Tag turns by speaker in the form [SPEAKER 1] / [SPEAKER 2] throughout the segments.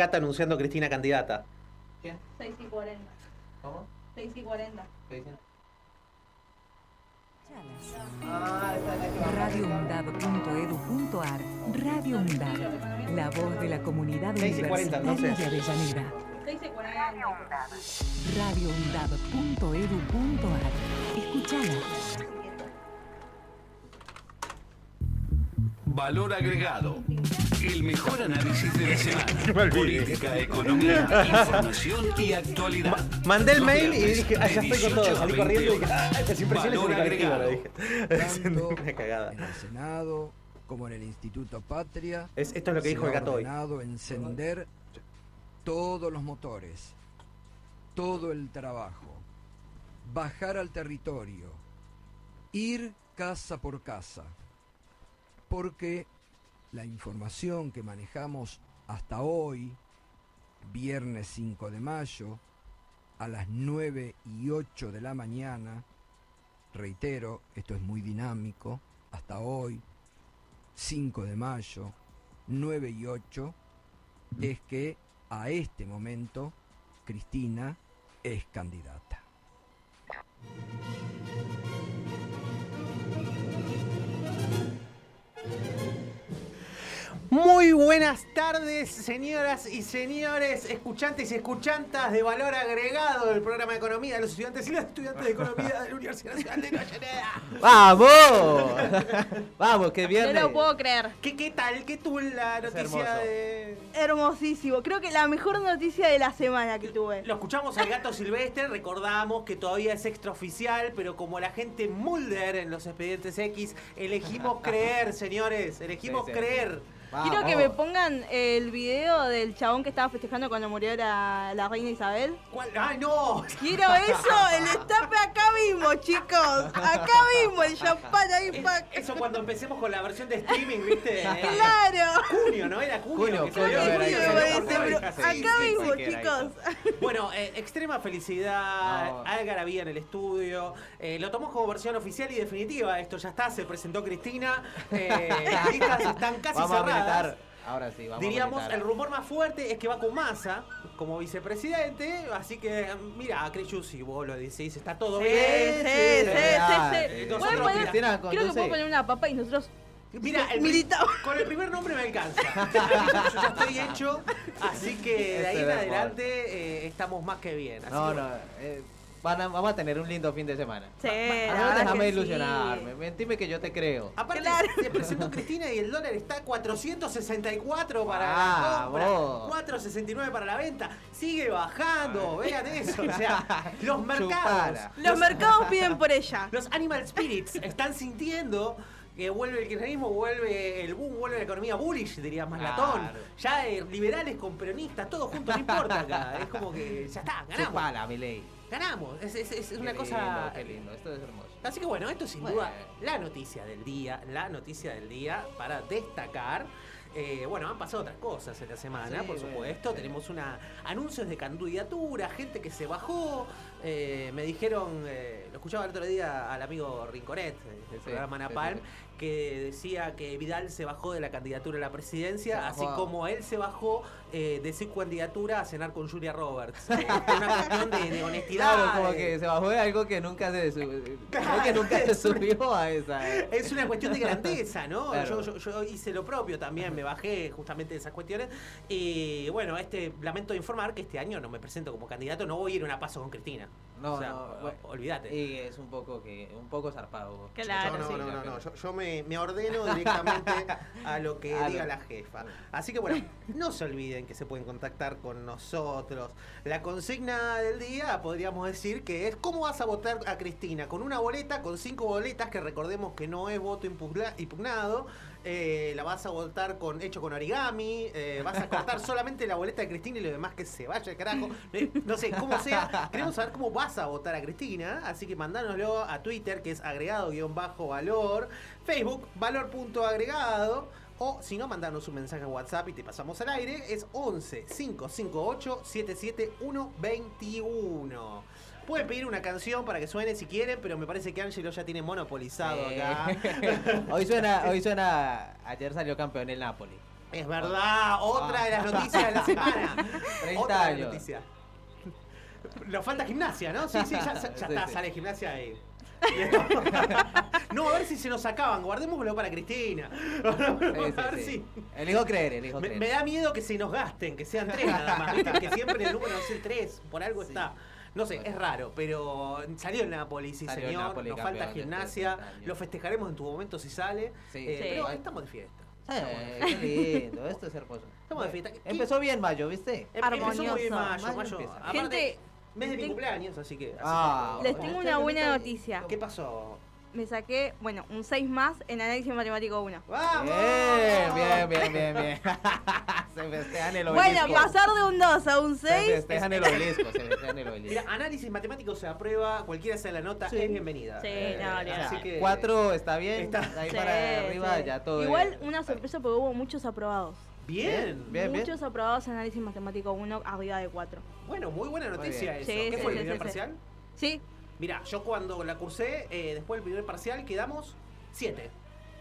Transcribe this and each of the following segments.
[SPEAKER 1] Cata anunciando a Cristina candidata.
[SPEAKER 2] ¿Quién?
[SPEAKER 3] 6 y 40.
[SPEAKER 2] ¿Cómo?
[SPEAKER 3] 6 y 40.
[SPEAKER 2] ¿Qué dicen?
[SPEAKER 4] radioundab.edu.ar Radio Undab, la voz de la comunidad
[SPEAKER 1] Seis y cuarenta,
[SPEAKER 4] universitaria
[SPEAKER 1] entonces.
[SPEAKER 4] de Avellaneda.
[SPEAKER 3] 6 y 40.
[SPEAKER 4] radioundab.edu.ar Escuchala.
[SPEAKER 5] Valor agregado. El mejor análisis de la semana. Política, economía, información y actualidad.
[SPEAKER 1] Mandé el mail y dije, ah, ya estoy con todo.
[SPEAKER 5] 18 a
[SPEAKER 1] Salí corriendo y
[SPEAKER 5] 20
[SPEAKER 1] dije, ah, las impresiones
[SPEAKER 5] agregado.
[SPEAKER 1] dije.
[SPEAKER 6] Tanto
[SPEAKER 1] una cagada.
[SPEAKER 6] en el Senado como en el Instituto Patria.
[SPEAKER 1] Es- esto es lo que dijo el gato hoy.
[SPEAKER 6] encender todos los motores, todo el trabajo, bajar al territorio, ir casa por casa, porque la información que manejamos hasta hoy, viernes 5 de mayo, a las 9 y 8 de la mañana, reitero, esto es muy dinámico, hasta hoy, 5 de mayo, 9 y 8, es que a este momento Cristina es candidata.
[SPEAKER 1] Muy buenas tardes, señoras y señores, escuchantes y escuchantas de valor agregado del programa de economía de los estudiantes y las estudiantes de economía de la Universidad Nacional de Avellaneda.
[SPEAKER 2] ¡Vamos! Vamos, que
[SPEAKER 3] No
[SPEAKER 2] viernes.
[SPEAKER 3] lo puedo creer.
[SPEAKER 1] ¿Qué, ¿Qué tal? ¿Qué tuvo la noticia de...?
[SPEAKER 7] Hermosísimo. Creo que la mejor noticia de la semana que tuve.
[SPEAKER 1] Lo escuchamos al gato silvestre, recordamos que todavía es extraoficial, pero como la gente Mulder en los expedientes X, elegimos creer, señores, elegimos
[SPEAKER 2] Sí, sí.
[SPEAKER 1] creer.
[SPEAKER 7] Quiero que me pongan el video del chabón que estaba festejando cuando murió la, la reina Isabel.
[SPEAKER 1] ¿Cuál? ¡Ay, no!
[SPEAKER 7] Quiero eso, el estape acá mismo, chicos. Acá mismo, el champán ahí
[SPEAKER 1] Es-
[SPEAKER 7] pa-
[SPEAKER 1] Eso cuando empecemos con la versión de streaming, ¿viste?
[SPEAKER 7] Claro.
[SPEAKER 1] Junio, ¿no? Era junio.
[SPEAKER 2] Junio,
[SPEAKER 1] que salió,
[SPEAKER 2] junio,
[SPEAKER 7] me
[SPEAKER 2] junio.
[SPEAKER 7] pero acá
[SPEAKER 1] sí.
[SPEAKER 7] mismo, chicos.
[SPEAKER 1] Bueno, eh, extrema felicidad,
[SPEAKER 2] No.
[SPEAKER 1] algarabía en el estudio. Eh, lo tomamos como versión oficial y definitiva. Esto ya está, se presentó Cristina. Eh, las listas están casi
[SPEAKER 2] Vamos a
[SPEAKER 1] cerradas.
[SPEAKER 2] militar. Ahora sí, vamos
[SPEAKER 1] Diríamos,
[SPEAKER 2] a
[SPEAKER 1] el rumor más fuerte es que va con Massa como vicepresidente. Así que, mira, Crechu, si vos lo decís, está todo
[SPEAKER 7] Sí,
[SPEAKER 1] bien.
[SPEAKER 7] sí, sí, sí, sí.
[SPEAKER 1] Nosotros,
[SPEAKER 7] Pueden poner-
[SPEAKER 2] Cristina,
[SPEAKER 7] Creo que puedo poner una papa y nosotros.
[SPEAKER 1] Mira, el, con el primer nombre me alcanza. Yo ya estoy hecho, así que de ahí en adelante eh, estamos más que bien. Así
[SPEAKER 2] No,
[SPEAKER 1] que-
[SPEAKER 2] no. eh, van a- vamos a tener un lindo fin de semana.
[SPEAKER 7] Sí,
[SPEAKER 2] A
[SPEAKER 7] la
[SPEAKER 2] mí
[SPEAKER 7] verdad
[SPEAKER 2] déjame
[SPEAKER 7] que sí.
[SPEAKER 2] ilusionarme. Mentime que yo te creo.
[SPEAKER 1] Aparte,
[SPEAKER 7] Claro.
[SPEAKER 1] se presentó Cristina y el dólar está a 464 para la
[SPEAKER 2] Vamos.
[SPEAKER 1] compra, 469 para la venta. Sigue bajando, vean eso. O sea, los mercados.
[SPEAKER 7] Los mercados piden por ella.
[SPEAKER 1] los animal spirits están sintiendo que vuelve el kirchnerismo, vuelve el boom, vuelve la economía bullish, diría más
[SPEAKER 2] Claro.
[SPEAKER 1] latón. Ya eh, liberales con peronistas, todos juntos, no importa acá. Es como que ya está, ganamos.
[SPEAKER 2] Chupala, mi ley.
[SPEAKER 1] Ganamos. Es, es- es
[SPEAKER 2] Qué
[SPEAKER 1] una
[SPEAKER 2] lindo,
[SPEAKER 1] cosa.
[SPEAKER 2] Qué lindo, esto es hermoso.
[SPEAKER 1] Así que bueno, esto es sin
[SPEAKER 2] Bueno.
[SPEAKER 1] duda la noticia del día, la noticia del día para destacar. Eh, bueno, han pasado otras cosas en la semana,
[SPEAKER 2] Sí,
[SPEAKER 1] por
[SPEAKER 2] bueno,
[SPEAKER 1] supuesto.
[SPEAKER 2] sí.
[SPEAKER 1] Tenemos una anuncios de candidatura, gente que se bajó. Eh, me dijeron, eh, lo escuchaba el otro día al amigo Rinconet del
[SPEAKER 2] Sí,
[SPEAKER 1] programa Napalm, que decía que Vidal se bajó de la candidatura a la presidencia, así como él se bajó eh, de su candidatura a cenar con Julia Roberts. Eh, una cuestión de, de honestidad.
[SPEAKER 2] Claro, como que se bajó de algo que nunca se, su- creo que nunca se subió a esa.
[SPEAKER 1] Es una cuestión de grandeza, ¿no?
[SPEAKER 2] Claro.
[SPEAKER 1] Yo, yo- yo hice lo propio también, me bajé justamente de esas cuestiones. Y bueno, este lamento informar que este año no me presento como candidato, no voy a ir a una paso con Cristina.
[SPEAKER 2] No,
[SPEAKER 1] O sea,
[SPEAKER 2] no, bueno,
[SPEAKER 1] olvídate.
[SPEAKER 2] Y es un poco que un poco zarpado.
[SPEAKER 7] Claro,
[SPEAKER 1] Yo no,
[SPEAKER 7] sí.
[SPEAKER 1] no, no, no, Yo, yo me, me ordeno directamente a lo que
[SPEAKER 2] A lo-
[SPEAKER 1] diga la jefa. Así que bueno, no se olviden que se pueden contactar con nosotros. La consigna del día podríamos decir que es ¿cómo vas a votar a Cristina? Con una boleta, con cinco boletas, que recordemos que no es voto impugna- impugnado. Eh, la vas a votar con hecho con origami, eh, vas a cortar solamente la boleta de Cristina y lo demás que se vaya carajo. No sé, cómo sea. Queremos saber cómo vas a votar a Cristina, así que mandánoslo a Twitter, que es agregado-valor, Facebook, valor.agregado. O si no, mandanos un mensaje a WhatsApp y te pasamos al aire. Es 11 558 77121. Pueden pedir una canción para que suene si quieren, pero me parece que Angelo ya tiene monopolizado
[SPEAKER 2] Eh,
[SPEAKER 1] acá.
[SPEAKER 2] hoy suena, hoy suena, ayer salió campeón el Napoli.
[SPEAKER 1] Es verdad, otra de las noticias de la semana.
[SPEAKER 2] 30
[SPEAKER 1] otra de las
[SPEAKER 2] años.
[SPEAKER 1] noticias. Nos falta gimnasia, ¿no? Sí, sí, ya, ya
[SPEAKER 2] Sí,
[SPEAKER 1] está,
[SPEAKER 2] sí.
[SPEAKER 1] sale gimnasia esto- no, a ver si se nos acaban, guardémoslo para Cristina.
[SPEAKER 2] Sí,
[SPEAKER 1] a ver si.
[SPEAKER 2] Elijo creer, elijo
[SPEAKER 1] Me,
[SPEAKER 2] creer.
[SPEAKER 1] me da miedo que se nos gasten, que sean tres nada más. Que siempre el número es el tres, por algo está. No sé, es raro, pero salió el Napoli, sí
[SPEAKER 2] Salió
[SPEAKER 1] señor.
[SPEAKER 2] Napoli,
[SPEAKER 1] nos falta gimnasia.
[SPEAKER 2] 30 años.
[SPEAKER 1] Lo festejaremos en tu momento si sale.
[SPEAKER 2] Sí.
[SPEAKER 1] eh,
[SPEAKER 7] Sí.
[SPEAKER 1] Pero estamos de fiesta.
[SPEAKER 2] Eh, qué lindo, esto es hermoso.
[SPEAKER 1] Estamos de fiesta. ¿Qué-
[SPEAKER 2] Empezó bien mayo, ¿viste?
[SPEAKER 1] Em- Empezó muy bien
[SPEAKER 7] Armonioso.
[SPEAKER 1] mayo,
[SPEAKER 2] Mayo
[SPEAKER 1] mayo.
[SPEAKER 2] empieza.
[SPEAKER 1] Aparte,
[SPEAKER 7] Gente,
[SPEAKER 1] mes de mi cumpleaños, así que. así
[SPEAKER 2] Ah,
[SPEAKER 1] que-
[SPEAKER 7] Les tengo una buena noticia.
[SPEAKER 1] ¿Qué pasó?
[SPEAKER 7] Me saqué, bueno, un 6 más en análisis matemático 1.
[SPEAKER 1] ¡Vamos!
[SPEAKER 2] Bien, bien, bien, bien, bien. se festejan el obelisco.
[SPEAKER 7] Bueno, pasar de un 2 a un
[SPEAKER 2] Se
[SPEAKER 7] 6.
[SPEAKER 2] festejan el obelisco, se festejan el obelisco.
[SPEAKER 1] Mira, análisis matemático se aprueba, cualquiera sea la nota,
[SPEAKER 2] Sí.
[SPEAKER 1] es bienvenida.
[SPEAKER 7] Sí,
[SPEAKER 1] Eh,
[SPEAKER 7] no,
[SPEAKER 2] O sea,
[SPEAKER 1] así que.
[SPEAKER 2] Cuatro está bien,
[SPEAKER 1] Está-
[SPEAKER 2] ahí
[SPEAKER 7] Sí,
[SPEAKER 2] para arriba
[SPEAKER 7] sí.
[SPEAKER 2] ya todo.
[SPEAKER 7] Igual
[SPEAKER 2] bien.
[SPEAKER 7] una sorpresa porque hubo muchos aprobados.
[SPEAKER 1] Bien.
[SPEAKER 2] Bien, bien.
[SPEAKER 7] muchos aprobados en análisis matemático 1 arriba de 4.
[SPEAKER 1] Bueno, muy buena noticia
[SPEAKER 2] bien.
[SPEAKER 1] eso.
[SPEAKER 7] Sí,
[SPEAKER 1] ¿Qué
[SPEAKER 7] sí,
[SPEAKER 1] fue el primer
[SPEAKER 7] sí, sí.
[SPEAKER 1] parcial?
[SPEAKER 7] Sí,
[SPEAKER 1] Mira, yo cuando la cursé, eh, después del primer parcial quedamos 7.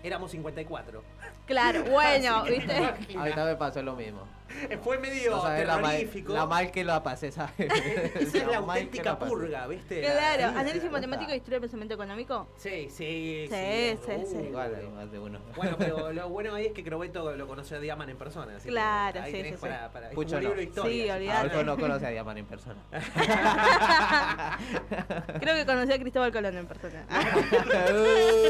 [SPEAKER 1] Éramos 54.
[SPEAKER 7] claro, bueno, ¿viste?
[SPEAKER 2] Ahorita me pasó lo mismo.
[SPEAKER 1] Fue medio
[SPEAKER 2] No sabes la mal,
[SPEAKER 1] terrorífico.
[SPEAKER 2] la mal que la pasé, ¿sabes?
[SPEAKER 1] Esa es la auténtica purga, ¿viste?
[SPEAKER 7] Claro,
[SPEAKER 1] La-
[SPEAKER 7] análisis matemático y historia del pensamiento económico.
[SPEAKER 1] Sí, sí, sí.
[SPEAKER 7] Sí, sí,
[SPEAKER 1] Uh,
[SPEAKER 7] sí.
[SPEAKER 2] Igual más de uno.
[SPEAKER 1] Bueno, pero lo bueno ahí es que Crobeto lo conoció a Diaman en persona. así que
[SPEAKER 7] Claro,
[SPEAKER 1] ahí
[SPEAKER 7] sí,
[SPEAKER 1] tenés
[SPEAKER 7] sí, sí.
[SPEAKER 1] para, para, es
[SPEAKER 2] Pucho
[SPEAKER 1] un
[SPEAKER 2] no.
[SPEAKER 1] libro historia.
[SPEAKER 7] Sí, olvidate.
[SPEAKER 2] No conoce a Diamant en persona.
[SPEAKER 7] Creo que conocí a Cristóbal Colón en persona.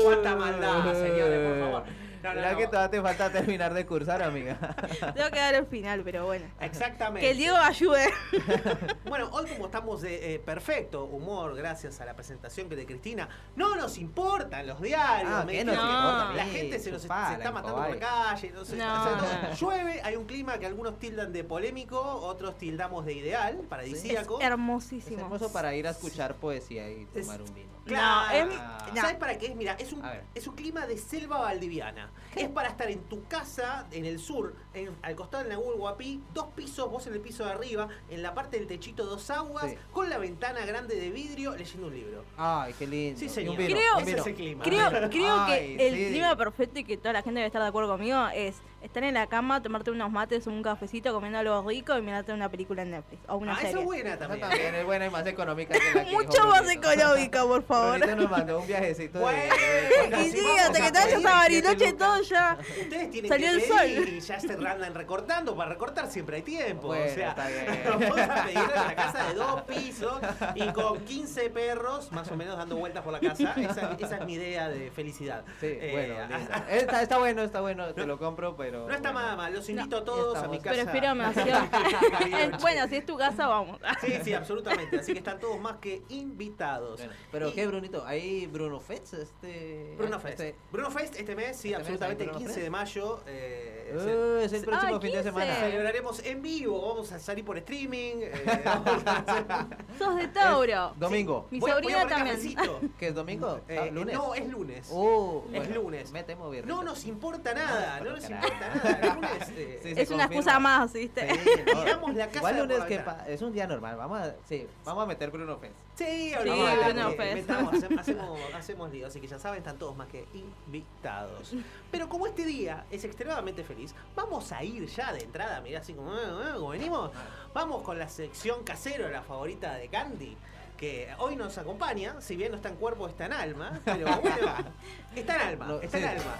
[SPEAKER 1] Cuánta maldad, señores, por favor. No, no,
[SPEAKER 2] Mirá
[SPEAKER 1] no.
[SPEAKER 2] que todavía te falta terminar de cursar, amiga.
[SPEAKER 7] Tengo que dar el final, pero bueno.
[SPEAKER 1] Exactamente.
[SPEAKER 7] Que el Diego ayude.
[SPEAKER 1] Bueno, hoy como estamos de eh, perfecto humor gracias a la presentación que de Cristina, no nos importan los diarios.
[SPEAKER 2] Ah,
[SPEAKER 1] me
[SPEAKER 2] ¿qué
[SPEAKER 1] dijeron
[SPEAKER 2] nos
[SPEAKER 1] que
[SPEAKER 7] importa?
[SPEAKER 1] La gente se, nos se está matando por la calle. No sé,
[SPEAKER 7] No,
[SPEAKER 1] o sea, todo-
[SPEAKER 7] no.
[SPEAKER 1] Llueve, hay un clima que algunos tildan de polémico, otros tildamos de ideal, paradisíaco.
[SPEAKER 7] Es
[SPEAKER 2] Es
[SPEAKER 7] hermosísimo.
[SPEAKER 2] hermoso para ir a escuchar poesía y
[SPEAKER 1] Es-
[SPEAKER 2] tomar un vino.
[SPEAKER 1] Claro.
[SPEAKER 7] No, es- no.
[SPEAKER 1] ¿Sabes para qué es? Mira, es un, es un clima de selva valdiviana. Es para estar en tu casa, en el sur, en- al costado del Nagul Guapí, dos pisos, vos en el piso de arriba, en la parte del techito dos aguas,
[SPEAKER 2] Sí.
[SPEAKER 1] con la ventana grande de vidrio, leyendo un libro.
[SPEAKER 2] Ay, qué lindo.
[SPEAKER 1] Sí, señor.
[SPEAKER 2] vino,
[SPEAKER 7] Creo-
[SPEAKER 1] Ese
[SPEAKER 2] vino.
[SPEAKER 1] es el clima.
[SPEAKER 7] Creo, creo
[SPEAKER 2] Ay,
[SPEAKER 7] que el
[SPEAKER 2] sí.
[SPEAKER 7] clima perfecto y que toda la gente debe estar de acuerdo conmigo es estar en la cama, tomarte unos mates, un cafecito, comiendo algo rico y mirarte una película en Netflix o una
[SPEAKER 1] ah,
[SPEAKER 7] serie.
[SPEAKER 1] es buena también.
[SPEAKER 2] también es buena y más económica que la que dijo
[SPEAKER 7] Mucho más económica, por favor.
[SPEAKER 2] Brunito nos mandó un viajecito
[SPEAKER 1] Bueno,
[SPEAKER 2] de...
[SPEAKER 7] Y
[SPEAKER 1] Si
[SPEAKER 7] sí, hasta que te vayas a Bariloche todo ya.
[SPEAKER 1] Ustedes tienen
[SPEAKER 7] Salió
[SPEAKER 1] que
[SPEAKER 7] el sol.
[SPEAKER 1] y ya se andan recortando. Para recortar siempre hay tiempo.
[SPEAKER 2] Bueno,
[SPEAKER 1] o sea,
[SPEAKER 2] está bien.
[SPEAKER 1] vamos a pedir en la casa de dos pisos y con 15 perros más o menos dando vueltas por la casa. Esa, esa es mi idea de felicidad.
[SPEAKER 2] Sí,
[SPEAKER 1] Eh,
[SPEAKER 2] bueno, está, está bueno, está bueno, te lo compro, pero...
[SPEAKER 1] No está
[SPEAKER 2] bueno.
[SPEAKER 1] nada mal, los invito
[SPEAKER 7] No,
[SPEAKER 1] a todos a mi casa.
[SPEAKER 7] Prefiero mención. bueno, si es tu casa, vamos.
[SPEAKER 1] Sí, sí, absolutamente. Así que están todos más que invitados.
[SPEAKER 2] Bueno, pero
[SPEAKER 1] Y-
[SPEAKER 2] qué, Brunito, ¿hay Bruno Fetz? Este...
[SPEAKER 1] Bruno Fest.
[SPEAKER 2] este-
[SPEAKER 1] Bruno Fest este mes, sí,
[SPEAKER 2] Este
[SPEAKER 1] absolutamente, el
[SPEAKER 2] Bruno
[SPEAKER 1] 15
[SPEAKER 2] Fest.
[SPEAKER 1] de mayo. eh, es el-
[SPEAKER 2] Uh, es el próximo
[SPEAKER 7] Ah,
[SPEAKER 2] fin de
[SPEAKER 7] 15.
[SPEAKER 2] semana.
[SPEAKER 1] Celebraremos en vivo, vamos a salir por streaming. eh, vamos a hacer-
[SPEAKER 7] Sos de Tauro.
[SPEAKER 2] Domingo.
[SPEAKER 7] Mi
[SPEAKER 1] Voy- voy a
[SPEAKER 7] sobrina también.
[SPEAKER 1] cafecito.
[SPEAKER 2] ¿Qué es domingo?
[SPEAKER 1] Eh,
[SPEAKER 2] Ah, ¿Lunes?
[SPEAKER 1] No, es lunes.
[SPEAKER 2] Uh,
[SPEAKER 1] Es
[SPEAKER 2] bueno,
[SPEAKER 1] lunes.
[SPEAKER 2] Me temo viernes.
[SPEAKER 1] No nos importa nada,
[SPEAKER 2] Ah,
[SPEAKER 1] no
[SPEAKER 2] pero
[SPEAKER 1] nos importa nada.
[SPEAKER 2] Sí, se
[SPEAKER 7] Es una excusa más, ¿viste?
[SPEAKER 2] Sí, no.
[SPEAKER 1] Tiramos la casa
[SPEAKER 2] Igual
[SPEAKER 1] por
[SPEAKER 2] lunes que es un día normal. Vamos a, sí, vamos a meter Bruno Fest.
[SPEAKER 1] Sí,
[SPEAKER 7] Bruno
[SPEAKER 1] eh,
[SPEAKER 7] Fest.
[SPEAKER 1] hacemos, hacemos lío, así que ya saben, están todos más que invitados. Pero como este día es extremadamente feliz, vamos a ir ya de entrada, mirá así como, eh, eh, como venimos, vamos con la sección casero, la favorita de Candy. Que hoy nos acompaña, si bien no está en cuerpo, está en alma, pero bueno, está en alma,
[SPEAKER 2] No,
[SPEAKER 1] está
[SPEAKER 2] sí.
[SPEAKER 1] en alma.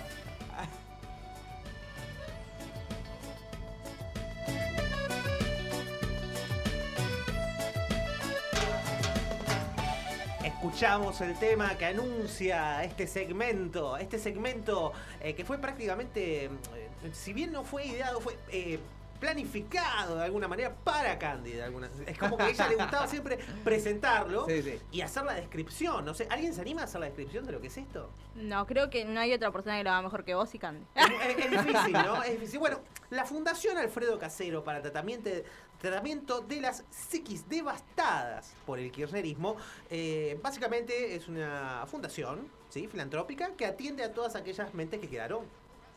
[SPEAKER 1] Escuchamos el tema que anuncia este segmento, este segmento eh, que fue prácticamente, eh, si bien no fue ideado, fue eh, planificado de alguna manera para Candy. de alguna- es como que a ella le gustaba siempre presentarlo
[SPEAKER 2] Sí, sí.
[SPEAKER 1] y hacer la descripción. No sé, ¿alguien se anima a hacer la descripción de lo que es esto?
[SPEAKER 7] No, creo que no hay otra persona que lo haga mejor que vos y Candy.
[SPEAKER 1] Es, es- es difícil, ¿no? Es difícil. Bueno, la Fundación Alfredo Casero para tratamiento, tratamiento de las psiquis devastadas por el kirchnerismo, eh, básicamente es una fundación ¿sí? filantrópica que atiende a todas aquellas mentes que quedaron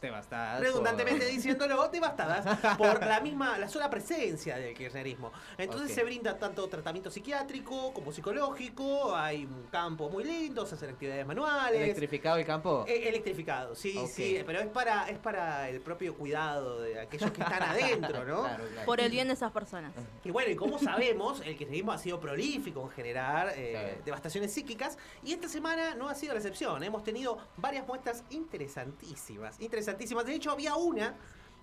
[SPEAKER 2] Devastadas.
[SPEAKER 1] redundantemente
[SPEAKER 2] por-
[SPEAKER 1] diciéndolo, devastadas por la misma, la sola presencia del kirchnerismo. Entonces se brinda tanto tratamiento psiquiátrico como psicológico, hay un campo muy lindo, se hacen actividades manuales.
[SPEAKER 2] ¿Electrificado el campo?
[SPEAKER 1] Eh, electrificado, sí, sí, pero es para, es para el propio cuidado de aquellos que están adentro, ¿no?
[SPEAKER 2] Claro, claro.
[SPEAKER 7] Por el bien de esas personas.
[SPEAKER 1] Y bueno, y como sabemos, el kirchnerismo ha sido prolífico en generar eh,
[SPEAKER 2] Sí.
[SPEAKER 1] devastaciones psíquicas y esta semana no ha sido la excepción. Hemos tenido varias muestras interesantísimas, interesantísimas. De hecho, había una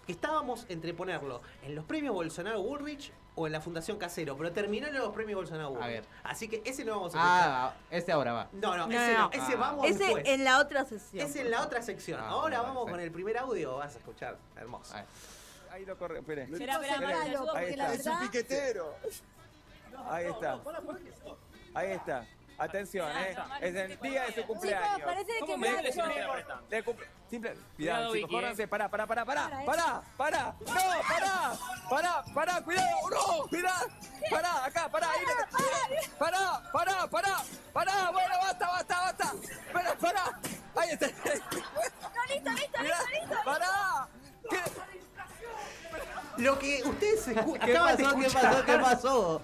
[SPEAKER 1] que estábamos entre ponerlo en los premios Bolsonaro Bullrich o en la Fundación Casero, pero terminó en los premios Bolsonaro Bullrich.
[SPEAKER 2] ver.
[SPEAKER 1] Así que ese no vamos a escuchar.
[SPEAKER 2] Ah, este ahora va.
[SPEAKER 1] no, no,
[SPEAKER 7] No,
[SPEAKER 1] ese no,
[SPEAKER 7] no.
[SPEAKER 1] ese
[SPEAKER 2] Ah.
[SPEAKER 1] vamos
[SPEAKER 7] Ese
[SPEAKER 1] después.
[SPEAKER 7] en la otra sesión.
[SPEAKER 1] Es en la otra sección.
[SPEAKER 2] Ah,
[SPEAKER 1] Ahora vamos con el primer audio, vas a escuchar. Hermoso.
[SPEAKER 2] A.
[SPEAKER 8] Ahí lo corre, espere.
[SPEAKER 3] Espera, espera, espera,
[SPEAKER 8] está.
[SPEAKER 3] verdad.
[SPEAKER 8] piquetero. Ahí está. Ahí está. Atención, ¿eh? Es el día de su cumpleaños.
[SPEAKER 3] Chicos, parece que
[SPEAKER 8] ¿Cómo
[SPEAKER 3] me ha hecho-
[SPEAKER 8] de cumple- Simple. Cuidado, chicos,
[SPEAKER 9] Vicky,
[SPEAKER 8] córranse. Pará, pará, pará, pará.
[SPEAKER 3] Para, eh.
[SPEAKER 8] Pará, pará. No, pará. Pará, pará, cuidado. No, cuidado. Pará, acá, pará. Ahí Pará, pará, pará. Pará, bueno, basta, basta, basta. Pará, pará. Ahí está.
[SPEAKER 3] No, listo, listo, listo, listo.
[SPEAKER 8] Pará. ¿Qué?
[SPEAKER 1] Lo que ustedes escu-
[SPEAKER 2] ¿Qué
[SPEAKER 1] acaban de
[SPEAKER 2] pasó? ¿Qué pasó? ¿Qué pasó?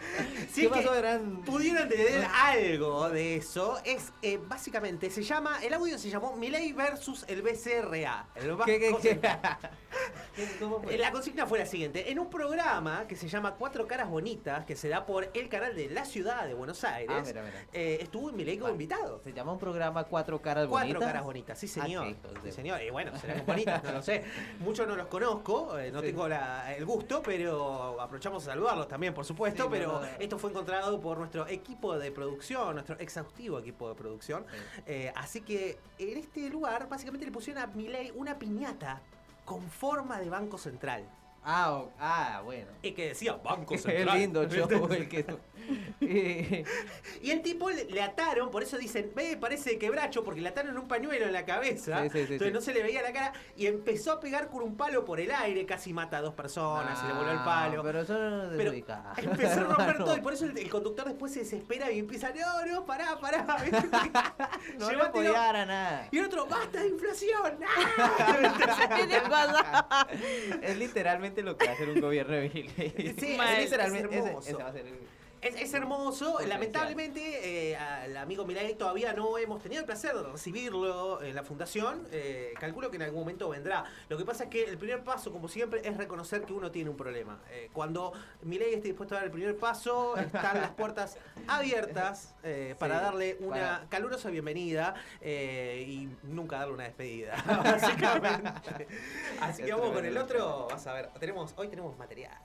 [SPEAKER 2] ¿Qué pasó, Gran?
[SPEAKER 1] pudieron entender algo de eso. Es eh, básicamente se llama el audio se llamó Milei versus el BCRA. El
[SPEAKER 2] ¿Qué, qué, qué?
[SPEAKER 1] Central.
[SPEAKER 2] ¿Qué- ¿Cómo fue?
[SPEAKER 1] Eh, La consigna fue la siguiente. En un programa que se llama Cuatro Caras Bonitas, que se da por el canal de la ciudad de Buenos Aires,
[SPEAKER 2] Ah, mira, mira.
[SPEAKER 1] eh, estuvo Milei como invitado.
[SPEAKER 2] Se llama un programa Cuatro Caras
[SPEAKER 1] Cuatro
[SPEAKER 2] Bonitas.
[SPEAKER 1] caras bonitas, sí señor.
[SPEAKER 2] Ah, hijos
[SPEAKER 1] sí señor. Y bueno, serán bonitas, no lo sé. Muchos no los conozco, eh, no
[SPEAKER 2] Sí.
[SPEAKER 1] tengo la- el gusto, pero aprovechamos a saludarlos también, por supuesto.
[SPEAKER 2] Sí,
[SPEAKER 1] pero esto fue encontrado por nuestro equipo de producción, nuestro exhaustivo equipo de producción.
[SPEAKER 2] Sí.
[SPEAKER 1] Eh, así que en este lugar, básicamente le pusieron a Milei una piñata con forma de Banco Central.
[SPEAKER 2] Ah, o- ah, bueno.
[SPEAKER 1] Y que decía Banco
[SPEAKER 2] Qué
[SPEAKER 1] Central.
[SPEAKER 2] lindo show el que...
[SPEAKER 1] Y el tipo le, le ataron, por eso dicen, ve, parece quebracho, porque le ataron un pañuelo en la cabeza.
[SPEAKER 2] Sí, sí, sí,
[SPEAKER 1] entonces
[SPEAKER 2] sí.
[SPEAKER 1] no se le veía la cara. Y empezó a pegar con un palo por el aire, casi mata a dos personas, se le voló el
[SPEAKER 2] ah,
[SPEAKER 1] palo.
[SPEAKER 2] Pero eso no es
[SPEAKER 1] Pero empezó a romper
[SPEAKER 2] No.
[SPEAKER 1] todo y por eso el, el conductor después se desespera y empieza, no, no, pará, pará.
[SPEAKER 2] No le dar a nada.
[SPEAKER 1] Y el otro, basta de inflación. ¡Ah!
[SPEAKER 7] ¿Qué te pasa?
[SPEAKER 2] Es literalmente lo que hace un gobierno de Milei.
[SPEAKER 1] Sí,
[SPEAKER 2] es
[SPEAKER 1] es
[SPEAKER 2] literalmente ese, ese va a ser el-
[SPEAKER 1] Es, es hermoso, lamentablemente eh, al amigo Milay todavía no hemos tenido el placer de recibirlo en la fundación, Eh, calculo que en algún momento vendrá. Lo que pasa es que el primer paso, como siempre, es reconocer que uno tiene un problema. Eh, cuando Milay esté dispuesto a dar el primer paso, están las puertas abiertas eh, para
[SPEAKER 2] Sí,
[SPEAKER 1] darle una
[SPEAKER 2] para-
[SPEAKER 1] calurosa bienvenida y nunca darle una despedida, básicamente. Así que vamos con el otro, vas a ver, tenemos, hoy tenemos material.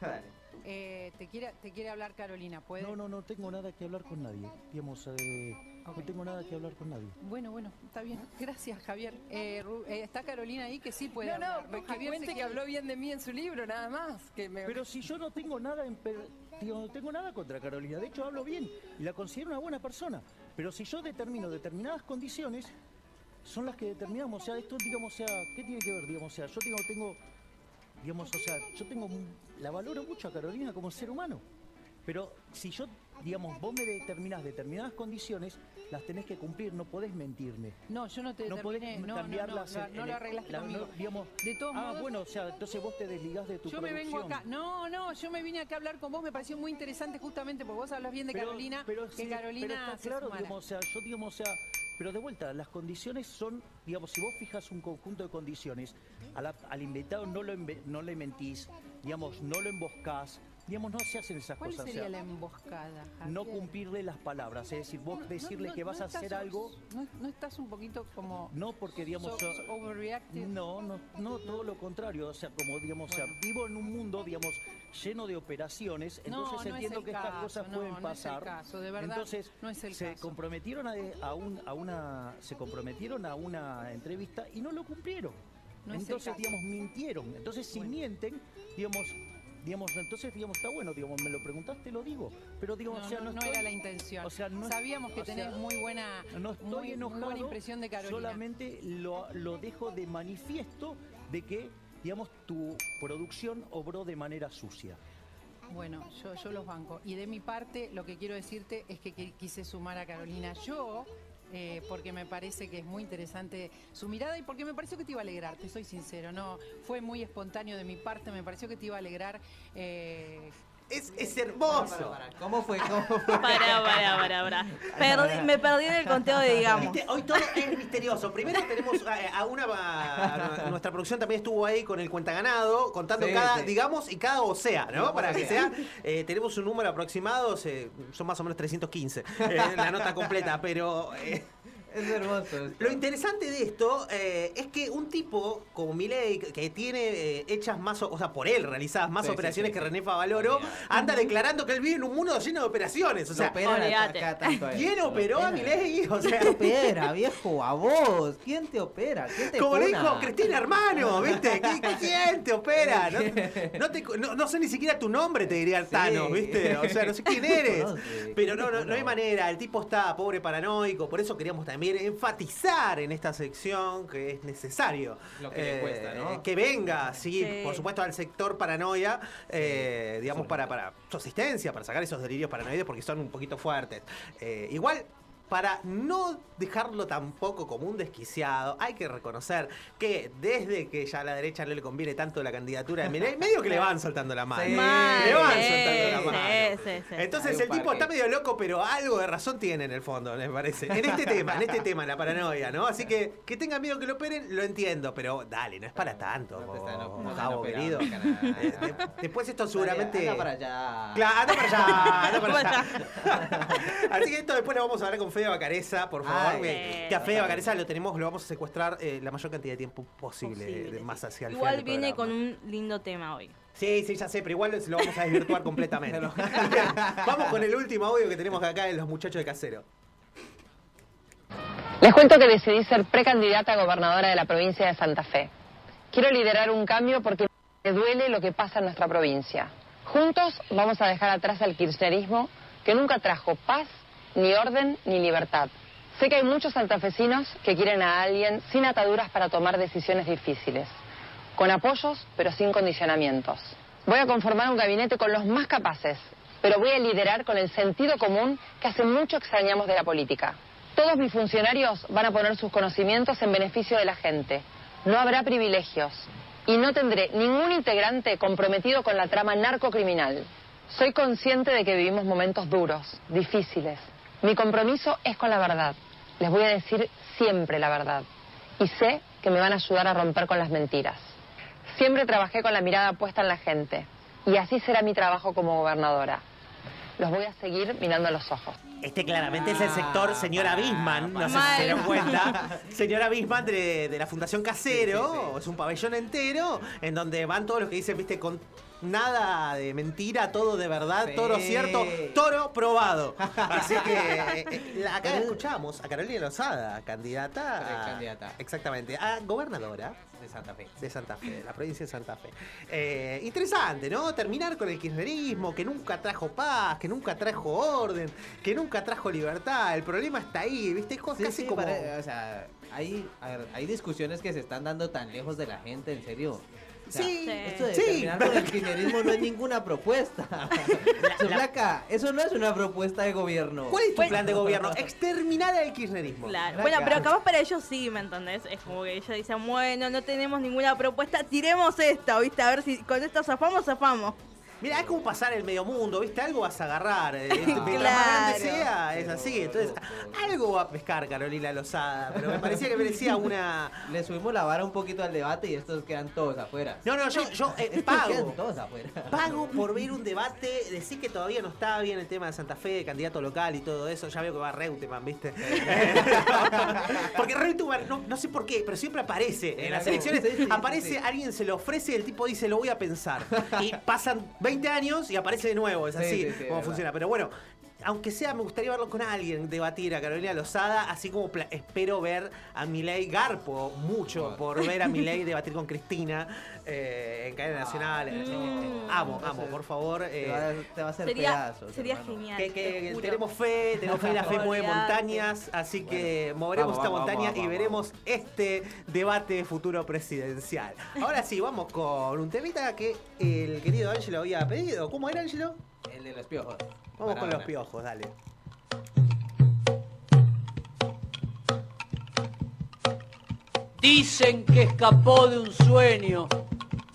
[SPEAKER 2] Dale.
[SPEAKER 10] Eh, te, quiere, te quiere hablar Carolina, ¿puede?
[SPEAKER 11] No, no, no tengo nada que hablar con nadie. Digamos, eh, no tengo nada que hablar con nadie.
[SPEAKER 10] Bueno, bueno, está bien. Gracias, Javier. Eh, eh, está Carolina ahí que sí puede
[SPEAKER 12] No, no,
[SPEAKER 10] hablar.
[SPEAKER 12] que
[SPEAKER 10] Javier
[SPEAKER 12] cuente que habló bien de mí en su libro, nada más. Que me...
[SPEAKER 11] Pero si yo no tengo nada en per- digo, no tengo nada contra Carolina, de hecho hablo bien y la considero una buena persona. Pero si yo determino determinadas condiciones, son las que determinamos. O sea, esto, digamos, o sea, ¿qué tiene que ver? Digamos, o sea, yo tengo, tengo, digamos, o sea, yo tengo, la valoro mucho a Carolina como ser humano. Pero si yo, digamos, vos me determinás determinadas condiciones, las tenés que cumplir, no podés mentirme.
[SPEAKER 10] No, yo no te
[SPEAKER 11] No podés.
[SPEAKER 10] No, no, no,
[SPEAKER 11] cambiarlas.
[SPEAKER 10] no,
[SPEAKER 11] en-
[SPEAKER 10] no
[SPEAKER 11] en
[SPEAKER 10] lo arreglaste
[SPEAKER 11] la-
[SPEAKER 10] conmigo.
[SPEAKER 11] no, digamos,
[SPEAKER 10] De todos
[SPEAKER 11] ah,
[SPEAKER 10] modos,
[SPEAKER 11] bueno, o sea, entonces vos te desligás de tu
[SPEAKER 10] yo me vengo acá. No, no, yo me vine acá a hablar con vos. Me pareció muy interesante justamente porque vos hablas bien de
[SPEAKER 11] Pero-
[SPEAKER 10] Carolina.
[SPEAKER 11] pero
[SPEAKER 10] que
[SPEAKER 11] sí,
[SPEAKER 10] Carolina
[SPEAKER 11] pero está claro, digamos, o sea, yo digamos, o sea, pero de vuelta, las condiciones son, digamos, si vos fijas un conjunto de condiciones, al invitado no lo no le mentís, digamos, no lo emboscás, digamos, no se hacen esas
[SPEAKER 10] ¿Cuál
[SPEAKER 11] cosas. o
[SPEAKER 10] sería
[SPEAKER 11] sea,
[SPEAKER 10] la emboscada?
[SPEAKER 11] no cumplirle las palabras, es decir, vos
[SPEAKER 10] No,
[SPEAKER 11] decirle
[SPEAKER 10] no,
[SPEAKER 11] que vas a hacer algo,
[SPEAKER 10] No, estás un poquito como.
[SPEAKER 11] no porque digamos,
[SPEAKER 10] so-
[SPEAKER 11] yo-
[SPEAKER 10] so overreactive?
[SPEAKER 11] no, no, no, todo lo contrario, o sea, como digamos, o sea,
[SPEAKER 10] Bueno.
[SPEAKER 11] vivo en un mundo, digamos, lleno de operaciones, entonces
[SPEAKER 10] es
[SPEAKER 11] entiendo que estas cosas pueden
[SPEAKER 10] no es el
[SPEAKER 11] pasar.
[SPEAKER 10] caso, de verdad,
[SPEAKER 11] entonces,
[SPEAKER 10] no es el
[SPEAKER 11] se
[SPEAKER 10] caso.
[SPEAKER 11] comprometieron a, a un- a una se comprometieron a una entrevista y no lo cumplieron.
[SPEAKER 10] No
[SPEAKER 11] entonces, digamos, mintieron. Entonces, si
[SPEAKER 10] Bueno.
[SPEAKER 11] mienten, digamos, digamos, entonces, digamos, está bueno, digamos, me lo preguntaste, lo digo, pero digo,
[SPEAKER 10] No,
[SPEAKER 11] o sea,
[SPEAKER 10] no,
[SPEAKER 11] no,
[SPEAKER 10] no
[SPEAKER 11] estoy-
[SPEAKER 10] era la intención.
[SPEAKER 11] o sea, no-
[SPEAKER 10] Sabíamos que
[SPEAKER 11] sea,
[SPEAKER 10] tenés muy buena,
[SPEAKER 11] no estoy
[SPEAKER 10] muy, buena impresión de Carolina.
[SPEAKER 11] solamente lo, lo dejo de manifiesto de que, digamos, tu producción obró de manera sucia.
[SPEAKER 10] Bueno, yo, yo los banco. Y de mi parte, lo que quiero decirte es que qui- quise sumar a Carolina. Yo eh, porque me parece que es muy interesante su mirada y porque me pareció que te iba a alegrar, te soy sincero, no fue muy espontáneo de mi parte, me pareció que te iba a alegrar. eh,
[SPEAKER 1] Es, es hermoso.
[SPEAKER 2] ¿Cómo fue? ¿Cómo fue?
[SPEAKER 7] Pará, pará, pará, pará. Perdí- me perdí en el conteo de digamos.
[SPEAKER 1] Hoy todo es misterioso. Primero tenemos a, a una. a nuestra producción también estuvo ahí con el cuenta ganado, contando
[SPEAKER 2] Sí,
[SPEAKER 1] cada,
[SPEAKER 2] sí.
[SPEAKER 1] digamos, y cada osea, ¿no?
[SPEAKER 2] No,
[SPEAKER 1] Para que sea. eh, tenemos un número aproximado, se- son más o menos 315, eh, la nota completa, pero.
[SPEAKER 2] Es hermoso. esto.
[SPEAKER 1] Lo interesante de esto eh, es que un tipo como Milei, que tiene eh, hechas más, o sea, por él realizadas más
[SPEAKER 2] Sí, sí,
[SPEAKER 1] operaciones
[SPEAKER 2] sí,
[SPEAKER 1] que. René Favaloro, anda declarando que él vive en un mundo lleno de operaciones. O sea,
[SPEAKER 2] acá tanto.
[SPEAKER 1] ¿quién operó a. Milei? O sea,
[SPEAKER 2] ¿Quién te opera, viejo? A vos. ¿Quién te opera? ¿Quién te
[SPEAKER 1] Como le dijo Cristina Hermano, ¿viste? ¿Qui- ¿Quién te opera? No, no te- no- no sé ni siquiera tu nombre, te diría el
[SPEAKER 2] Sí.
[SPEAKER 1] Thanos, ¿viste? O sea, no sé quién eres. Pero
[SPEAKER 2] ¿quién
[SPEAKER 1] no, no, no hay manera. El tipo está pobre paranoico. Por eso queríamos también enfatizar en esta sección que es necesario.
[SPEAKER 2] Lo que le cuesta, ¿no?
[SPEAKER 1] Que venga, sí,
[SPEAKER 7] Sí.
[SPEAKER 1] por supuesto, al sector paranoia, eh, digamos, para, para su asistencia, para sacar esos delirios paranoides porque son un poquito fuertes. Eh, igual. Para no dejarlo tampoco como un desquiciado, hay que reconocer que desde que ya a la derecha no le conviene tanto la candidatura de Milei, medio que le van soltando la mano.
[SPEAKER 2] Sí.
[SPEAKER 1] Le van
[SPEAKER 7] sí,
[SPEAKER 1] soltando la mano.
[SPEAKER 7] sí, sí, sí.
[SPEAKER 1] Entonces el tipo está medio loco, pero algo de razón tiene en el fondo, me parece. En este tema, en este tema, la paranoia, ¿no? Así que que tenga miedo que lo operen, lo entiendo, pero dale, no es para tanto,
[SPEAKER 2] No
[SPEAKER 1] po, querido. Eh, de- Después esto seguramente...
[SPEAKER 2] Anda para allá.
[SPEAKER 1] Claro, anda para allá, anda para
[SPEAKER 7] Para
[SPEAKER 1] allá. Así que esto después lo vamos a hablar con Fede Bacareza, por favor.
[SPEAKER 2] Ay.
[SPEAKER 1] a Fede Bacareza lo tenemos, lo vamos a secuestrar eh, la mayor cantidad de tiempo posible,
[SPEAKER 7] Posible,
[SPEAKER 1] de-
[SPEAKER 7] sí.
[SPEAKER 1] más hacia el
[SPEAKER 7] Igual viene con un lindo tema hoy.
[SPEAKER 1] Sí, sí, ya sé, pero igual se lo vamos a desvirtuar completamente. vamos con el último audio que tenemos acá de los muchachos de Casero.
[SPEAKER 9] Les cuento que decidí ser precandidata a gobernadora de la provincia de Santa Fe. Quiero liderar un cambio porque me duele lo que pasa en nuestra provincia. Juntos vamos a dejar atrás al kirchnerismo que nunca trajo paz, ni orden, ni libertad. Sé que hay muchos santafesinos que quieren a alguien sin ataduras para tomar decisiones difíciles, con apoyos pero sin condicionamientos. Voy a conformar un gabinete con los más capaces, pero voy a liderar con el sentido común que hace mucho extrañamos de la política. Todos mis funcionarios van a poner sus conocimientos en beneficio de la gente. No habrá privilegios. Y no tendré ningún integrante comprometido con la trama narcocriminal. Soy consciente de que vivimos momentos duros, difíciles. Mi compromiso es con la verdad. Les voy a decir siempre la verdad. Y sé que me van a ayudar a romper con las mentiras. Siempre trabajé con la mirada puesta en la gente. Y así será mi trabajo como gobernadora. Los voy a seguir mirando a los ojos.
[SPEAKER 1] Este claramente es el sector señora
[SPEAKER 2] Ah,
[SPEAKER 1] Bisman, no sé si se dieron cuenta. Señora Bisman de, de la Fundación Casero,
[SPEAKER 2] Sí, sí, sí.
[SPEAKER 1] es un pabellón entero en donde van todos los que dicen, viste, con nada de mentira, todo de verdad,
[SPEAKER 2] Sí.
[SPEAKER 1] toro cierto, toro probado. Así que eh, eh, la- acá escuchamos a Carolina Lozada, candidata, a-
[SPEAKER 2] Candidata.
[SPEAKER 1] exactamente, a gobernadora
[SPEAKER 2] De Santa Fe.
[SPEAKER 1] de Santa Fe, la provincia de Santa Fe. Eh, interesante, ¿no? Terminar con el kirchnerismo, que nunca trajo paz, que nunca trajo orden, que nunca trajo libertad. El problema está ahí, ¿viste? Es
[SPEAKER 2] Sí,
[SPEAKER 1] casi
[SPEAKER 2] sí,
[SPEAKER 1] como...
[SPEAKER 2] o sea, hay, a ver, hay discusiones que se están dando tan lejos de la gente, en serio. O sea,
[SPEAKER 1] Sí,
[SPEAKER 2] Esto de
[SPEAKER 1] sí.
[SPEAKER 2] terminar con el kirchnerismo no es ninguna propuesta. Flaca, eso no es una propuesta de gobierno.
[SPEAKER 1] ¿Cuál es tu
[SPEAKER 7] Bueno.
[SPEAKER 1] plan de gobierno? Exterminar al kirchnerismo.
[SPEAKER 7] Claro. Bueno, pero capaz para ellos sí, ¿me entendés? Es como que ellos dicen, bueno, no tenemos ninguna propuesta, tiremos esto, ¿viste? A ver si con esto zafamos, zafamos.
[SPEAKER 1] Mira, es como pasar el medio mundo, ¿viste? Algo vas a agarrar. eh, Mientras más
[SPEAKER 7] Claro.
[SPEAKER 1] grande sea, es así. Entonces, algo va a pescar Carolina Lozada. Pero me parecía que merecía una...
[SPEAKER 2] Le subimos la vara un poquito al debate y estos quedan todos afuera.
[SPEAKER 1] No, no, yo, yo eh,
[SPEAKER 2] Estos
[SPEAKER 1] pago.
[SPEAKER 2] quedan todos afuera.
[SPEAKER 1] Pago por ver un debate, decir que todavía no está bien el tema de Santa Fe, de candidato local y todo eso. Ya veo que va Reutemann, ¿viste? Porque Reutemann, no, no sé por qué, pero siempre aparece en las elecciones. aparece, alguien se lo ofrece y el tipo dice, lo voy a pensar. Y pasan 20 años y aparece de nuevo. Es
[SPEAKER 2] Sí,
[SPEAKER 1] así
[SPEAKER 2] sí, sí,
[SPEAKER 1] como funciona. Pero bueno. Aunque sea, me gustaría verlo con alguien, debatir a Carolina Lozada, así como espero ver a Milei Garpo mucho por ver a Milei debatir con Cristina eh, en cadena nacional. Eh, eh, amo, amo, por favor.
[SPEAKER 2] Te
[SPEAKER 1] eh,
[SPEAKER 2] va, a- te va a hacer
[SPEAKER 7] Sería,
[SPEAKER 2] pedazos.
[SPEAKER 7] sería
[SPEAKER 2] hermano.
[SPEAKER 7] genial.
[SPEAKER 1] que,
[SPEAKER 7] te
[SPEAKER 1] que
[SPEAKER 7] juro.
[SPEAKER 1] tenemos fe, tenemos fe, la fe mueve montañas, así que moveremos
[SPEAKER 2] vamos,
[SPEAKER 1] esta
[SPEAKER 2] vamos,
[SPEAKER 1] montaña
[SPEAKER 2] vamos,
[SPEAKER 1] y
[SPEAKER 2] vamos,
[SPEAKER 1] veremos este debate futuro presidencial. Ahora sí, vamos con un temita que el querido Ángelo había pedido. ¿Cómo era, Ángelo?
[SPEAKER 2] El de los piojos.
[SPEAKER 1] Vamos con los piojos, dale.
[SPEAKER 13] Dicen que escapó de un sueño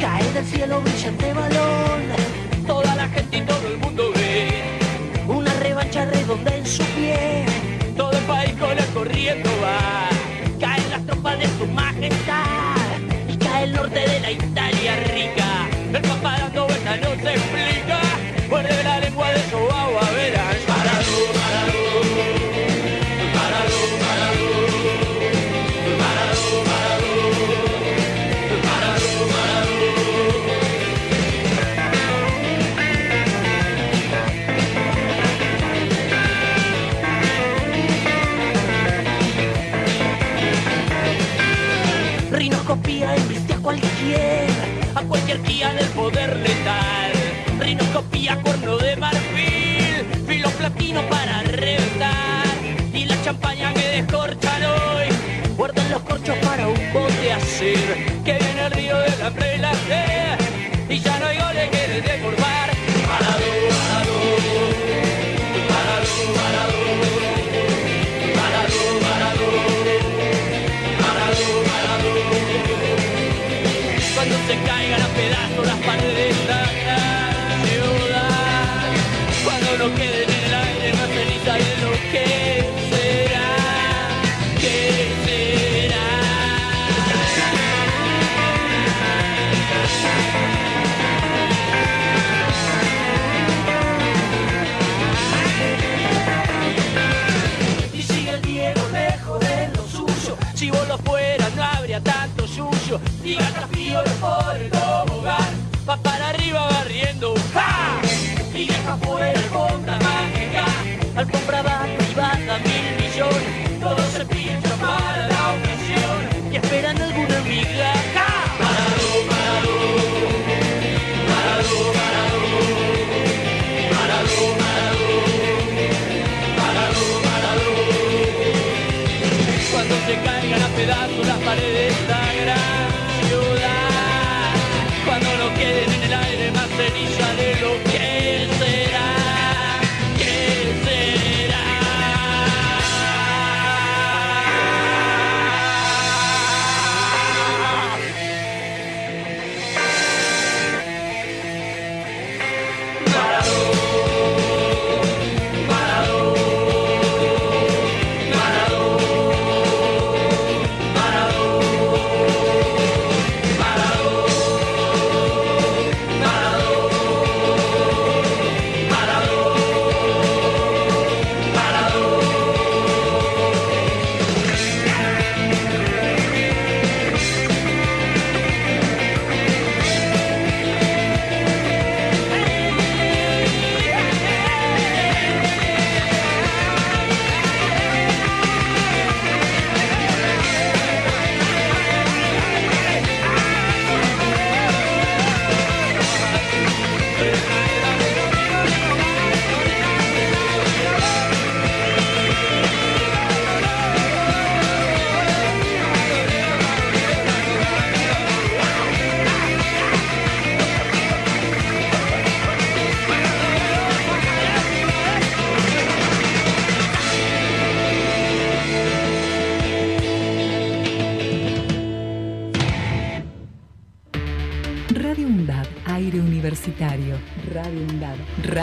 [SPEAKER 14] Cae del cielo brillante balón, toda la gente y todo el mundo ve una revancha redonda en su pie.
[SPEAKER 13] Todo el país con el corriendo va.
[SPEAKER 14] Caen las tropas de su majestad y cae el norte de la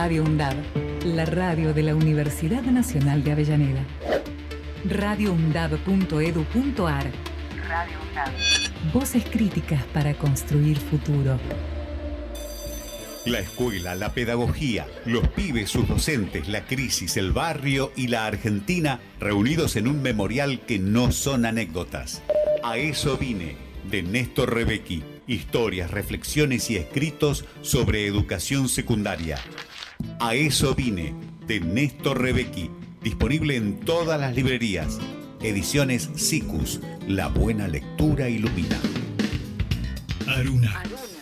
[SPEAKER 4] Radio UNDAD, la radio de la Universidad Nacional de Avellaneda. radioundad.edu.ar Radio UNDAD. Voces críticas para construir futuro.
[SPEAKER 15] La escuela, la pedagogía, los pibes, sus docentes, la crisis, el barrio y la Argentina reunidos en un memorial que no son anécdotas. A eso vine, de Néstor Rebecki. Historias, reflexiones y escritos sobre educación secundaria. A eso vine, de Néstor Rebecki. Disponible en todas las librerías. Ediciones SICUS. La buena lectura ilumina.
[SPEAKER 16] Aruna,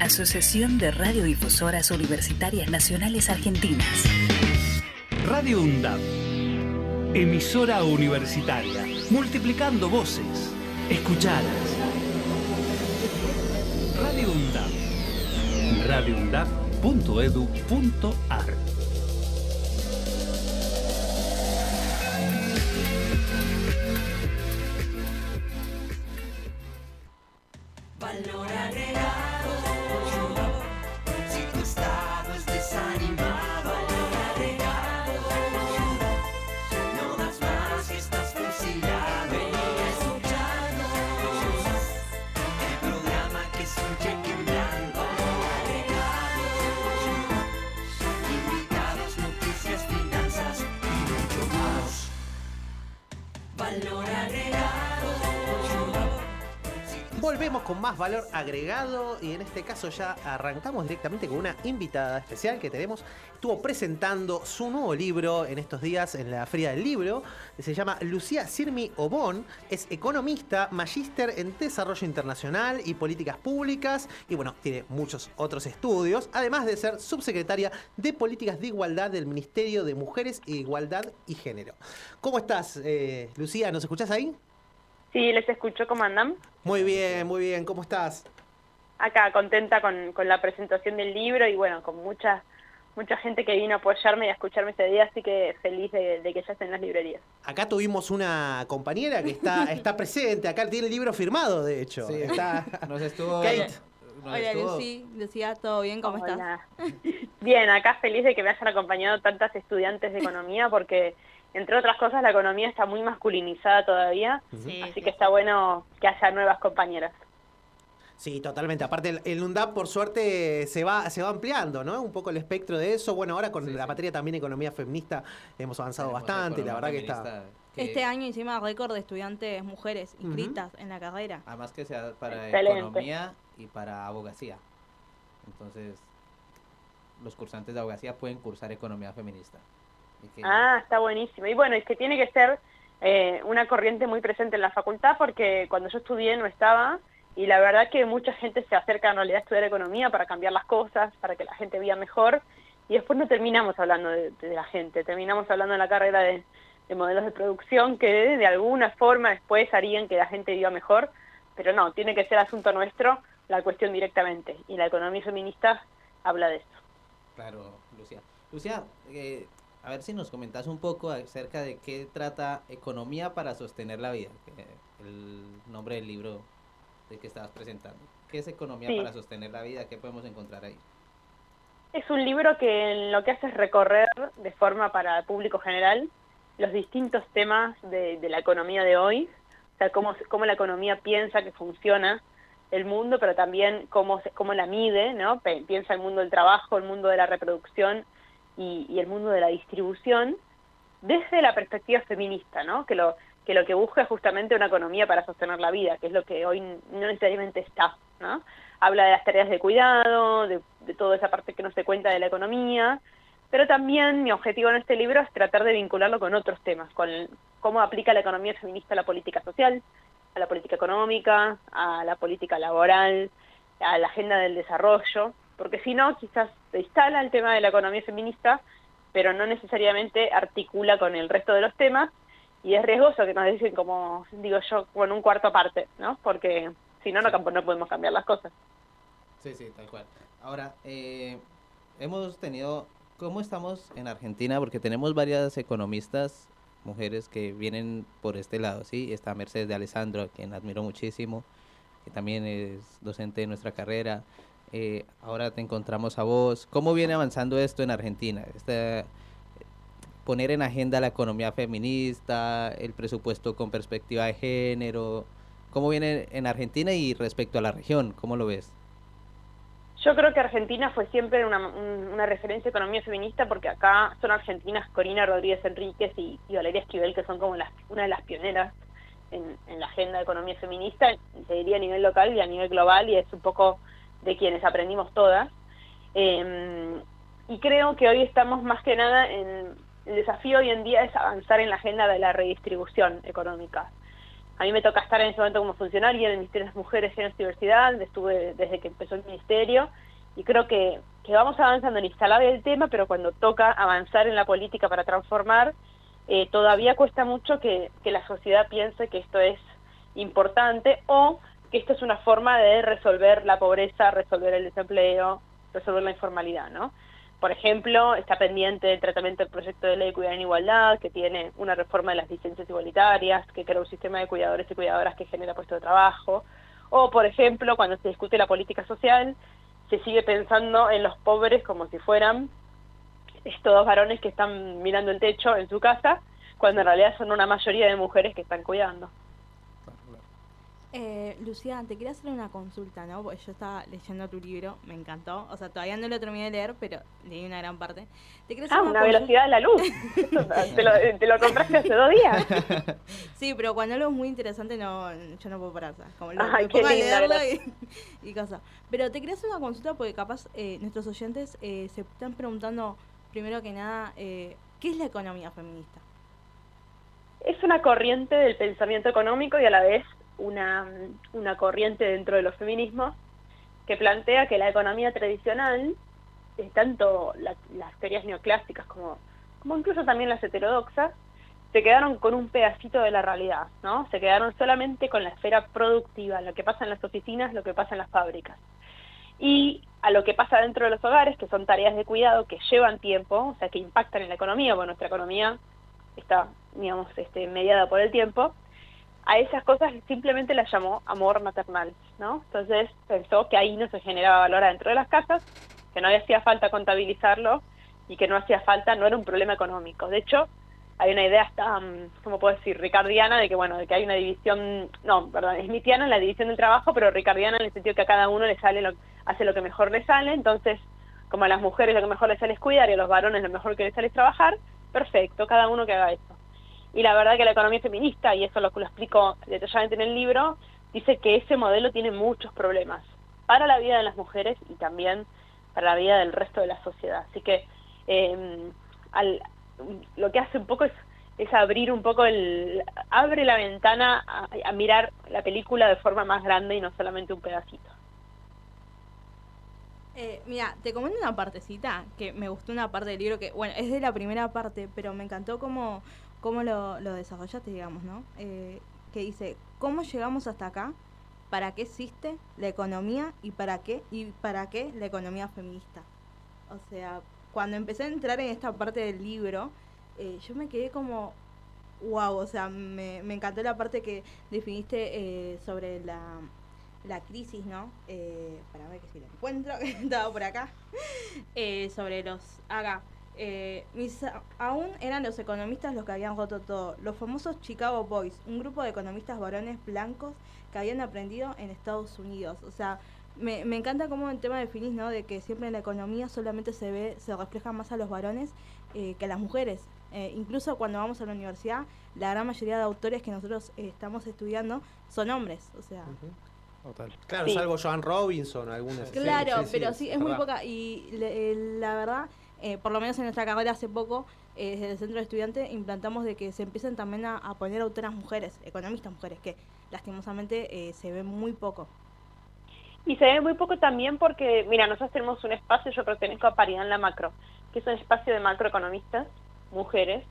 [SPEAKER 4] Asociación de Radiodifusoras Universitarias Nacionales Argentinas.
[SPEAKER 17] Radio UNDAP. Emisora universitaria. Multiplicando voces. Escuchadas. Radio UNDAP. radioundap.edu.ar
[SPEAKER 1] Volvemos con más valor agregado y en este caso ya arrancamos directamente con una invitada especial que tenemos. Estuvo presentando su nuevo libro en estos días en la Feria del Libro. Se llama Lucía Sirmi Obón. Es economista, magíster en desarrollo internacional y políticas públicas. Y bueno, tiene muchos otros estudios. Además de ser subsecretaria de Políticas de Igualdad del Ministerio de Mujeres Igualdad y Género. ¿Cómo estás, eh, Lucía? ¿Nos escuchás ahí?
[SPEAKER 18] Sí, les escucho, ¿cómo andan?
[SPEAKER 1] Muy bien, muy bien. ¿Cómo estás?
[SPEAKER 18] Acá contenta con, con la presentación del libro y bueno, con mucha mucha gente que vino a apoyarme y a escucharme ese día, así que feliz de, de que ya estén en las librerías.
[SPEAKER 1] Acá tuvimos una compañera que está, está presente, acá tiene el libro firmado, de hecho.
[SPEAKER 2] Sí,
[SPEAKER 1] está...
[SPEAKER 2] nos estuvo.
[SPEAKER 1] Kate.
[SPEAKER 2] nos
[SPEAKER 7] Hola
[SPEAKER 2] estuvo-
[SPEAKER 7] Lucy, Lucía, ¿todo bien? ¿Cómo
[SPEAKER 18] Hola.
[SPEAKER 7] estás?
[SPEAKER 18] Bien, acá feliz de que me hayan acompañado tantas estudiantes de economía porque, entre otras cosas, la economía está muy masculinizada todavía,
[SPEAKER 7] Sí,
[SPEAKER 18] así
[SPEAKER 7] sí.
[SPEAKER 18] que está bueno que haya nuevas compañeras.
[SPEAKER 1] Sí, totalmente. Aparte, el, UNDAP, por suerte, se va, se va ampliando, ¿no? Un poco el espectro de eso. Bueno, ahora con la materia también economía feminista hemos avanzado
[SPEAKER 2] Tenemos
[SPEAKER 1] bastante. La verdad que está...
[SPEAKER 2] que
[SPEAKER 7] Este año hicimos récord de estudiantes mujeres inscritas en la carrera.
[SPEAKER 2] Además que sea para
[SPEAKER 18] Excelente.
[SPEAKER 2] economía y para abogacía. Entonces, los cursantes de abogacía pueden cursar economía feminista. Que-
[SPEAKER 18] Ah, está buenísimo. Y bueno, es que tiene que ser eh, una corriente muy presente en la facultad porque cuando yo estudié no estaba y la verdad que mucha gente se acerca en realidad a estudiar economía para cambiar las cosas, para que la gente viva mejor y después no terminamos hablando de, de la gente, terminamos hablando en la carrera de, de modelos de producción que de alguna forma después harían que la gente viva mejor, pero no, tiene que ser asunto nuestro la cuestión directamente y la economía feminista habla de eso.
[SPEAKER 2] Claro, Lucía. Lucía, eh, a ver si nos comentas un poco acerca de qué trata Economía para sostener la vida, el nombre del libro de que estabas presentando. ¿Qué es Economía
[SPEAKER 18] Sí.
[SPEAKER 2] para sostener la vida? ¿Qué podemos encontrar ahí?
[SPEAKER 18] Es un libro que lo que hace es recorrer de forma para el público general los distintos temas de, de la economía de hoy, o sea, cómo, cómo la economía piensa que funciona el mundo, pero también cómo, cómo la mide, ¿no? Piensa el mundo del trabajo, el mundo de la reproducción y, y el mundo de la distribución desde la perspectiva feminista, ¿no? Que lo que lo que busca es justamente una economía para sostener la vida, que es lo que hoy no necesariamente está, ¿no? Habla de las tareas de cuidado, de, toda esa parte que no se cuenta de la economía, pero también mi objetivo en este libro es tratar de vincularlo con otros temas, con cómo aplica la economía feminista a la política social, a la política económica, a la política laboral, a la agenda del desarrollo, porque si no, quizás se instala el tema de la economía feminista, pero no necesariamente articula con el resto de los temas, y es riesgoso que nos dicen como, digo yo, con un cuarto aparte, ¿no? Porque si no, no, no podemos cambiar las cosas.
[SPEAKER 2] Sí, sí, tal cual. Ahora, eh, hemos tenido, ¿cómo estamos en Argentina? Porque tenemos varias economistas, mujeres que vienen por este lado, ¿sí? Está Mercedes de Alessandro, a quien admiro muchísimo. que también es docente de nuestra carrera. Eh, ahora te encontramos a vos. ¿Cómo viene avanzando esto en Argentina? Este, poner en agenda la economía feminista, el presupuesto con perspectiva de género. ¿Cómo viene en Argentina y respecto a la región? ¿Cómo lo ves?
[SPEAKER 18] Yo creo que Argentina fue siempre una, un- una referencia de economía feminista porque acá son argentinas Corina Rodríguez Enríquez y, Valeria Esquivel, que son como las, una de las pioneras en, la agenda de economía feminista, diría a nivel local y a nivel global, y es un poco de quienes aprendimos todas. Eh, y creo que hoy estamos más que nada en... El desafío hoy en día es avanzar en la agenda de la redistribución económica. A mí me toca estar en ese momento como funcionaria en el Ministerio de las Mujeres, Género y Diversidad, estuve desde que empezó el ministerio, y creo que, que vamos avanzando en instalar el tema, pero cuando toca avanzar en la política para transformar, eh, todavía cuesta mucho que, que la sociedad piense que esto es importante o que esto es una forma de resolver la pobreza, resolver el desempleo, resolver la informalidad, ¿no? Por ejemplo, está pendiente el tratamiento del proyecto de ley de cuidado en igualdad, que tiene una reforma de las licencias igualitarias, que crea un sistema de cuidadores y cuidadoras que genera puestos de trabajo. O, por ejemplo, cuando se discute la política social, se sigue pensando en los pobres como si fueran estos dos varones que están mirando el techo en su casa, cuando en realidad son una mayoría de mujeres que están cuidando.
[SPEAKER 7] Eh, Lucía, te quería hacer una consulta, ¿no? Porque yo estaba leyendo tu libro, me encantó. O sea, todavía no lo terminé de leer, pero leí una gran parte. Te quería hacer
[SPEAKER 18] Ah,
[SPEAKER 7] una
[SPEAKER 18] velocidad de la luz. Te, lo, te lo compraste hace dos días.
[SPEAKER 7] Sí, pero cuando algo es muy interesante, no, yo no puedo parar. Como lo,
[SPEAKER 18] Ay, qué linda,
[SPEAKER 7] y, y cosas. Pero te quería hacer una consulta porque capaz eh, nuestros oyentes eh, se están preguntando, primero que nada, eh, ¿qué es la economía feminista?
[SPEAKER 18] es una corriente del pensamiento económico y a la vez una, una corriente dentro de los feminismos que plantea que la economía tradicional, eh, tanto la- las teorías neoclásicas como, como incluso también las heterodoxas, se quedaron con un pedacito de la realidad, ¿no? Se quedaron solamente con la esfera productiva, lo que pasa en las oficinas, lo que pasa en las fábricas. Y a lo que pasa dentro de los hogares, que son tareas de cuidado que llevan tiempo, o sea, que impactan en la economía, porque nuestra economía está, digamos, este, mediada por el tiempo, a esas cosas simplemente las llamó amor maternal, ¿no? Entonces pensó que ahí no se generaba valor adentro de las casas, que no hacía falta contabilizarlo y que no hacía falta, no era un problema económico. De hecho, hay una idea hasta, mm, ¿cómo puedo decir?, ricardiana, de que, bueno, de que hay una división, no, perdón, smithiana en la división del trabajo, pero ricardiana en el sentido que a cada uno le sale, lo, hace lo que mejor le sale, entonces, como a las mujeres lo que mejor les sale es cuidar y a los varones lo mejor que les sale es trabajar, perfecto, cada uno que haga eso. Y la verdad que la economía feminista, y eso lo, lo explico detalladamente en el libro, dice que ese modelo tiene muchos problemas para la vida de las mujeres y también para la vida del resto de la sociedad. Así que eh, al, lo que hace un poco es, es abrir un poco el... abre la ventana a, a mirar la película de forma más grande y no solamente un pedacito.
[SPEAKER 7] Eh, mira, te comento una partecita que me gustó una parte del libro que, bueno, es de la primera parte, pero me encantó cómo, cómo lo, lo desarrollaste, digamos, ¿no? Eh, que dice, ¿cómo llegamos hasta acá? ¿Para qué existe la economía y para qué y para qué la economía feminista? O sea, cuando empecé a entrar en esta parte del libro, eh, yo me quedé como, wow, o sea, me, me encantó la parte que definiste eh, sobre la, la crisis, ¿no? Eh, para ver que si lo encuentro, que estaba por acá, eh, sobre los acá. Eh, mis, aún eran los economistas los que habían roto todo. Los famosos Chicago Boys, un grupo de economistas varones blancos que habían aprendido en Estados Unidos. O sea, me, me encanta cómo el tema definís, ¿no? De que siempre en la economía solamente se ve, se refleja más a los varones eh, que a las mujeres. Eh, incluso cuando vamos a la universidad, la gran mayoría de autores que nosotros eh, estamos estudiando son hombres. O sea,
[SPEAKER 1] Claro,
[SPEAKER 7] Sí.
[SPEAKER 1] salvo Joan Robinson, algunas.
[SPEAKER 7] Claro, pero sí, es muy
[SPEAKER 1] verdad.
[SPEAKER 7] poca. Y le- eh, la verdad, eh, por lo menos en nuestra carrera hace poco, eh, desde el centro de estudiantes, implantamos de que se empiecen también a, a poner autoras mujeres, economistas mujeres, que lastimosamente eh, se ven muy poco.
[SPEAKER 18] Y se ve muy poco también porque, mira, nosotros tenemos un espacio, yo pertenezco a Paridad en la Macro, que es un espacio de macroeconomistas, mujeres,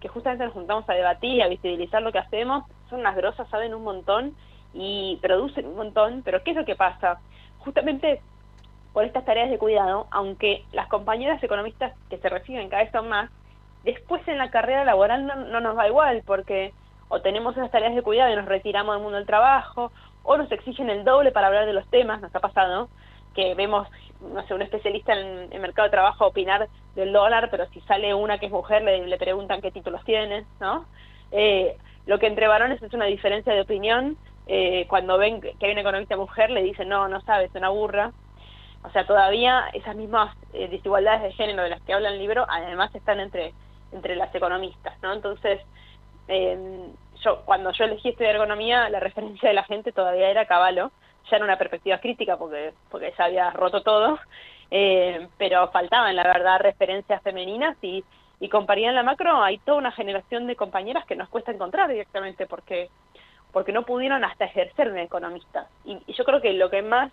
[SPEAKER 18] que justamente nos juntamos a debatir y a visibilizar lo que hacemos. Son unas grosas, saben un montón y producen un montón, pero ¿qué es lo que pasa? Justamente por estas tareas de cuidado, aunque las compañeras economistas que se reciben cada vez son más, después en la carrera laboral no, no nos va igual, porque o tenemos esas tareas de cuidado y nos retiramos del mundo del trabajo, o nos exigen el doble para hablar de los temas, nos ha pasado, que vemos, no sé, un especialista en el mercado de trabajo opinar del dólar, pero si sale una que es mujer le, preguntan qué títulos tiene, ¿no? Eh, lo que entre varones es una diferencia de opinión, eh, cuando ven que hay una economista mujer le dicen, no, no sabes, es una burra. O sea, todavía esas mismas eh, desigualdades de género de las que habla el libro, además están entre, entre las economistas, ¿no? Entonces, eh, yo cuando yo elegí estudiar economía, la referencia de la gente todavía era Caballo, ya era una perspectiva crítica porque, porque ya había roto todo, eh, pero faltaban, la verdad, referencias femeninas y, y con en la Macro hay toda una generación de compañeras que nos cuesta encontrar directamente porque, porque no pudieron hasta ejercer de economistas. Y, y yo creo que lo que más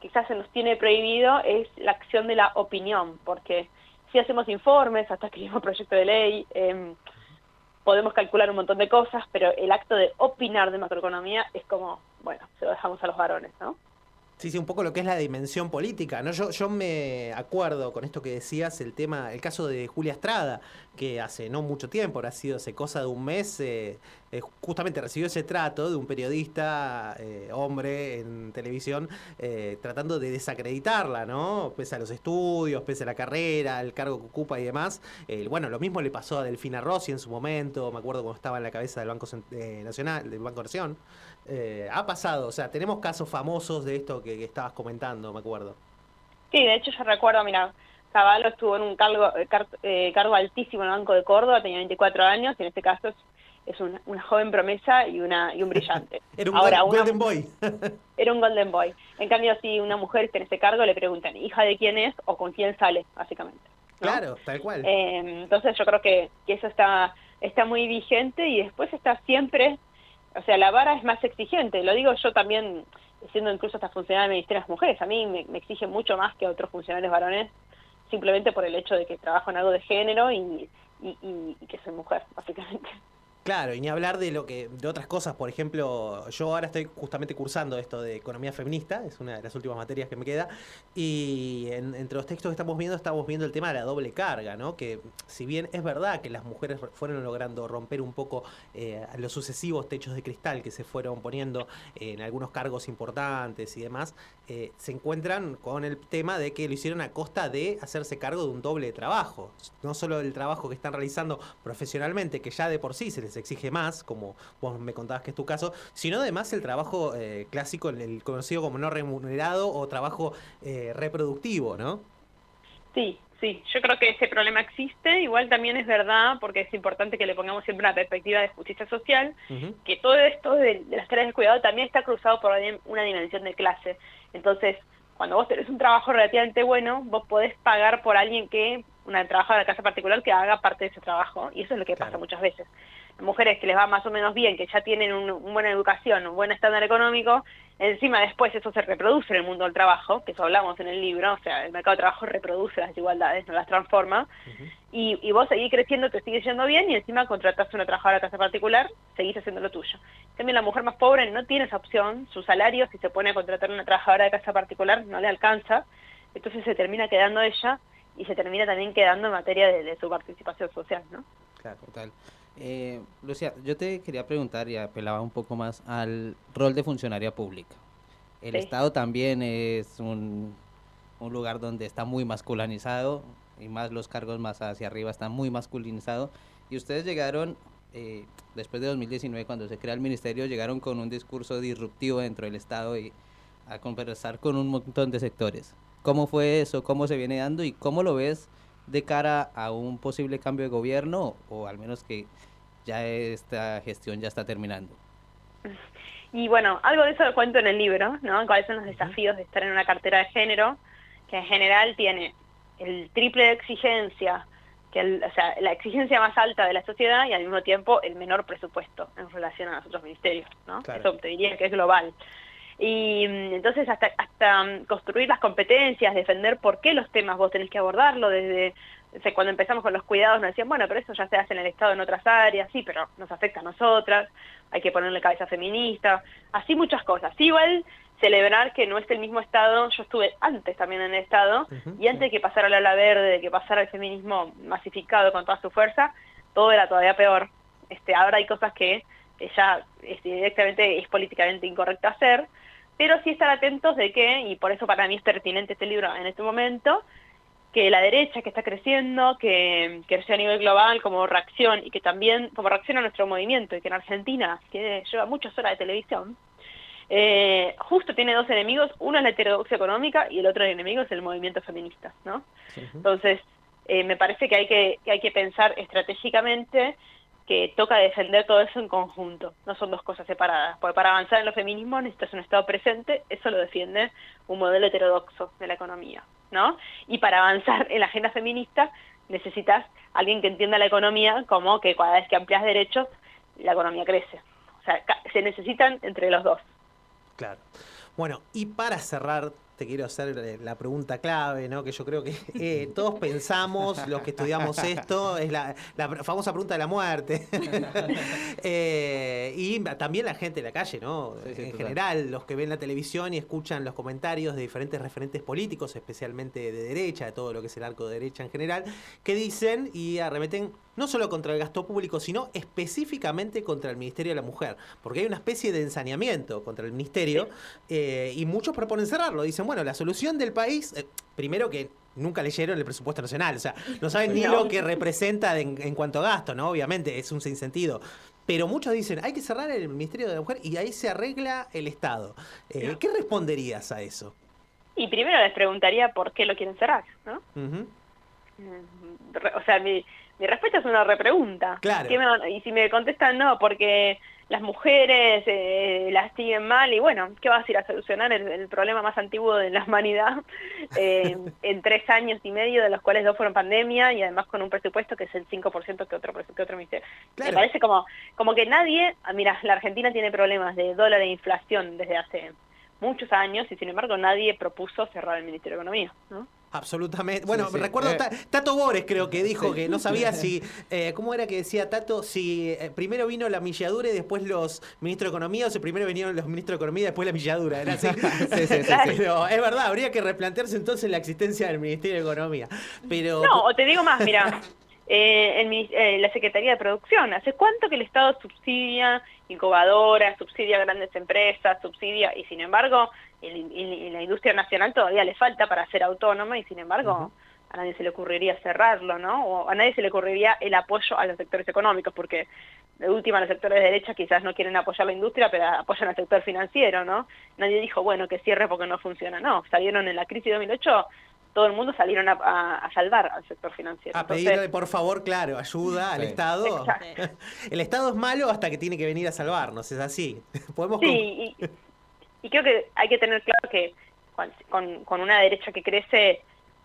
[SPEAKER 18] quizás se nos tiene prohibido es la acción de la opinión, porque si hacemos informes, hasta escribimos proyecto de ley, eh, podemos calcular un montón de cosas, pero el acto de opinar de macroeconomía es como, bueno, se lo dejamos a los varones, ¿no?
[SPEAKER 1] Sí, sí, un poco lo que es la dimensión política, ¿no? Yo, yo me acuerdo con esto que decías, el tema, el caso de Julia Estrada, que hace no mucho tiempo, ha sido hace cosa de un mes, eh, eh, justamente recibió ese trato de un periodista, eh, hombre, en televisión, eh, tratando de desacreditarla, ¿no? Pese a los estudios, pese a la carrera, el cargo que ocupa y demás. Bueno, lo mismo le pasó a Delfina Rossi en su momento, me acuerdo cuando estaba en la cabeza del Banco eh, Nacional, del Banco Nación. Eh, ha pasado, o sea, tenemos casos famosos de esto que, que estabas comentando, me acuerdo.
[SPEAKER 18] Sí, de hecho yo recuerdo, mira, Caballo estuvo en un cargo, eh, car- eh, cargo altísimo en el Banco de Córdoba, tenía 24 años, y en este caso es, es una, una joven promesa y una y un brillante.
[SPEAKER 1] Era un
[SPEAKER 18] Ahora,
[SPEAKER 1] gol-
[SPEAKER 18] una-
[SPEAKER 1] Golden Boy.
[SPEAKER 18] Era un Golden Boy. En cambio, si una mujer está en ese cargo, le preguntan, ¿hija de quién es o con quién sale, básicamente?
[SPEAKER 1] Claro, tal cual.
[SPEAKER 18] Eh, entonces yo creo que, que eso está, está muy vigente y después está siempre, o sea, la vara es más exigente, lo digo yo también, siendo incluso hasta funcionaria Ministerio de las Mujeres, a mí me, me exige mucho más que a otros funcionarios varones, simplemente por el hecho de que trabajo en algo de género y, y, y- y que soy mujer, básicamente.
[SPEAKER 1] Claro, y ni hablar de lo que de otras cosas, por ejemplo, yo ahora estoy justamente cursando esto de economía feminista, es una de las últimas materias que me queda, y en- entre los textos que estamos viendo estamos viendo el tema de la doble carga, ¿no? Que si bien es verdad que las mujeres fueron logrando romper un poco eh, los sucesivos techos de cristal que se fueron poniendo en algunos cargos importantes y demás, eh, se encuentran con el tema de que lo hicieron a costa de hacerse cargo de un doble trabajo, no solo el trabajo que están realizando profesionalmente, que ya de por sí se les exige más, como vos me contabas que es tu caso, sino además el trabajo eh, clásico, el- conocido como no remunerado o trabajo eh, reproductivo, ¿no?
[SPEAKER 18] Sí, sí, yo creo que ese problema existe, igual también es verdad, porque es importante que le pongamos siempre una perspectiva de justicia social, que todo esto de, de las tareas de cuidado también está cruzado por una dimensión de clase. Entonces, cuando vos tenés un trabajo relativamente bueno, vos podés pagar por alguien que, una trabajadora de casa particular, que haga parte de ese trabajo. Y eso es lo que pasa muchas veces. Mujeres que les va más o menos bien, que ya tienen un- una buena educación, un buen estándar económico, encima después eso se reproduce en el mundo del trabajo, que eso hablamos en el libro, o sea, el mercado de trabajo reproduce las desigualdades, no las transforma, y, y vos seguís creciendo, te sigue yendo bien, y encima contratás a una trabajadora de casa particular, seguís haciendo lo tuyo. Cambio, la mujer más pobre no tiene esa opción, su salario, si se pone a contratar a una trabajadora de casa particular, no le alcanza, entonces se termina quedando ella, y se termina también quedando en materia de, de su participación social, ¿no?
[SPEAKER 2] Claro, total. Eh, Lucia, yo te quería preguntar y apelaba un poco más al rol de funcionaria pública. El
[SPEAKER 18] Sí.
[SPEAKER 2] Estado también es un, un lugar donde está muy masculinizado y más los cargos más hacia arriba están muy masculinizados. Y ustedes llegaron, eh, después de 2019, cuando se crea el ministerio, llegaron con un discurso disruptivo dentro del Estado y a conversar con un montón de sectores. ¿Cómo fue eso? ¿Cómo se viene dando? ¿Y cómo lo ves de cara a un posible cambio de gobierno o al menos que ya esta gestión ya está terminando?
[SPEAKER 18] Y bueno, algo de eso lo cuento en el libro, ¿no? Cuáles son los desafíos de estar en una cartera de género, que en general tiene el triple de exigencia, que el- o sea, la exigencia más alta de la sociedad y al mismo tiempo el menor presupuesto en relación a los otros ministerios, ¿no?
[SPEAKER 19] Claro.
[SPEAKER 18] Eso te diría que es global. Y mm, entonces hasta, hasta mm, construir las competencias, defender por qué los temas vos tenés que abordarlo desde... cuando empezamos con los cuidados nos decían, bueno, pero eso ya se hace en el Estado en otras áreas, sí, pero nos afecta a nosotras, hay que ponerle cabeza feminista, así muchas cosas. Igual celebrar que no es el mismo Estado, yo estuve antes también en el Estado, y antes de que pasara la ala verde, de que pasara el feminismo masificado con toda su fuerza, todo era todavía peor. Este, ahora hay cosas que ya es, directamente es políticamente incorrecto hacer, pero sí estar atentos de que, y por eso para mí es pertinente este libro en este momento, que la derecha que está creciendo, que creció a nivel global como reacción y que también como reacción a nuestro movimiento y que en Argentina, que lleva muchas horas de televisión, eh, justo tiene dos enemigos, uno es la heterodoxia económica y el otro enemigo es el movimiento feminista, ¿no? Entonces, eh, me parece que hay que, que hay que pensar estratégicamente que toca defender todo eso en conjunto, no son dos cosas separadas, porque para avanzar en los feminismos necesitas un Estado presente, eso lo defiende un modelo heterodoxo de la economía, ¿no? Y para avanzar en la agenda feminista necesitas alguien que entienda la economía como que cada vez que amplias derechos, la economía crece. O sea, se necesitan entre los dos.
[SPEAKER 1] Claro. Bueno, y para cerrar, te quiero hacer la pregunta clave, ¿no? Que yo creo que eh, todos pensamos, los que estudiamos esto, es la, famosa pregunta de la muerte. Eh, y también la gente de la calle, ¿no?
[SPEAKER 2] Sí, sí,
[SPEAKER 1] en general, los que ven la televisión y escuchan los comentarios de diferentes referentes políticos, especialmente de derecha, de todo lo que es el arco de derecha en general, que dicen y arremeten no solo contra el gasto público, sino específicamente contra el Ministerio de la Mujer, porque hay una especie de ensañamiento contra el Ministerio eh, y muchos proponen cerrarlo. Dicen, bueno, la solución del país, eh, primero que nunca leyeron el presupuesto nacional, o sea, no saben ni
[SPEAKER 18] No.
[SPEAKER 1] lo que representa en, en cuanto a gasto, ¿no? Obviamente, es un sinsentido. Pero muchos dicen, hay que cerrar el Ministerio de la Mujer y ahí se arregla el Estado. Eh, ¿Qué responderías a eso?
[SPEAKER 18] Y primero les preguntaría por qué lo quieren cerrar, ¿no? Re- O sea, mi, mi respuesta es una repregunta.
[SPEAKER 1] Claro.
[SPEAKER 18] ¿Qué me van- y si me contestan no, porque las mujeres eh, las siguen mal, y bueno, ¿qué vas a ir a solucionar el, el problema más antiguo de la humanidad eh, en tres años y medio, de los cuales dos fueron pandemia, y además con un presupuesto que es el 5% que otro, que otro ministerio? Me parece como, como que nadie, ah, mira, la Argentina tiene problemas de dólar e inflación desde hace muchos años, y sin embargo nadie propuso cerrar el Ministerio de Economía, ¿no?
[SPEAKER 1] Absolutamente. Bueno,
[SPEAKER 2] sí.
[SPEAKER 1] recuerdo
[SPEAKER 2] Eh.
[SPEAKER 1] Ta- Tato Bores creo que dijo que no sabía si, eh, ¿cómo era que decía Tato? Si eh, primero vino la milladura y después los ministros de Economía, o si primero vinieron los ministros de Economía y después la milladura. ¿Era así?
[SPEAKER 2] Sí, sí, sí, sí.
[SPEAKER 1] Pero es verdad, habría que replantearse entonces la existencia del Ministerio de Economía. Pero
[SPEAKER 18] No, o te digo más, mira, eh, el minis- eh, la Secretaría de Producción, ¿hace cuánto que el Estado subsidia incubadoras, subsidia grandes empresas, subsidia, y sin embargo, el- el- la industria nacional todavía le falta para ser autónoma, y sin embargo, a nadie se le ocurriría cerrarlo, ¿no? O a nadie se le ocurriría el apoyo a los sectores económicos, porque de última los sectores de derecha quizás no quieren apoyar la industria, pero apoyan al sector financiero, ¿no? Nadie dijo, bueno, que cierre porque no funciona, no, salieron en la crisis de 2008 todo el mundo salieron a, a- a salvar al sector financiero.
[SPEAKER 1] a
[SPEAKER 18] Entonces,
[SPEAKER 1] pedirle, por favor, claro, ayuda al
[SPEAKER 2] Sí.
[SPEAKER 1] Estado.
[SPEAKER 18] Exacto.
[SPEAKER 1] El Estado es malo hasta que tiene que venir a salvarnos, es así. Podemos
[SPEAKER 18] Sí, y, y creo que hay que tener claro que con, con- una derecha que crece,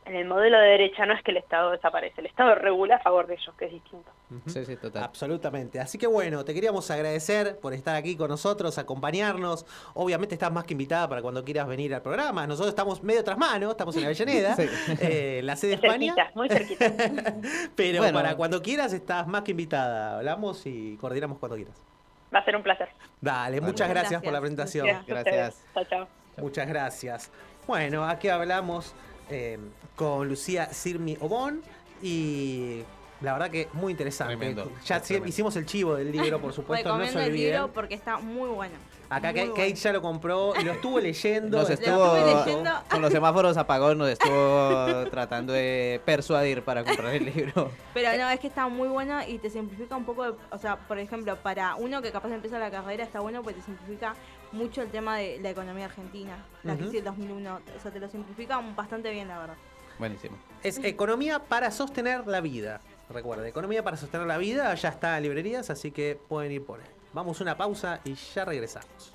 [SPEAKER 18] en el modelo de derecha no es que el Estado desaparece, el Estado regula a favor de ellos, que es distinto.
[SPEAKER 2] Sí, sí, total.
[SPEAKER 1] Absolutamente. Así que bueno, te queríamos agradecer por estar aquí con nosotros, acompañarnos. Obviamente estás más que invitada para cuando quieras venir al programa. Nosotros estamos medio tras mano, estamos en Avellaneda,
[SPEAKER 2] Sí.
[SPEAKER 1] eh, la sede de España.
[SPEAKER 18] Cerquita, muy cerquita.
[SPEAKER 1] Pero
[SPEAKER 2] Bueno.
[SPEAKER 1] para cuando quieras estás más que invitada. Hablamos y coordinamos cuando quieras.
[SPEAKER 18] Va a ser un placer.
[SPEAKER 1] Dale, muchas gracias, por la presentación.
[SPEAKER 18] Gracias. Chao, chao.
[SPEAKER 1] Muchas gracias. Bueno, aquí hablamos eh, con Lucía Sirmi Obón y la verdad que muy interesante.
[SPEAKER 2] Tremendo,
[SPEAKER 1] ya
[SPEAKER 2] tremendo.
[SPEAKER 1] hicimos el chivo del libro, por supuesto, no se
[SPEAKER 7] Recomiendo el libro porque está muy bueno.
[SPEAKER 1] Acá Kate,
[SPEAKER 7] bueno.
[SPEAKER 1] Kate ya lo compró y lo estuvo leyendo.
[SPEAKER 2] Nos estuvo
[SPEAKER 7] estuve leyendo.
[SPEAKER 2] con los semáforos apagados, nos estuvo tratando de persuadir para comprar el libro.
[SPEAKER 7] Pero no, es que está muy bueno y te simplifica un poco, o sea, por ejemplo, para uno que capaz empieza la carrera está bueno porque te simplifica mucho el tema de la economía argentina, la
[SPEAKER 1] Ujú.
[SPEAKER 7] crisis del 2001, o sea, te lo simplifica bastante bien, la verdad.
[SPEAKER 2] Buenísimo.
[SPEAKER 1] Es economía para sostener la vida. Recuerda, economía para sostener la vida ya está en librerías, así que pueden ir por él. Vamos a una pausa y ya regresamos.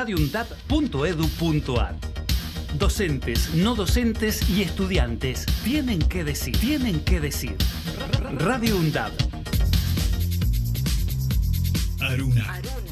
[SPEAKER 17] radioundap.edu.ar Docentes, no docentes y estudiantes tienen que decir, tienen que decir. Radio UNDAP.
[SPEAKER 16] Aruna.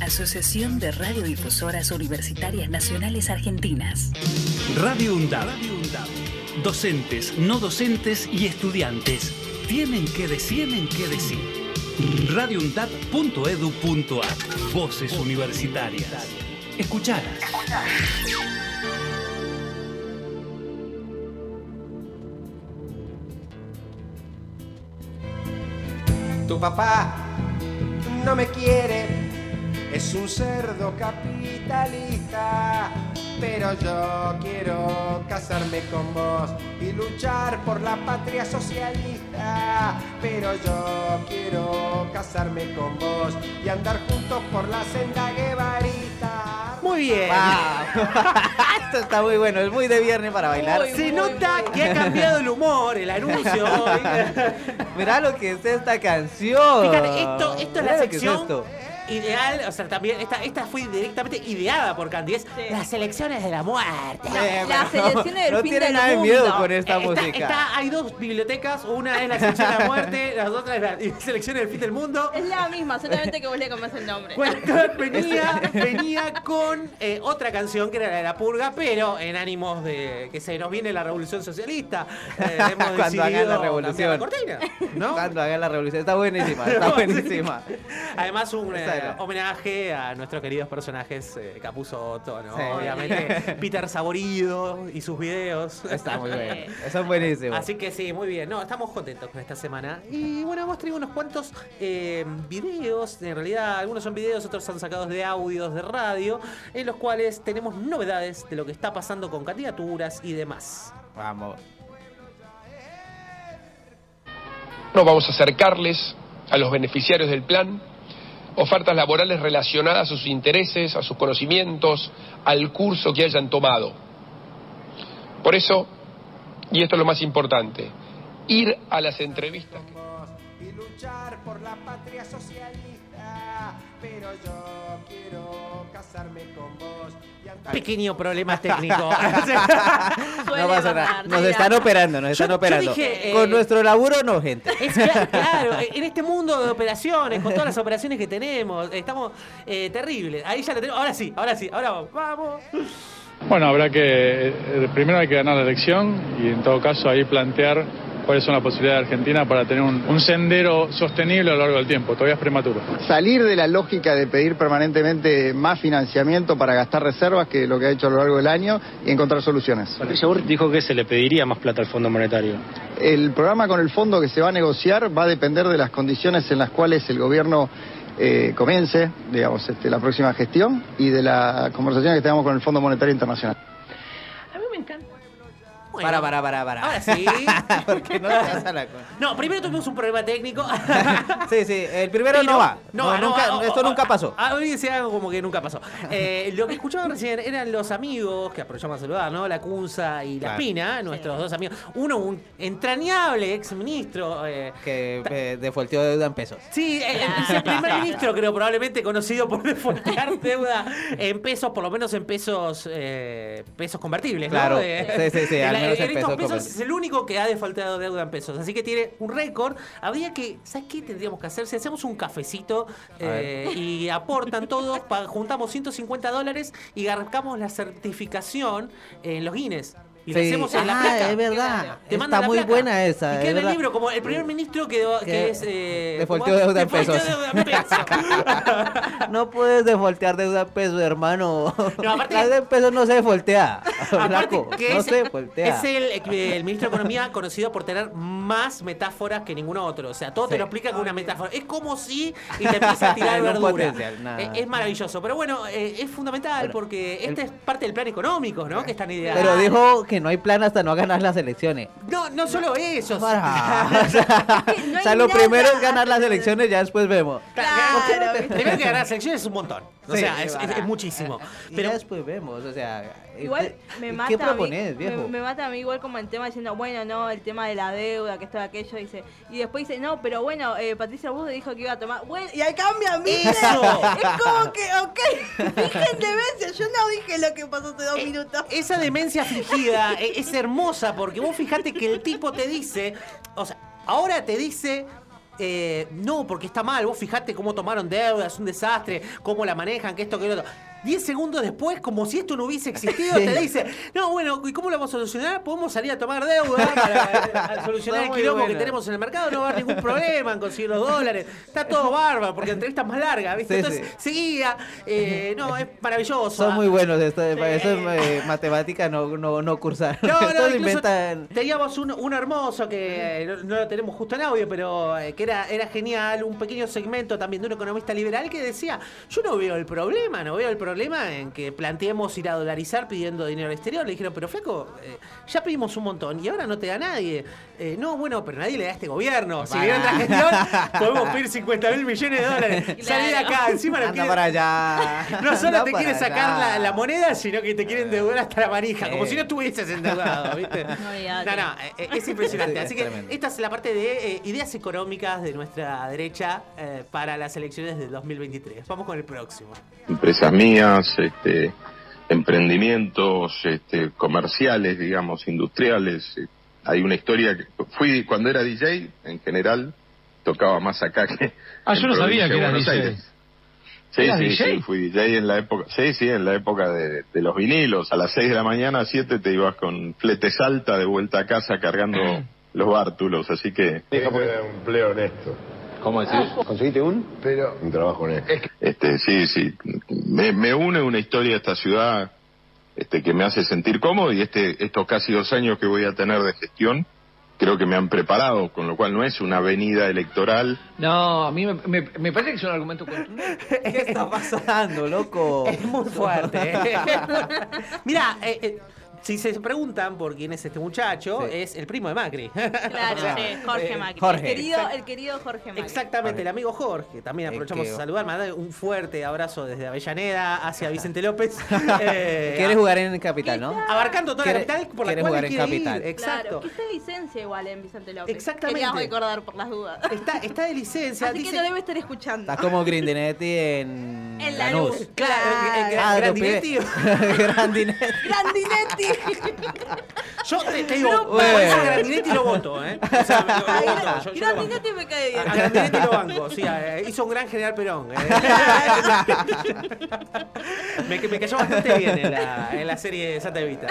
[SPEAKER 4] Asociación de Radiodifusoras Universitarias Nacionales Argentinas.
[SPEAKER 17] Radio UNDAP. Docentes, no docentes y estudiantes tienen que decir, tienen que decir. radioundap.edu.ar Voces universitarias. Escuchalas.
[SPEAKER 20] Tu papá no me quiere, es un cerdo capitalista. Pero yo quiero casarme con vos y luchar por la patria socialista. Pero yo quiero casarme con vos y andar juntos por la senda guevarita.
[SPEAKER 1] Muy Muy bien.
[SPEAKER 2] Esto está muy bueno, es muy de viernes para bailar.
[SPEAKER 1] Se nota que ha cambiado el humor, el anuncio.
[SPEAKER 2] Mirá lo que es esta canción.
[SPEAKER 1] Fíjate, esto, esto es la
[SPEAKER 2] es
[SPEAKER 1] sección
[SPEAKER 2] esto.
[SPEAKER 1] Ideal, o sea, también esta, esta fue directamente ideada por Candy, es las selecciones de la muerte.
[SPEAKER 2] Eh,
[SPEAKER 7] Las selecciones del
[SPEAKER 2] no
[SPEAKER 7] fin
[SPEAKER 2] tiene
[SPEAKER 7] del
[SPEAKER 2] nada de
[SPEAKER 7] mundo.
[SPEAKER 2] miedo con esta
[SPEAKER 1] Está-
[SPEAKER 2] música.
[SPEAKER 1] está- hay dos bibliotecas, una es la selección de la muerte, las otras es la selección del fin del mundo.
[SPEAKER 7] Es la misma, solamente que vos le cambiás el nombre.
[SPEAKER 1] Bueno, venía, venía con eh, otra canción que era la de la purga, pero en ánimos de que se nos viene la revolución socialista. eh, hemos
[SPEAKER 2] Cuando hagan la revolución.
[SPEAKER 1] la cortina, ¿no?
[SPEAKER 2] Cuando hagan la revolución. Está buenísima, está buenísima.
[SPEAKER 1] Además, un homenaje a nuestros queridos personajes eh, Capuzzo Otto, ¿no?
[SPEAKER 2] Sí.
[SPEAKER 1] Obviamente, Peter Saborido y sus videos.
[SPEAKER 2] Está muy bueno. Son buenísimos.
[SPEAKER 1] Así que sí, muy bien. No, estamos contentos con esta semana. Y bueno, hemos traído unos cuantos eh, videos. En realidad, algunos son videos, otros son sacados de audios de radio, en los cuales tenemos novedades de lo que está pasando con candidaturas y demás.
[SPEAKER 2] Vamos.
[SPEAKER 21] No vamos a acercarles a los beneficiarios del plan ofertas laborales relacionadas a sus intereses, a sus conocimientos, al curso que hayan tomado. Por eso, y esto es lo más importante, ir a las entrevistas.
[SPEAKER 20] y luchar por la patria socialista. Pero yo quiero casarme con vos.
[SPEAKER 1] Pequeño problema técnico.
[SPEAKER 2] No pasa nada. Nos están operando, nos están
[SPEAKER 1] yo
[SPEAKER 2] operando.
[SPEAKER 1] dije, eh,
[SPEAKER 2] Con nuestro laburo no, gente.
[SPEAKER 1] Es cla- claro, en este mundo de operaciones, con todas las operaciones que tenemos, estamos eh, terribles. Ahí ya lo tenemos. Ahora sí, ahora sí, ahora vamos. vamos.
[SPEAKER 22] Bueno, habrá que, eh, primero hay que ganar la elección y en todo caso ahí plantear cuáles son las posibilidades de Argentina para tener un, un sendero sostenible a lo largo del tiempo. Todavía es prematuro.
[SPEAKER 23] Salir de la lógica de pedir permanentemente más financiamiento para gastar reservas, que lo que ha hecho a lo largo del año, y encontrar soluciones.
[SPEAKER 24] Patricia Burr dijo que se le pediría más plata al Fondo Monetario.
[SPEAKER 23] El programa con el fondo que se va a negociar va a depender de las condiciones en las cuales el gobierno eh, comience, digamos, este, la próxima gestión y de la conversación que tengamos con el Fondo Monetario Internacional.
[SPEAKER 2] Para, para, para, para.
[SPEAKER 1] Ahora sí.
[SPEAKER 2] Porque no te vas a la
[SPEAKER 1] No, primero tuvimos un problema técnico.
[SPEAKER 2] Sí, sí, el primero
[SPEAKER 1] Pero-
[SPEAKER 2] no va.
[SPEAKER 1] no,
[SPEAKER 2] No, nunca-
[SPEAKER 1] no,
[SPEAKER 2] esto nunca pasó.
[SPEAKER 1] Ah, hoy decía algo como que nunca pasó. Eh, lo que escuchaban recién eran los amigos, que aprovechamos a saludar, ¿no? La Cunza y la
[SPEAKER 2] Claro.
[SPEAKER 1] Espina, nuestros dos amigos. Uno, un entrañable ex ministro. Eh,
[SPEAKER 2] Que eh, deuda en pesos.
[SPEAKER 1] Sí, el, el viceprimer ministro, creo, probablemente conocido por defoltear deuda en pesos, por lo menos en pesos eh, pesos convertibles, ¿no?
[SPEAKER 2] Claro.
[SPEAKER 1] De-
[SPEAKER 2] Sí, sí, sí, al
[SPEAKER 1] en estos
[SPEAKER 2] pesos
[SPEAKER 1] es el único que ha defolteado deuda en pesos, así que tiene un récord. Habría que, ¿sabes qué tendríamos que hacer? Si hacemos un cafecito eh, y aportan todos, juntamos 150 dólares y garcamos la certificación en los Guinness. Y
[SPEAKER 2] Sí.
[SPEAKER 1] hacemos en la
[SPEAKER 2] Ah,
[SPEAKER 1] placa.
[SPEAKER 2] es verdad.
[SPEAKER 1] Te
[SPEAKER 2] Está muy
[SPEAKER 1] placa.
[SPEAKER 2] buena esa,
[SPEAKER 1] Y
[SPEAKER 2] es
[SPEAKER 1] queda en el
[SPEAKER 2] verdad.
[SPEAKER 1] libro como el primer ministro que, que
[SPEAKER 2] Que
[SPEAKER 1] es. Eh,
[SPEAKER 2] defolteó deuda en pesos.
[SPEAKER 1] deuda en pesos.
[SPEAKER 2] No puedes defoltear deuda en pesos, hermano.
[SPEAKER 1] No, aparte-
[SPEAKER 2] la deuda en pesos no se defoltea.
[SPEAKER 1] Que
[SPEAKER 2] no
[SPEAKER 1] es,
[SPEAKER 2] se defoltea.
[SPEAKER 1] es el, el ministro de Economía conocido por tener más metáforas que ningún otro. O sea, todo te
[SPEAKER 2] Sí.
[SPEAKER 1] lo explica con una metáfora. Es como si y te empieza a tirar verdura.
[SPEAKER 2] nada.
[SPEAKER 1] Es, es maravilloso. Pero bueno, eh, es fundamental porque esta es parte del plan económico, ¿no? Que están ideando.
[SPEAKER 2] Pero dijo que no hay plan hasta no ganar las elecciones.
[SPEAKER 1] No, no solo eso.
[SPEAKER 2] Para. o sea, o sea, lo primero es ganar las elecciones, ya después vemos.
[SPEAKER 1] Primero que ganar las elecciones es un montón. O
[SPEAKER 2] Sí,
[SPEAKER 1] sea, es,
[SPEAKER 2] para.
[SPEAKER 1] es- es muchísimo.
[SPEAKER 2] Y
[SPEAKER 1] Pero
[SPEAKER 2] ya después vemos, o sea...
[SPEAKER 7] Igual me
[SPEAKER 2] ¿qué
[SPEAKER 7] mata. a mí-
[SPEAKER 2] propones, viejo?
[SPEAKER 7] Me, me mata a mí igual como el tema diciendo, bueno, no, el tema de la deuda, que esto, aquello, dice. Y después dice, no, pero bueno, eh, Patricia Bus dijo que iba a tomar. Bueno, y ahí cambia.
[SPEAKER 1] Eso.
[SPEAKER 7] Es como que, ok, dije en demencia, yo no dije lo que pasó hace dos
[SPEAKER 1] Eh,
[SPEAKER 7] minutos.
[SPEAKER 1] Esa demencia fingida eh, es hermosa porque vos fijate que el tipo te dice, o sea, ahora te dice. eh, no, porque está mal. Vos fijate cómo tomaron deuda, es un desastre, cómo la manejan, que esto, que lo otro. Diez segundos después, como si esto no hubiese existido, te dice, no, bueno, ¿y cómo lo vamos a solucionar? Podemos salir a tomar deuda para eh, solucionar el quilombo que tenemos en el mercado, no va a haber ningún problema en conseguir los dólares. Está todo bárbaro, porque la entrevista es más larga, ¿viste?
[SPEAKER 2] Sí,
[SPEAKER 1] Entonces, seguía. eh, no, es maravilloso.
[SPEAKER 2] Son muy buenos, esto, eso es eh, matemática, no, no, no cursar.
[SPEAKER 1] No, no,
[SPEAKER 2] lo inventan...
[SPEAKER 1] teníamos uno hermoso que eh, no, no lo tenemos justo en audio, pero eh, que era, era genial, un pequeño segmento también de un economista liberal que decía, yo no veo el problema, no veo el problema problema en que planteemos ir a dolarizar pidiendo dinero al exterior. Le dijeron, pero Fleco, eh, ya pedimos un montón y ahora no te da nadie. Eh, no, bueno, pero nadie le da a este gobierno. Si viene otra gestión, podemos pedir 50 mil millones de dólares. Salí de acá, encima
[SPEAKER 2] Anda
[SPEAKER 1] quiere-
[SPEAKER 2] para allá.
[SPEAKER 1] No solo
[SPEAKER 2] Anda
[SPEAKER 1] te
[SPEAKER 2] para
[SPEAKER 1] quiere sacar la, la moneda, sino que te quiere endeudar hasta la manija, como si no estuvieses endeudado, ¿viste?
[SPEAKER 7] No.
[SPEAKER 1] No, no, eh, eh, es impresionante.
[SPEAKER 2] Es
[SPEAKER 1] Así que esta es la parte de eh, ideas económicas de nuestra derecha eh, para las elecciones del 2023. Vamos con el próximo.
[SPEAKER 25] empresas mías, este, emprendimientos este, comerciales, digamos, industriales. Eh, Hay una historia que fui cuando era DJ, en general, tocaba más acá que
[SPEAKER 26] Ah, yo no sabía que
[SPEAKER 25] Buenos
[SPEAKER 26] DJ.
[SPEAKER 25] Aires. Sí,
[SPEAKER 26] ¿Eras
[SPEAKER 25] sí,
[SPEAKER 26] DJ?
[SPEAKER 25] sí, fui DJ en la época, sí, sí, en la época de, de los vinilos. A las 6 de la mañana, a 7 te ibas con fletes alta de vuelta a casa cargando los bártulos, así que...
[SPEAKER 27] un empleo honesto.
[SPEAKER 25] ¿Cómo decís?
[SPEAKER 27] ¿Conseguiste un? Pero. Un trabajo honesto.
[SPEAKER 25] Este, sí, sí. Me, me une una historia de esta ciudad este, que me hace sentir cómodo y este, estos casi dos años que voy a tener de gestión creo que me han preparado, con lo cual no es una avenida electoral.
[SPEAKER 26] No, a mí me, me- me parece que es un argumento contundente.
[SPEAKER 2] ¿Qué está pasando, loco?
[SPEAKER 1] Es muy fuerte. ¿eh? Mira, eh, eh, si se preguntan por quién es este muchacho, es el primo de Macri.
[SPEAKER 7] Claro, sí, Jorge
[SPEAKER 1] Eh,
[SPEAKER 7] Macri.
[SPEAKER 1] Jorge.
[SPEAKER 7] El, querido, el Jorge Macri.
[SPEAKER 1] Exactamente, el amigo Jorge. También aprovechamos
[SPEAKER 2] que-
[SPEAKER 1] a saludar, mandar un fuerte abrazo desde Avellaneda hacia Vicente López. Eh,
[SPEAKER 2] Quiere jugar en Capital, ¿no?
[SPEAKER 1] Abarcando toda la capital por la cual
[SPEAKER 2] jugar en
[SPEAKER 1] ir.
[SPEAKER 2] Capital.
[SPEAKER 1] Exacto.
[SPEAKER 7] Claro, que está de licencia igual en Vicente López.
[SPEAKER 1] Exactamente.
[SPEAKER 7] Quería recordar por las dudas.
[SPEAKER 1] Está, está de licencia.
[SPEAKER 7] Así
[SPEAKER 1] dice-
[SPEAKER 7] que lo debe estar escuchando.
[SPEAKER 2] Está como Grindenetti en,
[SPEAKER 7] En
[SPEAKER 2] Lanús.
[SPEAKER 7] Lanús.
[SPEAKER 1] Claro, eh, eh,
[SPEAKER 2] Ah,
[SPEAKER 1] Grandinetti.
[SPEAKER 2] Grandinetti.
[SPEAKER 7] Grandinetti.
[SPEAKER 1] Yo te, te digo, por eso
[SPEAKER 2] bueno.
[SPEAKER 1] Grandinetti lo voto, ¿eh? O sea, lo, lo voto. Yo, yo lo banco.
[SPEAKER 7] Grandinetti me cae bien.
[SPEAKER 1] A Grandinetti lo banco, sí, eh, hizo un gran general Perón. eh. me, me cayó bastante bien en la, en la serie de Santa Evita.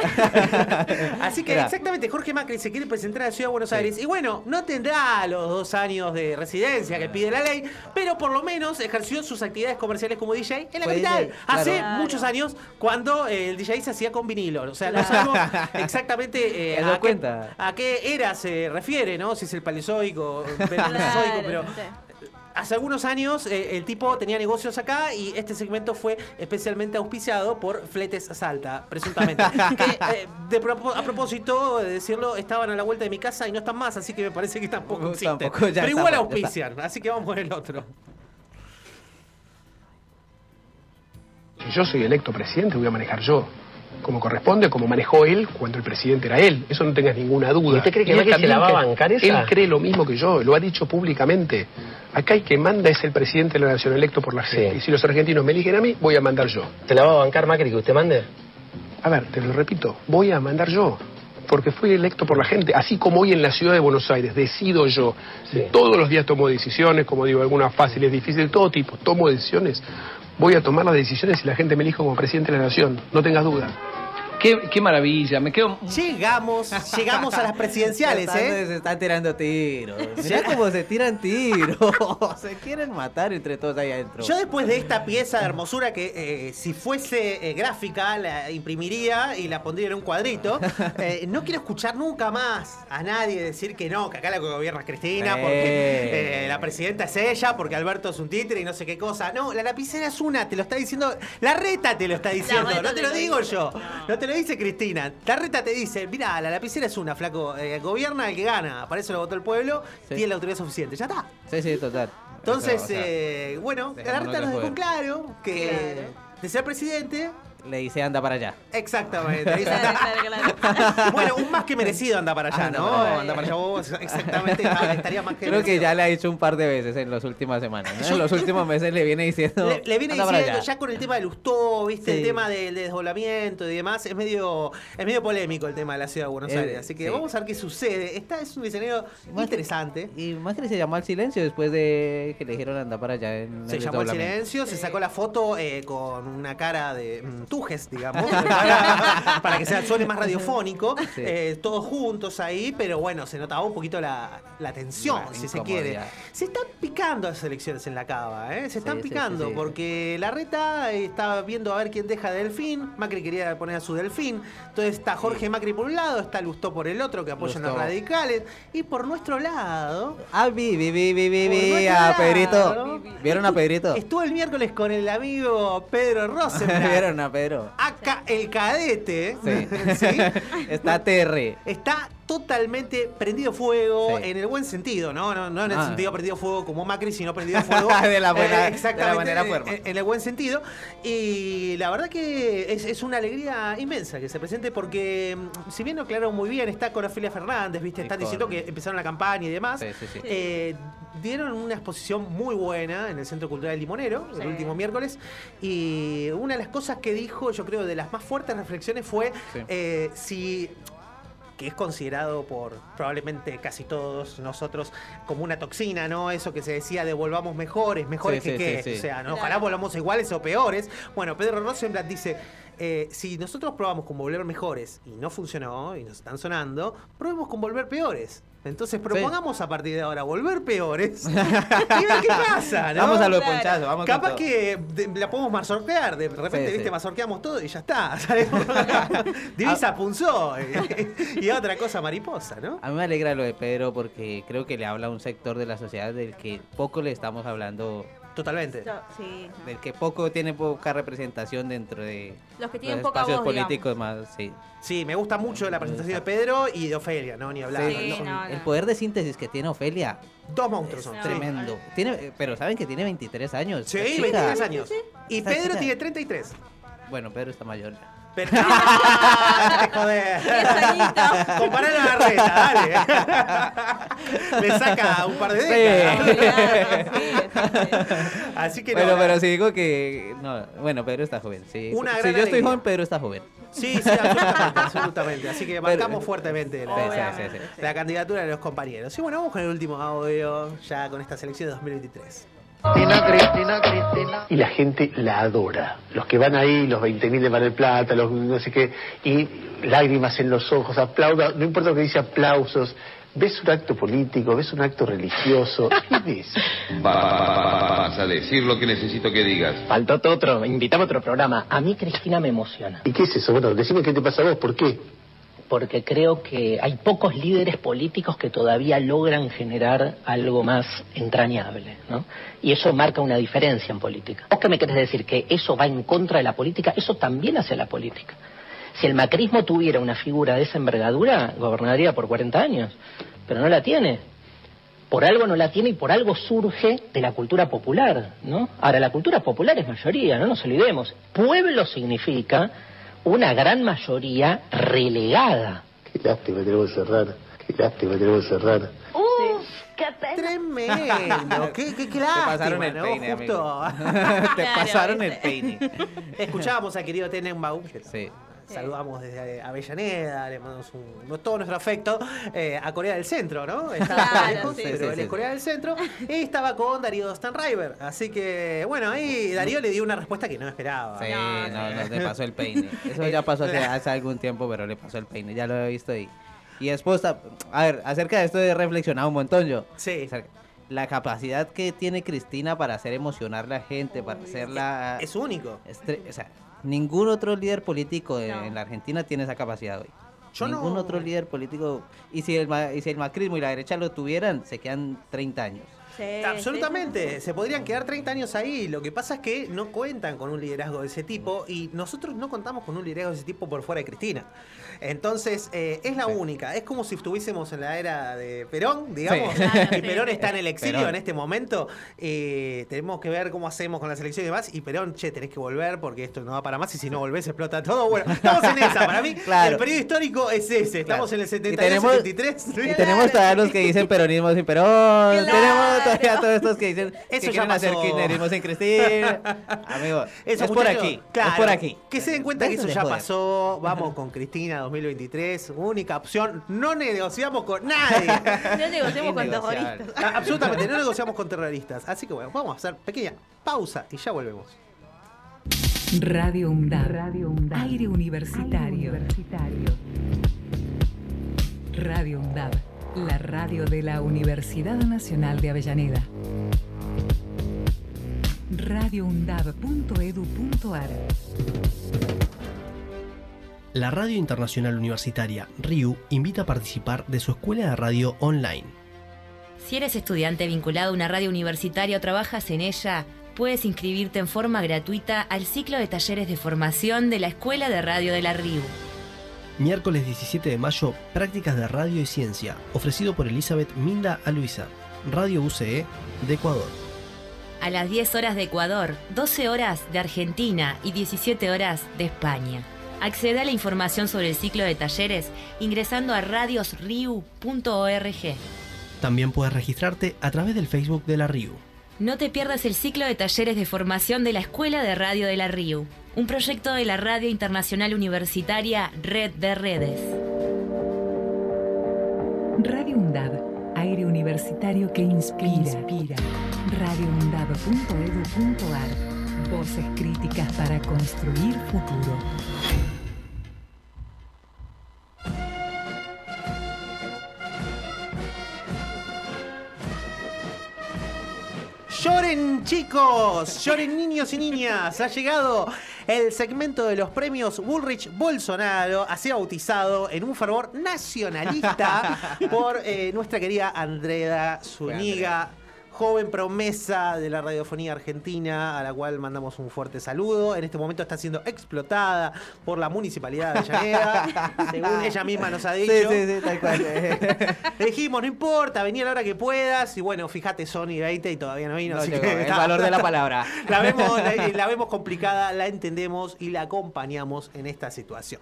[SPEAKER 1] Así que
[SPEAKER 2] Mirá.
[SPEAKER 1] exactamente, Jorge Macri se quiere presentar a la Ciudad de Buenos Aires. Y bueno, no tendrá los dos años de residencia que pide la ley, pero por lo menos ejerció sus actividades comerciales como DJ en la
[SPEAKER 2] Fue
[SPEAKER 1] capital.
[SPEAKER 2] DJ, claro.
[SPEAKER 1] Hace
[SPEAKER 2] Claro.
[SPEAKER 1] muchos años cuando eh, el DJ se hacía con vinilo. O sea, sabemos exactamente eh,
[SPEAKER 2] ¿Te das
[SPEAKER 1] a, qué,
[SPEAKER 2] cuenta?
[SPEAKER 1] a qué era se refiere, ¿no? Si es el paleozoico, el mesozoico, pero hace algunos años eh, el tipo tenía negocios acá y este segmento fue especialmente auspiciado por Fletes Salta, presuntamente. que, eh, de propo- a propósito de decirlo, estaban a la vuelta de mi casa y no están más, así que me parece que tampoco
[SPEAKER 2] Uh,
[SPEAKER 1] existen.
[SPEAKER 2] tampoco, ya
[SPEAKER 1] pero igual auspician, así que vamos con el otro.
[SPEAKER 26] Si yo soy electo presidente, voy a manejar yo. Como corresponde, como manejó él cuando el presidente era él. Eso no tengas ninguna duda.
[SPEAKER 28] ¿Y usted cree que
[SPEAKER 26] él
[SPEAKER 28] Macri se la va a bancar esa?
[SPEAKER 26] Él cree lo mismo que yo, lo ha dicho públicamente. Acá el que manda es el presidente de la nación electo por la gente.
[SPEAKER 28] Sí.
[SPEAKER 26] Y si los argentinos me eligen a mí, voy a mandar yo.
[SPEAKER 28] ¿Te la va a bancar Macri que usted mande?
[SPEAKER 26] A ver, te lo repito, voy a mandar yo. Porque fui electo por la gente, así como hoy en la ciudad de Buenos Aires, decido yo. Todos los días tomo decisiones, como digo, algunas fáciles, difíciles, todo tipo, tomo decisiones. Voy a tomar las decisiones si la gente me elige como presidente de la nación, no tengas duda.
[SPEAKER 29] Qué, qué maravilla, me quedo...
[SPEAKER 1] Llegamos, llegamos a las presidenciales, ¿eh?
[SPEAKER 2] Se están tirando tiros. Mirá cómo se tiran tiros. Se quieren matar entre todos ahí adentro.
[SPEAKER 1] Yo después de esta pieza de hermosura que eh, si fuese eh, gráfica la imprimiría y la pondría en un cuadrito, eh, no quiero escuchar nunca más a nadie decir que no, que acá la que gobierna es Cristina, porque eh, la presidenta es ella, porque Alberto es un títere y no sé qué cosa. No, la lapicera es una, te lo está diciendo, la reta te lo está diciendo, no te
[SPEAKER 7] te
[SPEAKER 1] lo
[SPEAKER 7] lo
[SPEAKER 1] digo yo, no te lo dice Cristina. La reta te dice, mira, la lapicera es una, flaco, eh, gobierna el que gana, para eso lo votó el pueblo,
[SPEAKER 2] Sí.
[SPEAKER 1] tiene la autoridad suficiente, ya está.
[SPEAKER 2] Sí, sí, total.
[SPEAKER 1] Entonces,
[SPEAKER 2] Eso, o sea,
[SPEAKER 1] eh, bueno, la
[SPEAKER 2] dejémonos
[SPEAKER 1] reta
[SPEAKER 2] de
[SPEAKER 1] nos dejó claro que de ser presidente,
[SPEAKER 2] Le dice anda para allá.
[SPEAKER 1] exactamente. dice, bueno, un más que merecido anda para allá,
[SPEAKER 2] Anda
[SPEAKER 1] ¿no?
[SPEAKER 2] para allá.
[SPEAKER 1] Anda para allá vos, exactamente, estaría más que
[SPEAKER 2] Creo que ya le ha dicho un par de veces en las últimas semanas. ¿no? En los últimos meses le viene diciendo.
[SPEAKER 1] Le, le viene
[SPEAKER 2] "Anda para
[SPEAKER 1] diciendo,
[SPEAKER 2] allá".
[SPEAKER 1] ya con el tema del Lustó, ¿viste?
[SPEAKER 2] Sí.
[SPEAKER 1] El tema del desdoblamiento y demás, es medio, es medio polémico el tema de la ciudad de Buenos Aires. Así que
[SPEAKER 2] sí.
[SPEAKER 1] vamos a ver qué sucede. Esta es un escenario interesante.
[SPEAKER 2] Y Macri se llamó al silencio después de que le dijeron anda para allá. En
[SPEAKER 1] Se
[SPEAKER 2] el
[SPEAKER 1] llamó el
[SPEAKER 2] desdoblamiento.
[SPEAKER 1] silencio, se sacó la foto eh, con una cara de mm, digamos, para, para que sea, suene más radiofónico,
[SPEAKER 2] Sí.
[SPEAKER 1] eh, todos juntos ahí, pero bueno, se notaba un poquito la, la tensión,
[SPEAKER 2] La
[SPEAKER 1] si se quiere. Se están picando las elecciones en la cava, ¿eh? Se están
[SPEAKER 2] Sí,
[SPEAKER 1] picando,
[SPEAKER 2] sí,
[SPEAKER 1] porque la reta estaba viendo a ver quién deja de delfín, Macri quería poner a su delfín, entonces está Jorge Macri por un lado, está Lustó por el otro, que apoyan a los radicales, y por nuestro lado...
[SPEAKER 2] Ah, vi, vi, vi, vi, vi, a Pedrito. ¿Vieron a Pedrito?
[SPEAKER 1] Estuvo el miércoles con el amigo Pedro Rosenblatt.
[SPEAKER 2] ¿Vieron a Pedro?
[SPEAKER 1] Acá el cadete.
[SPEAKER 2] Sí.
[SPEAKER 1] ¿sí?
[SPEAKER 2] Está TR.
[SPEAKER 1] Está totalmente prendido fuego
[SPEAKER 2] Sí.
[SPEAKER 1] en el buen sentido, ¿no? No, no en el
[SPEAKER 2] Ah.
[SPEAKER 1] sentido prendido fuego como Macri, sino prendido fuego.
[SPEAKER 2] De la buena-
[SPEAKER 1] eh,
[SPEAKER 2] de
[SPEAKER 1] exactamente,
[SPEAKER 2] la manera
[SPEAKER 1] en-
[SPEAKER 2] fuerte.
[SPEAKER 1] En, en el buen sentido. Y la verdad que es, es una alegría inmensa que se presente porque, mm, si bien no aclararon muy bien, está con Ofelia Fernández, ¿viste? Están
[SPEAKER 2] con-
[SPEAKER 1] diciendo que empezaron la campaña y demás.
[SPEAKER 2] Sí, sí, sí.
[SPEAKER 1] Eh, dieron una exposición muy buena en el Centro Cultural Limonero el último miércoles y una de las cosas que dijo, yo creo, de las más fuertes reflexiones fue
[SPEAKER 2] Sí.
[SPEAKER 1] eh, si que es considerado por probablemente casi todos nosotros como una toxina, ¿no? Eso que se decía de volvamos mejores, mejores
[SPEAKER 2] Sí,
[SPEAKER 1] que
[SPEAKER 2] sí,
[SPEAKER 1] qué.
[SPEAKER 2] sí, sí.
[SPEAKER 1] O sea, ojalá volvamos iguales o peores. Bueno, Pedro Rosenblatt dice, eh, si nosotros probamos con volver mejores y no funcionó y nos están sonando, probemos con volver peores. Entonces propongamos a partir de ahora volver peores y ver qué pasa, ¿no?
[SPEAKER 2] Vamos a lo de
[SPEAKER 7] Claro.
[SPEAKER 2] ponchazo, vamos
[SPEAKER 1] Capaz que de- la podemos mazorquear, de repente,
[SPEAKER 2] Sí,
[SPEAKER 1] viste,
[SPEAKER 2] sí.
[SPEAKER 1] mazorqueamos todo y ya está. Divisa punzó y, y otra cosa mariposa, ¿no?
[SPEAKER 2] A mí me alegra lo de Pedro porque creo que le habla a un sector de la sociedad del que poco le estamos hablando,
[SPEAKER 1] Totalmente.
[SPEAKER 7] Sí.
[SPEAKER 2] del que poco tiene poca representación dentro de
[SPEAKER 7] Los que tienen
[SPEAKER 2] los
[SPEAKER 7] poca
[SPEAKER 2] espacios
[SPEAKER 7] voz,
[SPEAKER 2] políticos más, sí.
[SPEAKER 1] Sí, me gusta mucho la presentación de Pedro y de Ofelia, ¿no? Ni hablar.
[SPEAKER 7] Sí, no,
[SPEAKER 2] El poder de síntesis que tiene Ofelia
[SPEAKER 1] Dos monstruos son.
[SPEAKER 7] No.
[SPEAKER 1] sí.
[SPEAKER 2] tremendo. Tiene, eh, pero saben que tiene 23 años.
[SPEAKER 1] Sí,
[SPEAKER 2] la chica.
[SPEAKER 1] 23 años. Y Pedro
[SPEAKER 2] chica-
[SPEAKER 1] tiene 33.
[SPEAKER 2] Bueno, Pedro está mayor.
[SPEAKER 1] Pero... ¡Ah! joder. Comparalo a la reta, dale. Le saca un par de décadas. Así que no.
[SPEAKER 2] Bueno, pero si digo que. No, bueno, Pedro está joven. Sí.
[SPEAKER 1] Una
[SPEAKER 2] si
[SPEAKER 1] gran
[SPEAKER 2] yo estoy joven, Pedro está joven.
[SPEAKER 1] Sí, sí, absolutamente, absolutamente. Así que marcamos fuertemente la,
[SPEAKER 2] Sí, sí, sí, sí.
[SPEAKER 1] la candidatura de los compañeros. Y bueno, vamos con el último audio, ya con esta selección de 2023.
[SPEAKER 28] Cristina, Cristina, Cristina.
[SPEAKER 26] y la gente la adora. Los que van ahí, los 20.000 de Mar del Plata, los no sé qué, y lágrimas en los ojos, aplauda, no importa lo que dice, aplausos. ¿Ves un acto político? ¿Ves un acto religioso? ¿Qué ves?
[SPEAKER 27] Vas a decir lo que necesito que digas.
[SPEAKER 28] Faltó otro, invitame a otro programa. A mí Cristina me emociona.
[SPEAKER 26] ¿Y qué es eso? Bueno, decime qué te pasa a vos, ¿por qué?
[SPEAKER 28] Porque creo que hay pocos líderes políticos que todavía logran generar algo más entrañable, ¿no? Y eso marca una diferencia en política. ¿Vos qué me querés decir? ¿Que eso va en contra de la política? Eso también hace la política. Si el macrismo tuviera una figura de esa envergadura, gobernaría por 40 años, pero no la tiene. Por algo no la tiene y por algo surge de la cultura popular, ¿no? Ahora, la cultura popular es mayoría, no nos olvidemos. Pueblo significa una gran mayoría relegada.
[SPEAKER 26] Qué lástima tenemos que cerrar. Qué lástima tenemos que cerrar.
[SPEAKER 1] Tremendo, qué, qué, qué lástima,
[SPEAKER 2] pasaron el
[SPEAKER 1] ¿no?
[SPEAKER 2] peine,
[SPEAKER 1] Justo.
[SPEAKER 2] Te pasaron el peine.
[SPEAKER 1] Escuchábamos al querido Tenenbaum, que
[SPEAKER 2] Sí.
[SPEAKER 1] saludamos desde Avellaneda, le mandamos un, todo nuestro afecto eh, a Corea del Centro, ¿no? Está
[SPEAKER 7] Claro,
[SPEAKER 1] lejos,
[SPEAKER 7] sí.
[SPEAKER 1] pero
[SPEAKER 2] Sí,
[SPEAKER 1] él
[SPEAKER 2] sí,
[SPEAKER 1] es. Corea del Centro. Y estaba con Darío Stanriver. Así que, bueno, ahí Darío le dio una respuesta que no esperaba.
[SPEAKER 2] Sí, no, no, le pasó el peine. Eso ya pasó hace, hace algún tiempo, pero le pasó el peine. Ya lo he visto y. Y después, a a ver, acerca de esto he reflexionado un montón yo.
[SPEAKER 1] Sí.
[SPEAKER 2] Acerca- La capacidad que tiene Cristina para hacer emocionar a la gente, para hacerla.
[SPEAKER 1] Es único.
[SPEAKER 2] o sea, ningún otro líder político de-
[SPEAKER 7] No.
[SPEAKER 2] en la Argentina tiene esa capacidad hoy.
[SPEAKER 1] Yo
[SPEAKER 2] ningún
[SPEAKER 1] no-
[SPEAKER 2] otro líder político. Y si, el, ma- y si el macrismo y la derecha lo tuvieran, se quedan 30 años.
[SPEAKER 7] Sí,
[SPEAKER 1] Absolutamente, se podrían quedar 30 años ahí. Lo que pasa es que no cuentan con un liderazgo de ese tipo y nosotros no contamos con un liderazgo de ese tipo por fuera de Cristina. Entonces, eh, es la única. Es como si estuviésemos en la era de Perón, digamos.
[SPEAKER 7] Claro,
[SPEAKER 1] y. Perón está en el exilio
[SPEAKER 2] Perón.
[SPEAKER 1] en este momento. Eh, tenemos que ver cómo hacemos con la selección y demás. Y Perón, che, tenés que volver porque esto no va para más y si no volvés explota todo. Bueno, estamos en esa. Para mí,
[SPEAKER 2] Claro.
[SPEAKER 1] el periodo histórico es ese. Estamos
[SPEAKER 2] Claro.
[SPEAKER 1] en el
[SPEAKER 2] Y
[SPEAKER 1] 72,
[SPEAKER 2] tenemos-
[SPEAKER 1] 73.
[SPEAKER 2] Y tenemos todavía los que dicen peronismo sin Perón. Tenemos todavía todos estos que dicen
[SPEAKER 1] Eso
[SPEAKER 2] que quieren hacer kirchnerismo sin Cristina. Amigo,
[SPEAKER 1] Eso,
[SPEAKER 2] es por aquí.
[SPEAKER 1] claro,
[SPEAKER 2] es por aquí.
[SPEAKER 1] Que se den cuenta que eso ya
[SPEAKER 2] joder.
[SPEAKER 1] pasó. Vamos con Cristina 2023. Única opción. No negociamos con nadie.
[SPEAKER 7] No negociamos con terroristas.
[SPEAKER 1] Ah, Absolutamente, no negociamos con terroristas. Así que bueno, vamos a hacer pequeña pausa y ya volvemos.
[SPEAKER 4] Radio UNDAB. Aire universitario. Radio UNDAB. La radio de la Universidad Nacional de Avellaneda. radioundab.edu.ar
[SPEAKER 30] La Radio Internacional Universitaria RIU invita a participar de su escuela de radio online.
[SPEAKER 31] Si eres estudiante vinculado a una radio universitaria o trabajas en ella, puedes inscribirte en forma gratuita al ciclo de talleres de formación de la Escuela de Radio de la RIU.
[SPEAKER 30] Miércoles 17 de mayo, prácticas de radio y ciencia, ofrecido por Elizabeth Minda Aluisa, Radio UCE de Ecuador.
[SPEAKER 31] A las 10 horas de Ecuador, 12 horas de Argentina y 17 horas de España. Accede a la información sobre el ciclo de talleres ingresando a radiosriu.org.
[SPEAKER 30] También puedes registrarte a través del Facebook de la RIU.
[SPEAKER 31] No te pierdas el ciclo de talleres de formación de la Escuela de Radio de la RIU, un proyecto de la Radio Internacional Universitaria Red de Redes.
[SPEAKER 4] Radio UNDAB. Aire universitario que inspira. inspira. radioundab.edu.ar Voces críticas para construir futuro.
[SPEAKER 1] Lloren chicos, lloren niños y niñas. Ha llegado el segmento de los premios Bullrich Bolsonaro, así bautizado en un fervor nacionalista por eh, nuestra querida Andrea Zúñiga. Joven promesa de la radiofonía argentina, a la cual mandamos un fuerte saludo. En este momento está siendo explotada por la municipalidad de Avellaneda, según ella misma nos ha dicho.
[SPEAKER 2] Sí, sí, sí, tal cual.
[SPEAKER 1] Le dijimos, no importa, vení a la hora que puedas. Y bueno, fíjate, Sony 20 y todavía no vino.
[SPEAKER 2] No
[SPEAKER 1] así
[SPEAKER 2] llegó,
[SPEAKER 1] que
[SPEAKER 2] el valor de la palabra.
[SPEAKER 1] La vemos, la, la vemos complicada, la entendemos y la acompañamos en esta situación.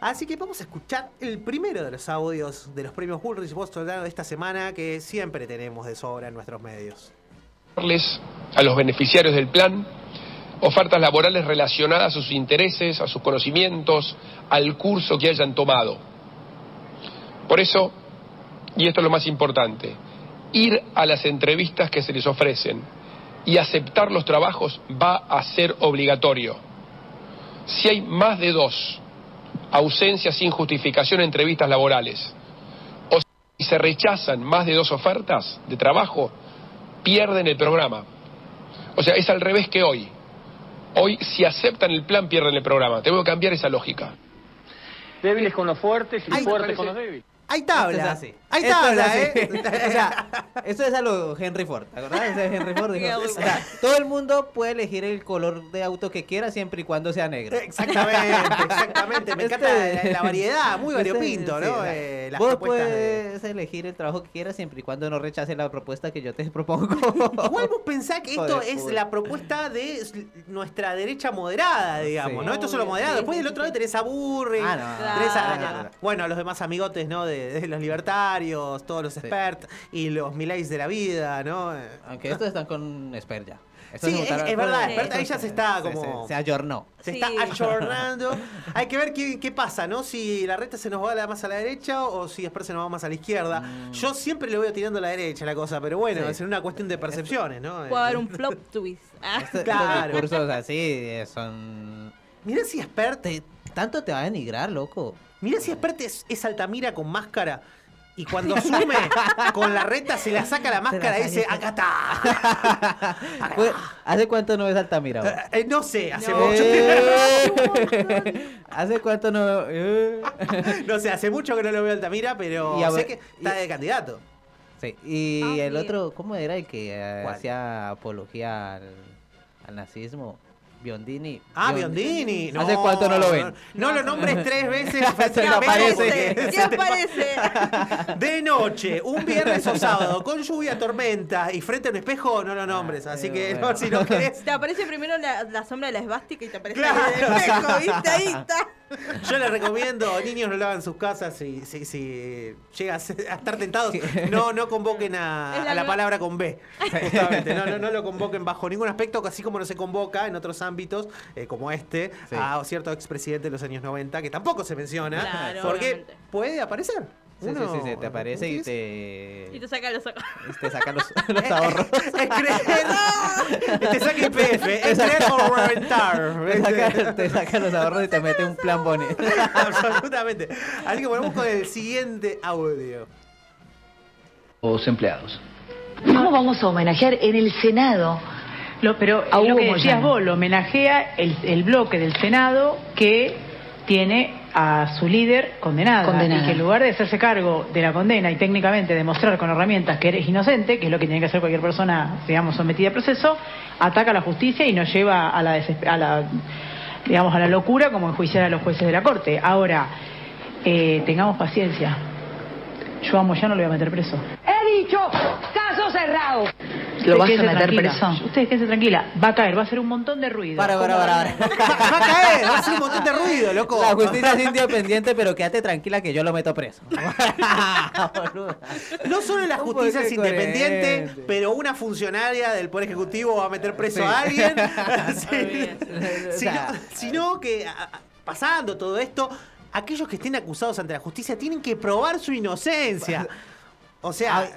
[SPEAKER 1] Así que vamos a escuchar el primero de los audios de los premios Bullrich Bolsonaro de esta semana que siempre tenemos de sobra en nuestros medios.
[SPEAKER 21] Darles a los beneficiarios del plan ofertas laborales relacionadas a sus intereses, a sus conocimientos, al curso que hayan tomado. Por eso, y esto es lo más importante, ir a las entrevistas que se les ofrecen y aceptar los trabajos va a ser obligatorio. Si hay más de dos ausencias sin justificación en entrevistas laborales, o si se rechazan más de dos ofertas de trabajo, pierden el programa. O sea, es al revés que hoy. Hoy, si aceptan el plan, pierden el programa. Tengo que cambiar esa lógica.
[SPEAKER 24] Débiles con los fuertes y
[SPEAKER 1] Ay,
[SPEAKER 24] fuertes
[SPEAKER 1] parece-
[SPEAKER 24] con los débiles.
[SPEAKER 1] Hay tabla.
[SPEAKER 2] Esto es así.
[SPEAKER 1] Hay
[SPEAKER 2] Esto es
[SPEAKER 1] tabla,
[SPEAKER 2] así.
[SPEAKER 1] ¿eh?
[SPEAKER 2] o sea, esto es a lo Henry Ford, ¿te acordás? O sea, Henry Ford dijo,
[SPEAKER 7] Qué
[SPEAKER 2] o sea, todo el mundo puede elegir el color de auto que quiera siempre y cuando sea negro.
[SPEAKER 1] Exactamente, exactamente. Me encanta la, la variedad, muy
[SPEAKER 2] Este-
[SPEAKER 1] variopinto,
[SPEAKER 2] sí,
[SPEAKER 1] ¿no? Eh, las
[SPEAKER 2] Vos
[SPEAKER 1] de-
[SPEAKER 2] puedes elegir el trabajo que quieras siempre y cuando no rechaces la propuesta que yo te propongo.
[SPEAKER 1] Igual vos pensás que esto
[SPEAKER 2] Joder,
[SPEAKER 1] es la propuesta de nuestra derecha moderada, digamos,
[SPEAKER 2] Sí.
[SPEAKER 1] ¿no? Esto es lo moderado.
[SPEAKER 7] Sí,
[SPEAKER 1] Después
[SPEAKER 7] sí,
[SPEAKER 1] del
[SPEAKER 7] sí,
[SPEAKER 1] otro lado
[SPEAKER 7] sí.
[SPEAKER 1] tenés a Burri,
[SPEAKER 2] Ah, no.
[SPEAKER 1] tenés a-
[SPEAKER 7] Claro.
[SPEAKER 1] bueno, los demás amigotes, ¿no? De, de los libertarios, todos los experts y los milays de la vida, ¿no?
[SPEAKER 2] Aunque estos están con Esper ya. Estos
[SPEAKER 1] Sí, es,
[SPEAKER 2] juntaron-
[SPEAKER 1] es verdad, ahí ya se está como...
[SPEAKER 2] Se, se ayornó.
[SPEAKER 1] Se
[SPEAKER 7] Sí.
[SPEAKER 1] está ayornando. Hay que ver qué, qué pasa, ¿no? Si la reta se nos va más a la derecha o si después se nos va más a la izquierda. Yo siempre lo veo tirando a la derecha la cosa, pero bueno,
[SPEAKER 2] Mm. Sí.
[SPEAKER 1] es una cuestión de percepciones, ¿no?
[SPEAKER 7] Puede haber un plot twist. Ah.
[SPEAKER 2] Estos,
[SPEAKER 1] Claro.
[SPEAKER 2] estos discursos así eh, son...
[SPEAKER 1] Mirá si Expert,
[SPEAKER 2] Te- tanto te va a denigrar, loco.
[SPEAKER 1] mirá si Expert es, es Altamira con máscara. Y cuando asume con la reta se la saca la máscara y dice, acá está.
[SPEAKER 2] ¿Hace cuánto no ves Altamira? vos?
[SPEAKER 1] Eh, no sé, hace
[SPEAKER 7] No.
[SPEAKER 1] mucho
[SPEAKER 2] Eh, ¿Hace cuánto no...? eh?
[SPEAKER 1] No sé, hace mucho que no lo veo a Altamira, pero
[SPEAKER 2] Y a
[SPEAKER 1] sé que está de candidato.
[SPEAKER 2] Sí, y
[SPEAKER 7] Ah,
[SPEAKER 2] el
[SPEAKER 7] bien.
[SPEAKER 2] otro, ¿cómo era el que eh, hacía apología al, al nazismo? Biondini.
[SPEAKER 1] Ah,
[SPEAKER 2] Bion-
[SPEAKER 1] Biondini. No,
[SPEAKER 2] ¿Hace cuánto no lo ven?
[SPEAKER 1] No, lo nombres tres veces.
[SPEAKER 2] Se me aparece.
[SPEAKER 7] ¿Qué aparece?
[SPEAKER 1] De noche, un viernes o sábado, con lluvia, tormenta y frente a un espejo, no lo nombres. Así que no, si no querés.
[SPEAKER 7] Te aparece primero la, la sombra de la esvástica y te aparece
[SPEAKER 1] Claro.
[SPEAKER 7] el espejo, ¿viste? Ahí está.
[SPEAKER 1] Yo les recomiendo, niños no lo hagan en sus casas si, si, si llega a, estar tentados, no, no convoquen a,
[SPEAKER 7] la
[SPEAKER 1] a la
[SPEAKER 7] nueva-
[SPEAKER 1] palabra con B. Justamente, no, no, no lo convoquen bajo ningún aspecto, así como no se convoca en otros ámbitos, eh, como este,
[SPEAKER 2] Sí.
[SPEAKER 1] a cierto expresidente de los años 90, que tampoco se menciona,
[SPEAKER 7] Claro,
[SPEAKER 1] porque
[SPEAKER 7] obviamente.
[SPEAKER 1] puede aparecer.
[SPEAKER 2] Sí, sí, sí, sí, te aparece y te,
[SPEAKER 7] Y te saca los ojos.
[SPEAKER 2] te saca los, los ahorros.
[SPEAKER 1] Es creer. te saca IPF. Es creer o reventar.
[SPEAKER 2] Te saca, te saca los ahorros y te mete un plan boni.
[SPEAKER 1] Absolutamente. Así que volvemos con el siguiente audio.
[SPEAKER 29] Los empleados.
[SPEAKER 32] ¿Cómo vamos a homenajear en el Senado?
[SPEAKER 33] Lo, pero
[SPEAKER 32] A
[SPEAKER 33] lo que decías
[SPEAKER 32] Moyano.
[SPEAKER 33] vos, lo homenajea el, el bloque del Senado que tiene a su líder condenada,
[SPEAKER 32] Condenada.
[SPEAKER 33] y que en lugar de hacerse cargo de la condena y técnicamente demostrar con herramientas que eres inocente, que es lo que tiene que hacer cualquier persona, digamos, sometida a proceso, ataca a la justicia y nos lleva a la, a la digamos, a la locura como enjuiciar a los jueces de la Corte. Ahora, eh, tengamos paciencia. Yo a Moyano lo voy a meter preso.
[SPEAKER 32] He dicho, caso cerrado.
[SPEAKER 33] Ustedes
[SPEAKER 32] ¿Lo vas a
[SPEAKER 33] quédense
[SPEAKER 32] meter
[SPEAKER 33] tranquila.
[SPEAKER 32] preso?
[SPEAKER 33] Ustedes quédense tranquila. Va a caer, va a ser un montón de ruido.
[SPEAKER 2] Para, para, para, para.
[SPEAKER 1] Va a caer, va a hacer un montón de ruido, loco.
[SPEAKER 2] La justicia es independiente, pero quédate tranquila que yo lo meto preso.
[SPEAKER 1] No solo la justicia es independiente,
[SPEAKER 2] coherente.
[SPEAKER 1] pero una funcionaria del Poder Ejecutivo va a meter preso
[SPEAKER 2] Sí.
[SPEAKER 1] a alguien. Sino, que, pasando todo esto, aquellos que estén acusados ante la justicia tienen que probar su inocencia. O sea,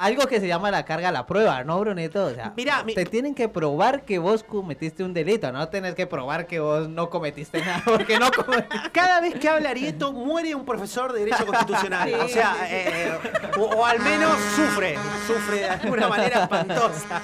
[SPEAKER 2] Algo que se llama la carga a la prueba, ¿no, Brunito? O sea,
[SPEAKER 1] Mira, mi-
[SPEAKER 2] te tienen que probar que vos cometiste un delito, no tenés que probar que vos no cometiste nada, porque no cometiste.
[SPEAKER 1] cada vez que habla Arieto muere un profesor de Derecho Constitucional.
[SPEAKER 2] Sí.
[SPEAKER 1] O sea, eh, o, o al menos sufre, sufre de alguna manera espantosa.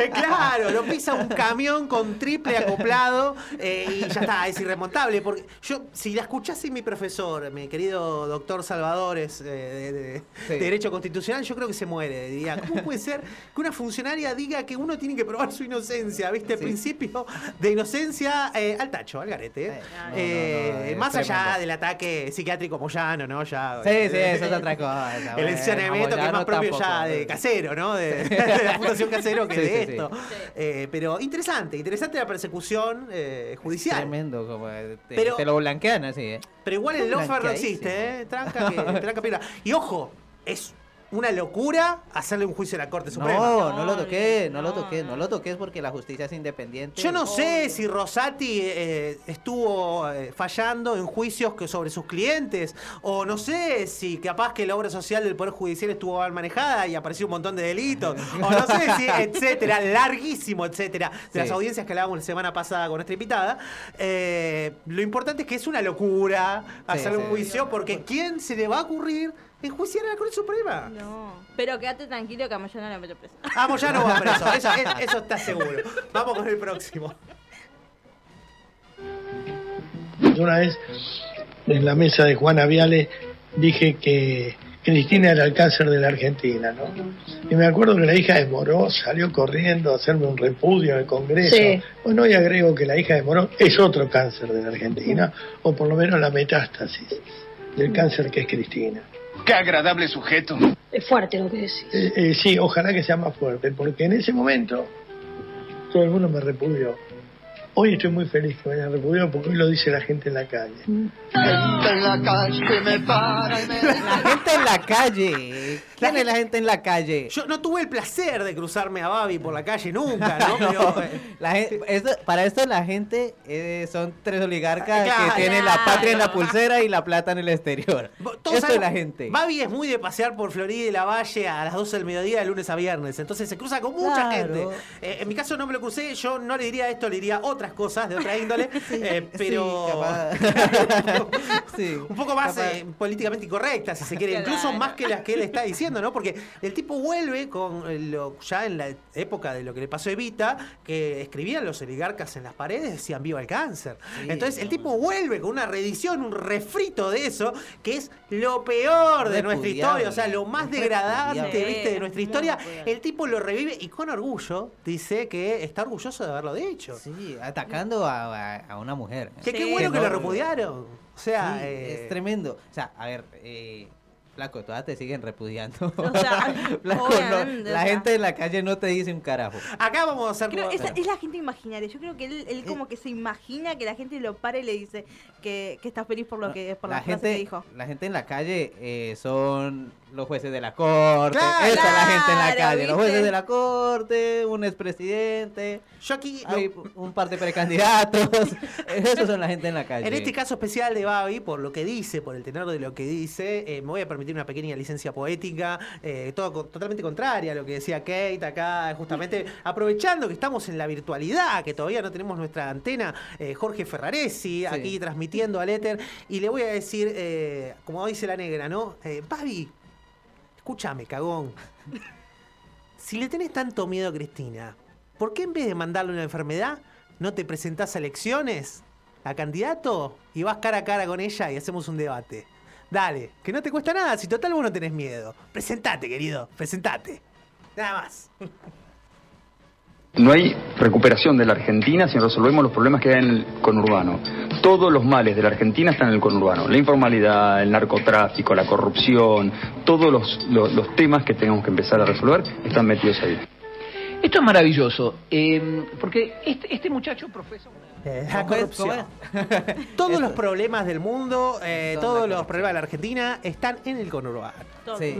[SPEAKER 1] Eh, claro, lo pisa un camión con triple acoplado eh, y ya está, es irremontable. Porque yo, si la escuchase mi profesor, mi querido doctor Salvadores de, de Derecho Constitucional, yo creo que se muere. Diría, ¿cómo puede ser que una funcionaria diga que uno tiene que probar su inocencia? ¿Viste? Principio de inocencia eh, al tacho, al garete. ¿eh?
[SPEAKER 2] no,
[SPEAKER 1] Eh,
[SPEAKER 2] no, es
[SPEAKER 1] más allá
[SPEAKER 2] tremendo.
[SPEAKER 1] del ataque psiquiátrico Moyano, ¿no? Ya,
[SPEAKER 2] Sí, sí, eso es otra cosa.
[SPEAKER 1] El encerramiento que es más propio
[SPEAKER 2] tampoco.
[SPEAKER 1] ya de casero, ¿no? De, de la Fundación Casero que
[SPEAKER 2] Sí,
[SPEAKER 1] de
[SPEAKER 2] sí, sí.
[SPEAKER 1] esto. Eh, pero interesante, interesante la persecución eh, judicial.
[SPEAKER 2] Tremendo, como te,
[SPEAKER 1] Pero-
[SPEAKER 2] te lo blanquean así, ¿eh?
[SPEAKER 1] Pero igual el lofer no existe, ¿eh? Tranca que tranca piedra. Y ojo, es una locura hacerle un juicio a la Corte Suprema.
[SPEAKER 2] No, no lo toqué, no lo toqué, no lo toques porque la justicia es independiente.
[SPEAKER 1] Yo no sé si Rosati eh, estuvo eh, fallando en juicios que sobre sus clientes, o no sé si capaz que la obra social del Poder Judicial estuvo mal manejada y apareció un montón de delitos, o no sé si, etcétera, larguísimo, etcétera, de
[SPEAKER 2] Sí.
[SPEAKER 1] las audiencias que hablábamos la semana pasada con nuestra invitada. Eh, lo importante es que es una locura hacer
[SPEAKER 2] sí.
[SPEAKER 1] un juicio, porque ¿quién se le va a ocurrir enjuiciar a la Corte Suprema?
[SPEAKER 7] No. Pero quédate tranquilo que a Moyano lo meto preso.
[SPEAKER 1] Vamos, ya no va preso, eso, es- eso está seguro. Vamos con el próximo.
[SPEAKER 34] Una vez en la mesa de Juana Viale dije que Cristina era el cáncer de la Argentina, ¿no? Y me acuerdo que la hija de Moró salió corriendo a hacerme un repudio en el Congreso.
[SPEAKER 32] Sí.
[SPEAKER 34] Bueno, hoy agrego que la hija de Moró es otro cáncer de la Argentina, o por lo menos la metástasis del cáncer que es Cristina.
[SPEAKER 27] Qué agradable sujeto.
[SPEAKER 32] Es fuerte lo que decís.
[SPEAKER 34] Eh, eh, sí, ojalá que sea más fuerte, porque en ese momento todo el mundo me repudió. Hoy estoy muy feliz que me hayan repudiado porque hoy lo dice la gente en la calle.
[SPEAKER 27] en la calle me para y me...
[SPEAKER 2] La gente en la calle. ¿Quién es la gente en la calle?
[SPEAKER 1] Yo no tuve el placer de cruzarme a Babi por la calle nunca, ¿no? Pero,
[SPEAKER 2] La gen- esto- para esto la gente eh, son tres oligarcas
[SPEAKER 1] Claro.
[SPEAKER 2] que tienen la patria en la pulsera y la plata en el exterior.
[SPEAKER 1] todos
[SPEAKER 2] Esto es la gente.
[SPEAKER 1] Babi es muy de pasear por Florida y la Valle a las 12 del mediodía de lunes a viernes. Entonces se cruza con mucha
[SPEAKER 2] Claro.
[SPEAKER 1] gente. Eh, en mi caso no me lo crucé. Yo no le diría esto, le diría otras cosas de otra índole. eh, pero. un poco más eh, políticamente incorrecta, si se quiere. Incluso más que las que él está diciendo, ¿no? Porque el tipo vuelve con eh, lo, ya en la época de lo que le pasó a Evita, que escribían los oligarcas en las paredes, decían viva el cáncer. Entonces el tipo vuelve con una reedición, un refrito de eso, que es lo peor de nuestra historia, o sea, lo más degradante. De nuestra historia. El tipo lo revive y con orgullo dice que está orgulloso de haberlo dicho.
[SPEAKER 2] Sí, atacando a, a- a una mujer.
[SPEAKER 1] Que qué bueno que
[SPEAKER 2] no-
[SPEAKER 1] lo repudiaron. O sea,
[SPEAKER 2] Sí,
[SPEAKER 1] eh,
[SPEAKER 2] es tremendo. O sea, a ver, eh, Flaco, todas te siguen repudiando.
[SPEAKER 7] O sea,
[SPEAKER 2] Flaco, no, la
[SPEAKER 7] o sea.
[SPEAKER 2] gente en la calle no te dice un carajo.
[SPEAKER 1] Acá vamos a hacer
[SPEAKER 7] Creo,
[SPEAKER 1] como-
[SPEAKER 7] esa es la gente imaginaria. Yo creo que él, él como que se imagina que la gente lo para y le dice que, que está feliz por lo que por la,
[SPEAKER 2] la
[SPEAKER 7] frase
[SPEAKER 2] gente,
[SPEAKER 7] que dijo.
[SPEAKER 2] la gente en la calle eh, son los jueces de la corte.
[SPEAKER 1] Claro,
[SPEAKER 2] Esa es la gente en la calle. Los jueces de la corte, un expresidente.
[SPEAKER 1] Yo aquí
[SPEAKER 2] hay un par de precandidatos. Esos son la gente en la calle.
[SPEAKER 1] En este caso especial de Babi, por lo que dice, por el tenor de lo que dice, eh, me voy a permitir una pequeña licencia poética, eh, todo totalmente contraria a lo que decía Kate acá, justamente aprovechando que estamos en la virtualidad, que todavía no tenemos nuestra antena, eh, Jorge Ferraresi, aquí transmitiendo al éter, y le voy a decir, eh, como dice la negra, ¿no? Eh, Babi, escúchame, cagón. Si le tenés tanto miedo a Cristina, ¿por qué en vez de mandarle una enfermedad, no te presentás a elecciones a candidato y vas cara a cara con ella y hacemos un debate? Dale, que no te cuesta nada, si total vos no tenés miedo. Presentate, querido, presentate. Nada más.
[SPEAKER 29] No hay recuperación de la Argentina si no resolvemos los problemas que hay en el conurbano. Todos los males de la Argentina están en el conurbano. La informalidad, el narcotráfico, la corrupción, todos los, los- los temas que tenemos que empezar a resolver están metidos ahí.
[SPEAKER 35] Esto es maravilloso, eh, porque este, este muchacho profesa...
[SPEAKER 1] Eh, la corrupción. Todos los problemas del mundo, eh, todos los problemas de la Argentina están en el conurbano.
[SPEAKER 7] Todos,
[SPEAKER 2] Sí.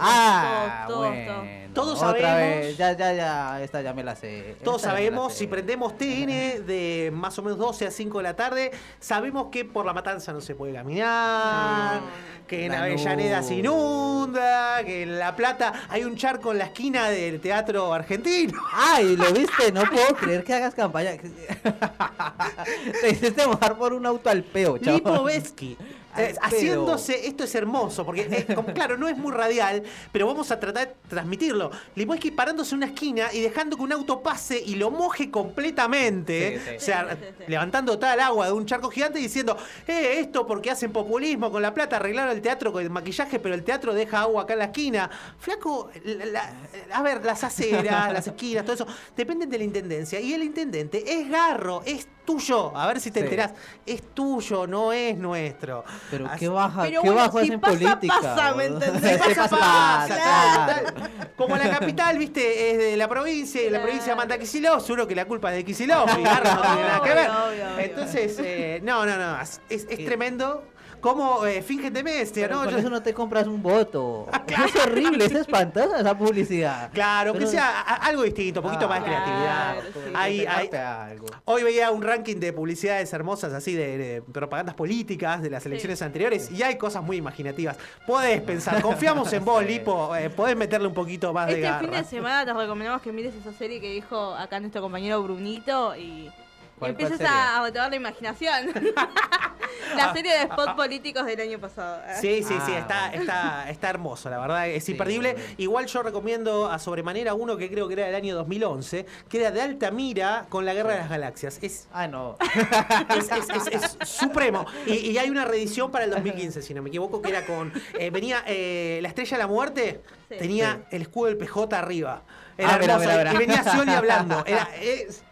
[SPEAKER 2] Ah,
[SPEAKER 7] todos, todos,
[SPEAKER 2] bueno.
[SPEAKER 1] Todos
[SPEAKER 2] Otra
[SPEAKER 1] sabemos-
[SPEAKER 2] vez. Ya, ya, ya. Esta ya me la sé.
[SPEAKER 1] Todos
[SPEAKER 2] Esta
[SPEAKER 1] sabemos,
[SPEAKER 2] sé.
[SPEAKER 1] si prendemos TN de más o menos 12 a 5 de la tarde, sabemos que por la matanza no se puede caminar, que en
[SPEAKER 2] La
[SPEAKER 1] Avellaneda se inunda, que en La Plata hay un charco en la esquina del teatro argentino.
[SPEAKER 2] Ay, ¿lo viste? No puedo creer que hagas campaña. Te hiciste mojar por un auto al peo, chaval.
[SPEAKER 1] Lipovetsky. Eh, haciéndose, esto es hermoso, porque eh, como, claro, no es muy radial, pero vamos a tratar de transmitirlo. Lipovetsky parándose en una esquina y dejando que un auto pase y lo moje completamente,
[SPEAKER 2] Sí, sí.
[SPEAKER 1] o sea, levantando tal agua de un charco gigante y diciendo, eh, esto porque hacen populismo con la plata, arreglaron el teatro con el maquillaje, pero el teatro deja agua acá en la esquina. Flaco, la- la- a ver, las aceras, las esquinas, todo eso, dependen de la intendencia. Y el intendente es garro, es tuyo. A ver si te
[SPEAKER 2] Sí.
[SPEAKER 1] enterás. Es tuyo, no es nuestro.
[SPEAKER 2] Pero
[SPEAKER 1] Así-
[SPEAKER 2] qué baja,
[SPEAKER 7] Pero
[SPEAKER 2] qué
[SPEAKER 7] bueno,
[SPEAKER 2] bajo
[SPEAKER 7] si
[SPEAKER 2] es en
[SPEAKER 7] pasa,
[SPEAKER 2] política.
[SPEAKER 7] pasa,
[SPEAKER 1] Pasa,
[SPEAKER 2] pasa,
[SPEAKER 1] pasa,
[SPEAKER 2] claro.
[SPEAKER 1] claro. Como la capital, viste, es de la provincia y la provincia manda a Kicillof, seguro que la culpa es de Kicillof y no tiene nada que ver.
[SPEAKER 7] Obvio, obvio, obvio.
[SPEAKER 1] Entonces, eh, no, no, no, es, es tremendo cómo eh, fingen demencia,
[SPEAKER 2] Pero
[SPEAKER 1] ¿no? Yo-
[SPEAKER 2] eso no te compras un voto. Es horrible, es espantosa esa publicidad.
[SPEAKER 1] Claro, que
[SPEAKER 2] Pero-
[SPEAKER 1] sea a- algo distinto, un poquito
[SPEAKER 2] Ah,
[SPEAKER 1] más de creatividad.
[SPEAKER 7] sí.
[SPEAKER 1] Hay- hay-
[SPEAKER 2] Inventarte algo.
[SPEAKER 1] Hoy veía un ranking de publicidades hermosas, así de, de propagandas políticas de las elecciones anteriores, y hay cosas muy imaginativas. Podés pensar, confiamos en vos, Lipo, eh, podés meterle un poquito más de
[SPEAKER 7] Este
[SPEAKER 1] garra.
[SPEAKER 7] fin de semana te recomendamos que mires esa serie que dijo acá nuestro compañero Brunito y
[SPEAKER 2] ¿Cuál-
[SPEAKER 7] empieces
[SPEAKER 2] cuál
[SPEAKER 7] a, a retomar la imaginación. la serie de spot políticos del año pasado.
[SPEAKER 1] Sí, sí, sí,
[SPEAKER 2] Ah,
[SPEAKER 1] está, está, está hermoso, la verdad, es imperdible. Igual yo recomiendo a sobremanera uno que creo que era del año 2011, que era de Altamira con la Guerra de las Galaxias. Es,
[SPEAKER 2] Ah, no.
[SPEAKER 1] es, es- es- es supremo. Y, y hay una reedición para el 2015, si no me equivoco, que era con... eh, venía eh, la Estrella de la Muerte,
[SPEAKER 7] Sí.
[SPEAKER 1] tenía el escudo del PJ arriba. Era
[SPEAKER 2] Ah,
[SPEAKER 1] hermoso.
[SPEAKER 2] mira, mira.
[SPEAKER 1] Y venía Scioli hablando. Era, es,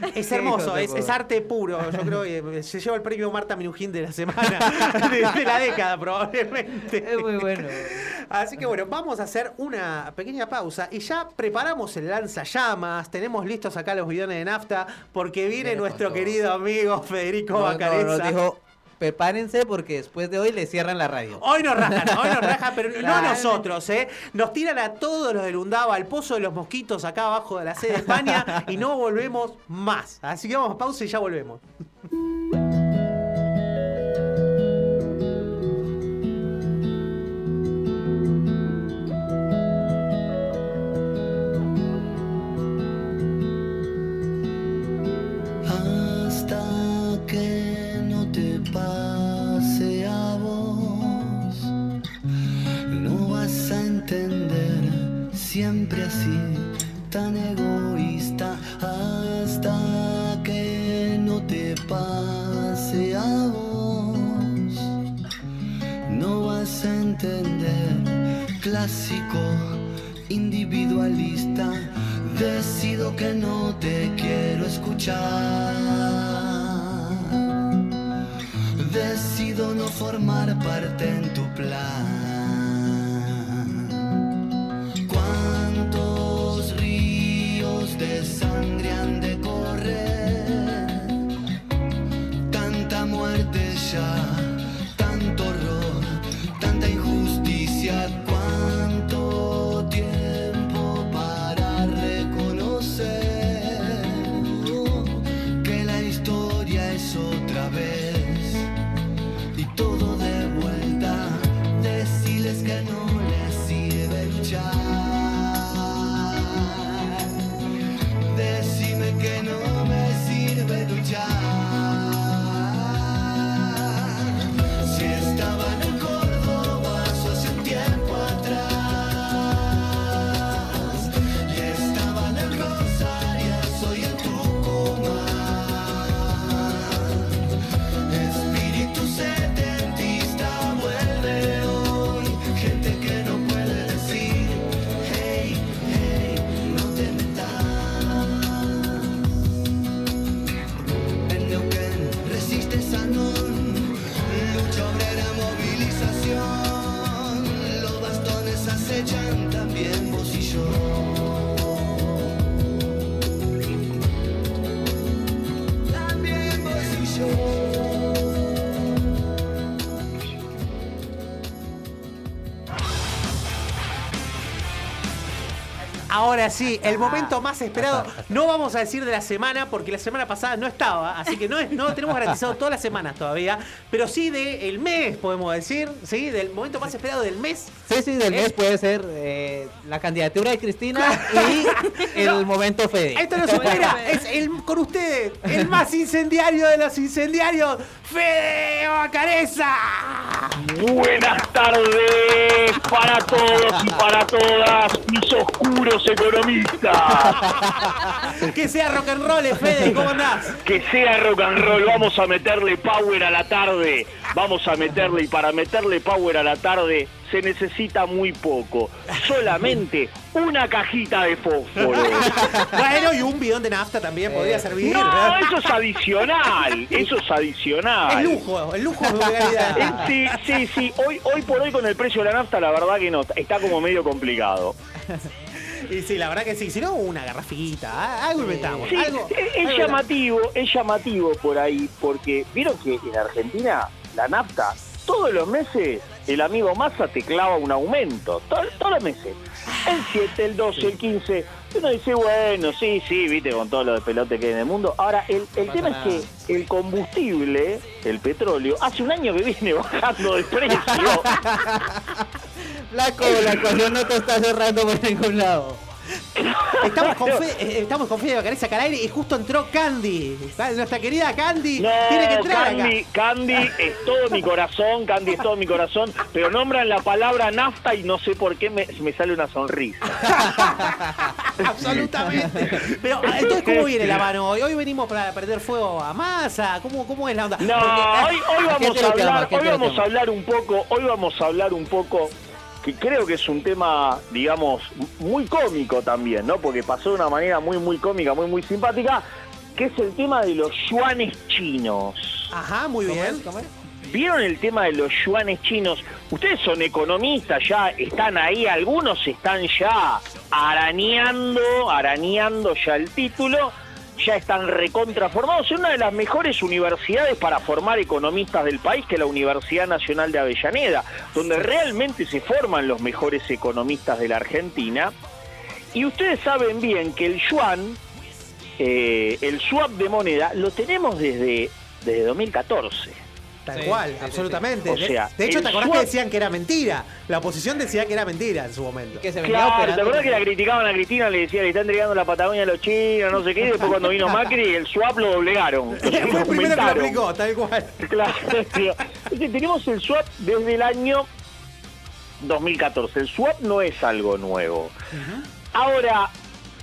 [SPEAKER 1] es hermoso, es, arte puro. Yo creo que se lleva el premio Marta Minujín de la semana, de, de la década probablemente.
[SPEAKER 2] Es muy bueno.
[SPEAKER 1] Así que bueno, vamos a hacer una pequeña pausa y ya preparamos el lanzallamas, tenemos listos acá los bidones de nafta porque viene nuestro
[SPEAKER 2] todo.
[SPEAKER 1] querido amigo Federico
[SPEAKER 2] No, no, nos dijo, prepárense porque después de hoy le cierran la radio.
[SPEAKER 1] Hoy nos rajan, hoy nos rajan, pero no
[SPEAKER 2] Claro.
[SPEAKER 1] nosotros, ¿eh? Nos tiran a todos los del Undaba, al pozo de los mosquitos acá abajo de la sede de España y no volvemos más. Así que vamos a pausa y ya volvemos.
[SPEAKER 36] siempre así, tan egoísta. Hasta que no te pase a vos, no vas a entender, clásico, individualista. Decido que no te quiero escuchar. Decido no formar parte en tu plan. de sangre han de correr, tanta muerte ya.
[SPEAKER 1] Ahora sí, el momento más esperado. No vamos a decir de la semana, porque la semana pasada no estaba, así que no, es, no tenemos garantizado todas las semanas todavía, pero sí del mes, podemos decir, ¿sí? Del momento más esperado del mes.
[SPEAKER 2] Sí, sí, del
[SPEAKER 1] Es-
[SPEAKER 2] mes puede ser eh, la candidatura de Cristina y el momento Fede.
[SPEAKER 1] Esto no supera, es el, con ustedes, el más incendiario de los incendiarios, Fede Bacareza.
[SPEAKER 37] Buenas tardes para todos y para todas mis oscuros economistas.
[SPEAKER 1] Que sea rock and roll, Fede, ¿cómo andás?
[SPEAKER 37] Que sea rock and roll, vamos a meterle power a la tarde. Vamos a meterle, y para meterle power a la tarde se necesita muy poco. Solamente una cajita de fósforo.
[SPEAKER 1] Bueno, y un bidón de nafta también podría servir.
[SPEAKER 37] No,
[SPEAKER 1] ¿verdad?
[SPEAKER 37] eso es adicional. Eso es adicional.
[SPEAKER 1] Es lujo, el lujo de vulgaridad.
[SPEAKER 37] Eh, Sí, sí, sí. Hoy, hoy por hoy con el precio de la nafta, la verdad que no. Está como medio complicado.
[SPEAKER 1] Y sí, la verdad que sí. Si no, una garrafita, ah, algo inventamos.
[SPEAKER 37] Sí,
[SPEAKER 1] algo,
[SPEAKER 37] es, es
[SPEAKER 1] algo
[SPEAKER 37] llamativo, es llamativo por ahí, porque vieron que en Argentina la nafta, todos los meses el amigo Massa te clava un aumento, to- todos los meses. El 7, el 12, el 15. Y uno dice, bueno, sí, sí, viste, con todo lo de pelote que hay en el mundo. Ahora, el, el tema es que el combustible, el petróleo, hace un año que viene bajando de precio.
[SPEAKER 2] Flaco, la ecuación no te está cerrando por ningún lado.
[SPEAKER 1] Estamos con Fede, eh, estamos con Fede Bacareza acá al aire y justo entró Candy. Nuestra querida Candy
[SPEAKER 37] No,
[SPEAKER 1] tiene que entrar
[SPEAKER 37] Candy,
[SPEAKER 1] acá.
[SPEAKER 37] Candy es todo mi corazón, Candy es todo mi corazón, pero nombran la palabra nafta y no sé por qué me, me sale una sonrisa.
[SPEAKER 1] Absolutamente. Pero ah, entonces, ¿cómo viene la mano hoy? Hoy venimos para perder fuego a masa. ¿Cómo, cómo es la onda?
[SPEAKER 37] No,
[SPEAKER 1] Porque-
[SPEAKER 37] hoy, hoy
[SPEAKER 1] ¿Qué
[SPEAKER 37] vamos a hablar,
[SPEAKER 1] ¿Qué
[SPEAKER 37] hoy vamos a hablar un poco, hoy vamos a hablar un poco que creo que es un tema, digamos, muy cómico también, ¿no? Porque pasó de una manera muy, muy cómica, muy, muy simpática, que es el tema de los yuanes chinos.
[SPEAKER 1] Ajá, muy bien.
[SPEAKER 37] ¿Vieron el tema de los yuanes chinos? Ustedes son economistas, ya están ahí, algunos están ya arañando, arañando ya el título, ya están recontraformados en una de las mejores universidades para formar economistas del país, que es la Universidad Nacional de Avellaneda, donde realmente se forman los mejores economistas de la Argentina. Y ustedes saben bien que el yuan, eh, el swap de moneda, lo tenemos desde, desde 2014.
[SPEAKER 1] Tal
[SPEAKER 2] Sí,
[SPEAKER 1] cual,
[SPEAKER 2] sí,
[SPEAKER 1] absolutamente.
[SPEAKER 37] sí. O
[SPEAKER 1] De-
[SPEAKER 37] sea,
[SPEAKER 1] de, hecho, ¿te acordás que decían que era mentira? La oposición decía que era mentira en su momento.
[SPEAKER 2] Que se
[SPEAKER 37] Claro, ¿te acuerdas que la criticaban a Cristina? Le decía, le están entregando la Patagonia a los chinos, no sé qué. Y después cuando vino Macri, el swap lo doblegaron.
[SPEAKER 1] Fue el primero que lo aplicó, tal cual.
[SPEAKER 37] Claro, tío. Es que tenemos el swap desde el año 2014. El swap no es algo nuevo. Ahora,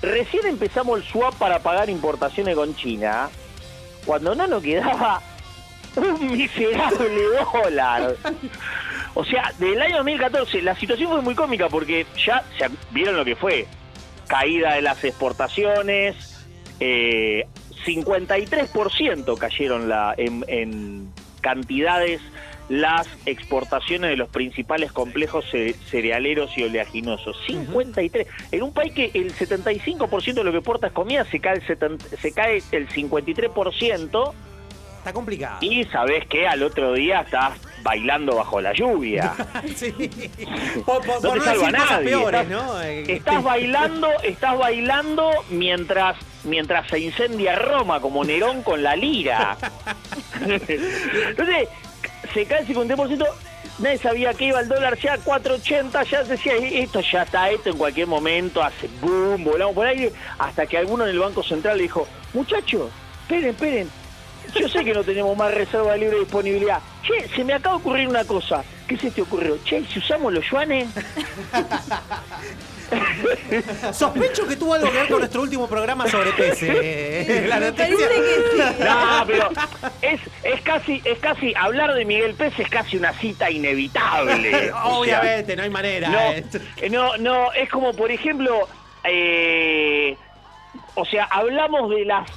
[SPEAKER 37] recién empezamos el swap para pagar importaciones con China, cuando no nos quedaba un miserable dólar. O sea, del año 2014 la situación fue muy cómica porque ya se vieron lo que fue. Caída de las exportaciones, eh, 53% cayeron la, en, en cantidades las exportaciones de los principales complejos ce- cerealeros y oleaginosos. 53. En un país que el 75% de lo que exporta es comida, se cae el, 70 se cae el 53%.
[SPEAKER 1] Está complicado.
[SPEAKER 37] Y sabes que al otro día estás bailando bajo la lluvia.
[SPEAKER 1] sí. Por, por-
[SPEAKER 37] no
[SPEAKER 1] por
[SPEAKER 37] te salva
[SPEAKER 1] decir cosas
[SPEAKER 37] nadie.
[SPEAKER 1] peores,
[SPEAKER 37] estás,
[SPEAKER 1] ¿no?
[SPEAKER 37] Estás bailando, estás bailando mientras mientras se incendia Roma como Nerón con la lira. Entonces, se cae el 50%, nadie sabía que iba el dólar ya a 4.80, ya decía, esto ya está, esto en cualquier momento hace boom, volamos por aire, hasta que alguno en el Banco Central le dijo, muchachos, esperen, esperen, yo sé que no tenemos más reserva de libre disponibilidad. Che, se me acaba de ocurrir una cosa. ¿Qué se te ocurrió? Che, si usamos los yuanes.
[SPEAKER 1] Sospecho que tuvo algo que ver con nuestro último programa sobre PC. La
[SPEAKER 37] Me
[SPEAKER 1] noticia.
[SPEAKER 37] No, pero es, es casi, es casi, hablar de Miguel Pérez es casi una cita inevitable. O sea,
[SPEAKER 1] Obviamente, no hay manera.
[SPEAKER 37] no,
[SPEAKER 1] eh.
[SPEAKER 37] eh, no, no, es como por ejemplo, eh, o sea, hablamos de las,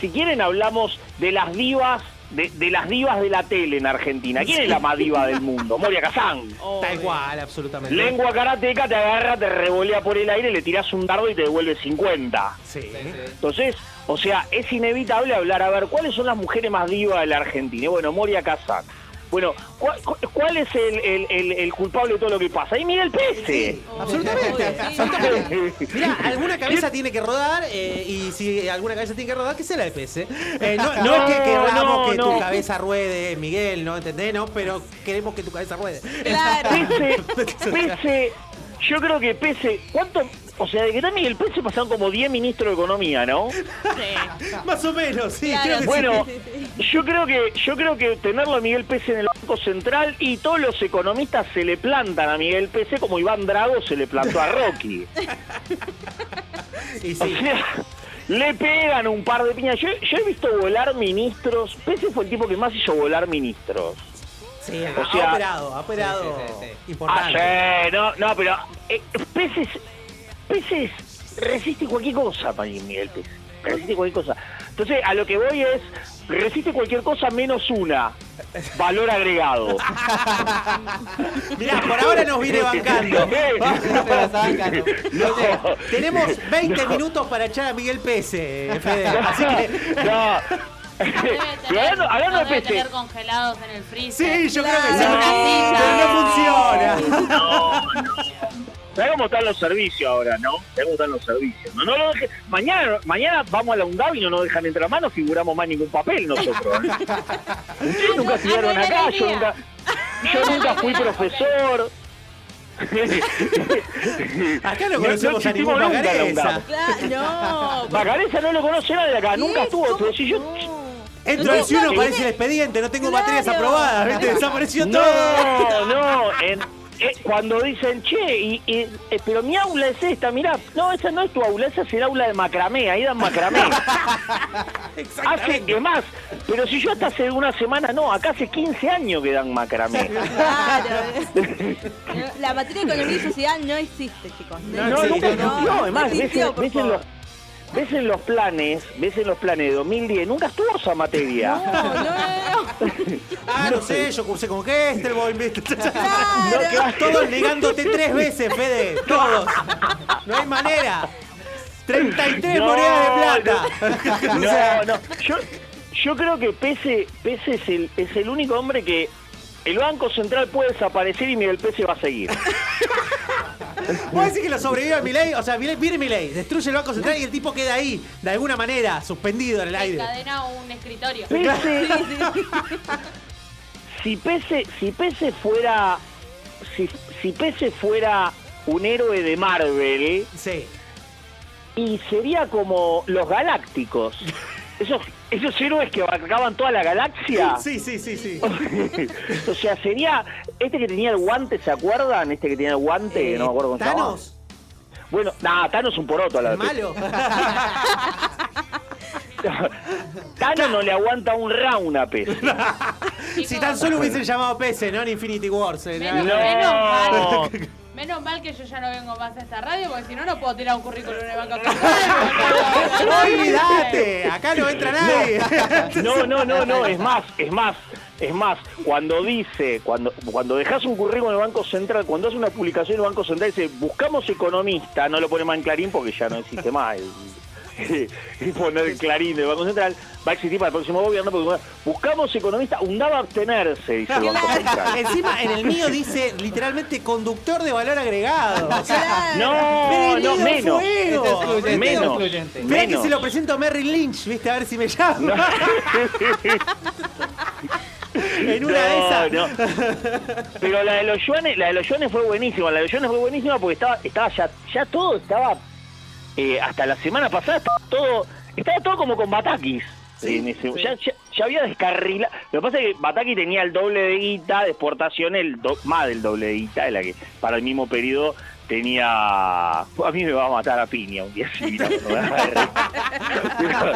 [SPEAKER 37] si quieren hablamos de las divas, de, de las divas de la tele en Argentina. ¿Quién es la más diva del mundo? Moria Kazán.
[SPEAKER 1] Tal cual, absolutamente.
[SPEAKER 37] Lengua karateca, te agarra, te revolea por el aire, le tiras un dardo y te devuelve 50.
[SPEAKER 1] Sí.
[SPEAKER 37] Entonces, o sea, es inevitable hablar, a ver, ¿cuáles son las mujeres más divas de la Argentina? Y Bueno, Moria Kazan. Bueno, ¿cuál, cu- cuál es el, el- el- el culpable de todo lo que pasa? Y Miguel Pese.
[SPEAKER 1] Absolutamente, absolutamente. Mira, alguna cabeza tiene que rodar eh, y si alguna cabeza tiene que rodar, que sea la de PS. Eh, no, no
[SPEAKER 37] No,
[SPEAKER 1] es que queramos
[SPEAKER 37] no,
[SPEAKER 1] que
[SPEAKER 37] no.
[SPEAKER 1] tu cabeza ruede, Miguel, ¿no entendés? No, pero queremos que tu cabeza ruede.
[SPEAKER 37] Pese, Pese, yo creo que Pese, ¿cuánto? O sea, de que está Miguel Pese pasaron como 10 ministros de Economía, ¿no?
[SPEAKER 1] Más o menos, sí.
[SPEAKER 37] Claro,
[SPEAKER 1] creo que
[SPEAKER 37] bueno,
[SPEAKER 1] sí.
[SPEAKER 37] yo creo que yo creo que tenerlo a Miguel Pese en el Banco Central y todos los economistas se le plantan a Miguel Pese como Iván Drago se le plantó a Rocky.
[SPEAKER 1] Y
[SPEAKER 37] O sea, le pegan un par de piñas. Yo, yo he visto volar ministros. Pese fue el tipo que más hizo volar ministros.
[SPEAKER 1] Sí,
[SPEAKER 37] O
[SPEAKER 1] ha
[SPEAKER 37] sea-
[SPEAKER 1] operado, ha operado.
[SPEAKER 37] Ah,
[SPEAKER 1] Importante.
[SPEAKER 37] sí, no, no, pero eh, Peces, Peces resiste cualquier cosa para Miguel Pérez. Resiste cualquier cosa. Entonces, a lo que voy es, resiste cualquier cosa menos una. Valor agregado.
[SPEAKER 1] Mirá, por ahora nos viene bancando.
[SPEAKER 37] No,
[SPEAKER 1] Tenemos 20
[SPEAKER 37] No.
[SPEAKER 1] minutos para echar a Miguel Pese, Fede. Así que.
[SPEAKER 37] No. Pero hablando, de Pese,
[SPEAKER 38] tener congelados en el freezer.
[SPEAKER 1] Sí, yo creo que sí. Pero no funciona.
[SPEAKER 37] ¿Sabes cómo están los servicios ahora, no? ¿Sabes cómo están los servicios? No, no lo deje- Mañana, mañana vamos a la UNDAV y no nos dejan entrar más, no figuramos más ningún papel nosotros. ¿eh? Ustedes nunca estuvieron acá, yo nunca, yo nunca fui profesor.
[SPEAKER 1] Acá no conocemos a
[SPEAKER 37] existimos
[SPEAKER 1] ningún Magaresa.
[SPEAKER 37] UNDAV.
[SPEAKER 7] no.
[SPEAKER 37] Magaresa no lo conoce nadie de acá, nunca estuvo. Pero si yo,
[SPEAKER 1] Entro al cielo, aparece el expediente, no tengo materias aprobadas, ¿viste? Desapareció todo.
[SPEAKER 37] No, no, en- eh, cuando dicen, che, y, y, eh, pero mi aula es esta, mirá, no, esa no es tu aula, esa es el aula de macramé, ahí dan macramé. hace, es más, pero si yo hasta hace una semana, no, acá hace 15 años que dan macramé.
[SPEAKER 7] La materia de economía y sociedad no existe, chicos.
[SPEAKER 37] No, nunca, no, no, además, ves,
[SPEAKER 7] existió,
[SPEAKER 37] ves en
[SPEAKER 7] favor.
[SPEAKER 37] los, ves en los planes, ves en los planes de 2010, nunca estuvo esa materia.
[SPEAKER 1] Ah, no sé, yo cursé con Gestelboy. ¿viste?
[SPEAKER 37] claro.
[SPEAKER 1] Todos negándote tres veces, Fede. Todos. No hay manera. 33
[SPEAKER 37] No,
[SPEAKER 1] monedas de plata.
[SPEAKER 37] No,
[SPEAKER 1] O sea,
[SPEAKER 37] no, Yo, yo creo que Pese, Pese es, el, es el único hombre que el Banco Central puede desaparecer y Miguel Pese va a seguir.
[SPEAKER 1] ¿Vos decís que lo sobrevive a Milei? O sea, viene Milei, destruye el Banco Central y el tipo queda ahí, de alguna manera, suspendido en el aire.
[SPEAKER 38] Encadena un escritorio.
[SPEAKER 37] Pese, si Pese, si Pese fuera, si, si Pese fuera un héroe de Marvel,
[SPEAKER 1] sí.
[SPEAKER 37] y sería como los Galácticos. Esos, esos héroes que abarcaban toda la galaxia.
[SPEAKER 1] Sí, sí, sí, sí.
[SPEAKER 37] o sea, sería este que tenía el guante, ¿se acuerdan? Este que tenía el guante,
[SPEAKER 1] Eh,
[SPEAKER 37] no me acuerdo cómo se llamaba.
[SPEAKER 1] ¿Thanos?
[SPEAKER 37] Bueno, nada, Thanos es un poroto a la
[SPEAKER 1] ¿El
[SPEAKER 37] vez.
[SPEAKER 1] malo?
[SPEAKER 37] Thanos no le aguanta un round a Pese.
[SPEAKER 1] si tan solo hubiesen llamado PC, no en Infinity Wars. eh,
[SPEAKER 38] Menos,
[SPEAKER 1] no.
[SPEAKER 38] Menos mal. Que yo ya no vengo más a esta radio porque si no, no puedo tirar un currículum en el banco
[SPEAKER 1] No olvidate, acá no entra nadie.
[SPEAKER 37] No, no, no, no, es más, es más, es más, cuando dice, cuando, cuando dejas un currículum en el Banco Central, cuando hace una publicación en el Banco Central, dice, buscamos economista, no lo pone más en clarín porque ya no existe más. Y poner el clarín del Banco Central, va a existir para el próximo gobierno, porque buscamos economista, undaba abstenerse, dice el Banco Central.
[SPEAKER 1] Encima, en el mío dice literalmente conductor de valor agregado. O sea,
[SPEAKER 37] No, no, menos.
[SPEAKER 1] fuego.
[SPEAKER 37] Este es Menos.
[SPEAKER 1] Mirá que
[SPEAKER 37] Menos.
[SPEAKER 1] se lo presento a Merrill Lynch, viste, a ver si me llama. en una de esas.
[SPEAKER 37] No, no. Pero la de los yuanes, la de los yuanes fue buenísima, la de los yuanes fue buenísima porque estaba, estaba ya, ya todo estaba, eh, hasta la semana pasada estaba todo, estaba todo como con Batakis. en ese- ya, ya- ya había descarrilado. Lo que pasa es que Bataki tenía el doble de guita de exportación, el do- más del doble de guita, de la que para el mismo periodo tenía. A mí me va a matar a piña un día así. ¿no? Pero, pero-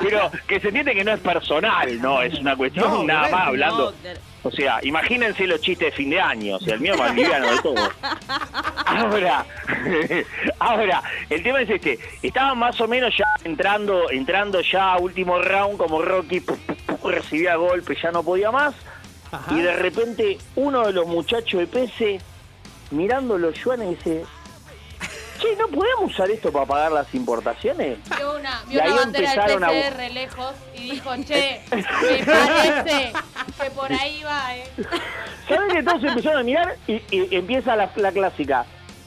[SPEAKER 37] pero que se entiende que no es personal, no, es una cuestión
[SPEAKER 1] No,
[SPEAKER 37] nada más
[SPEAKER 1] no,
[SPEAKER 37] hablando. O sea, imagínense los chistes de fin de año, o sea, el mío más liviano de todo. Ahora, ahora, el tema es este, estaba más o menos ya entrando, entrando ya a último round como Rocky, pu, pu, pu, recibía golpe, ya no podía más, y de repente uno de los muchachos de PC, mirando los yuanes, dice, che, ¿no podemos usar esto para pagar las importaciones?
[SPEAKER 38] Vio una,
[SPEAKER 37] Y
[SPEAKER 38] vio
[SPEAKER 37] ahí
[SPEAKER 38] una bandera del
[SPEAKER 37] empezaron a
[SPEAKER 38] PCR lejos y dijo, che, me parece que por ahí va, eh.
[SPEAKER 37] ¿Sabes que todos empezaron a mirar y, y empieza la, la clásica?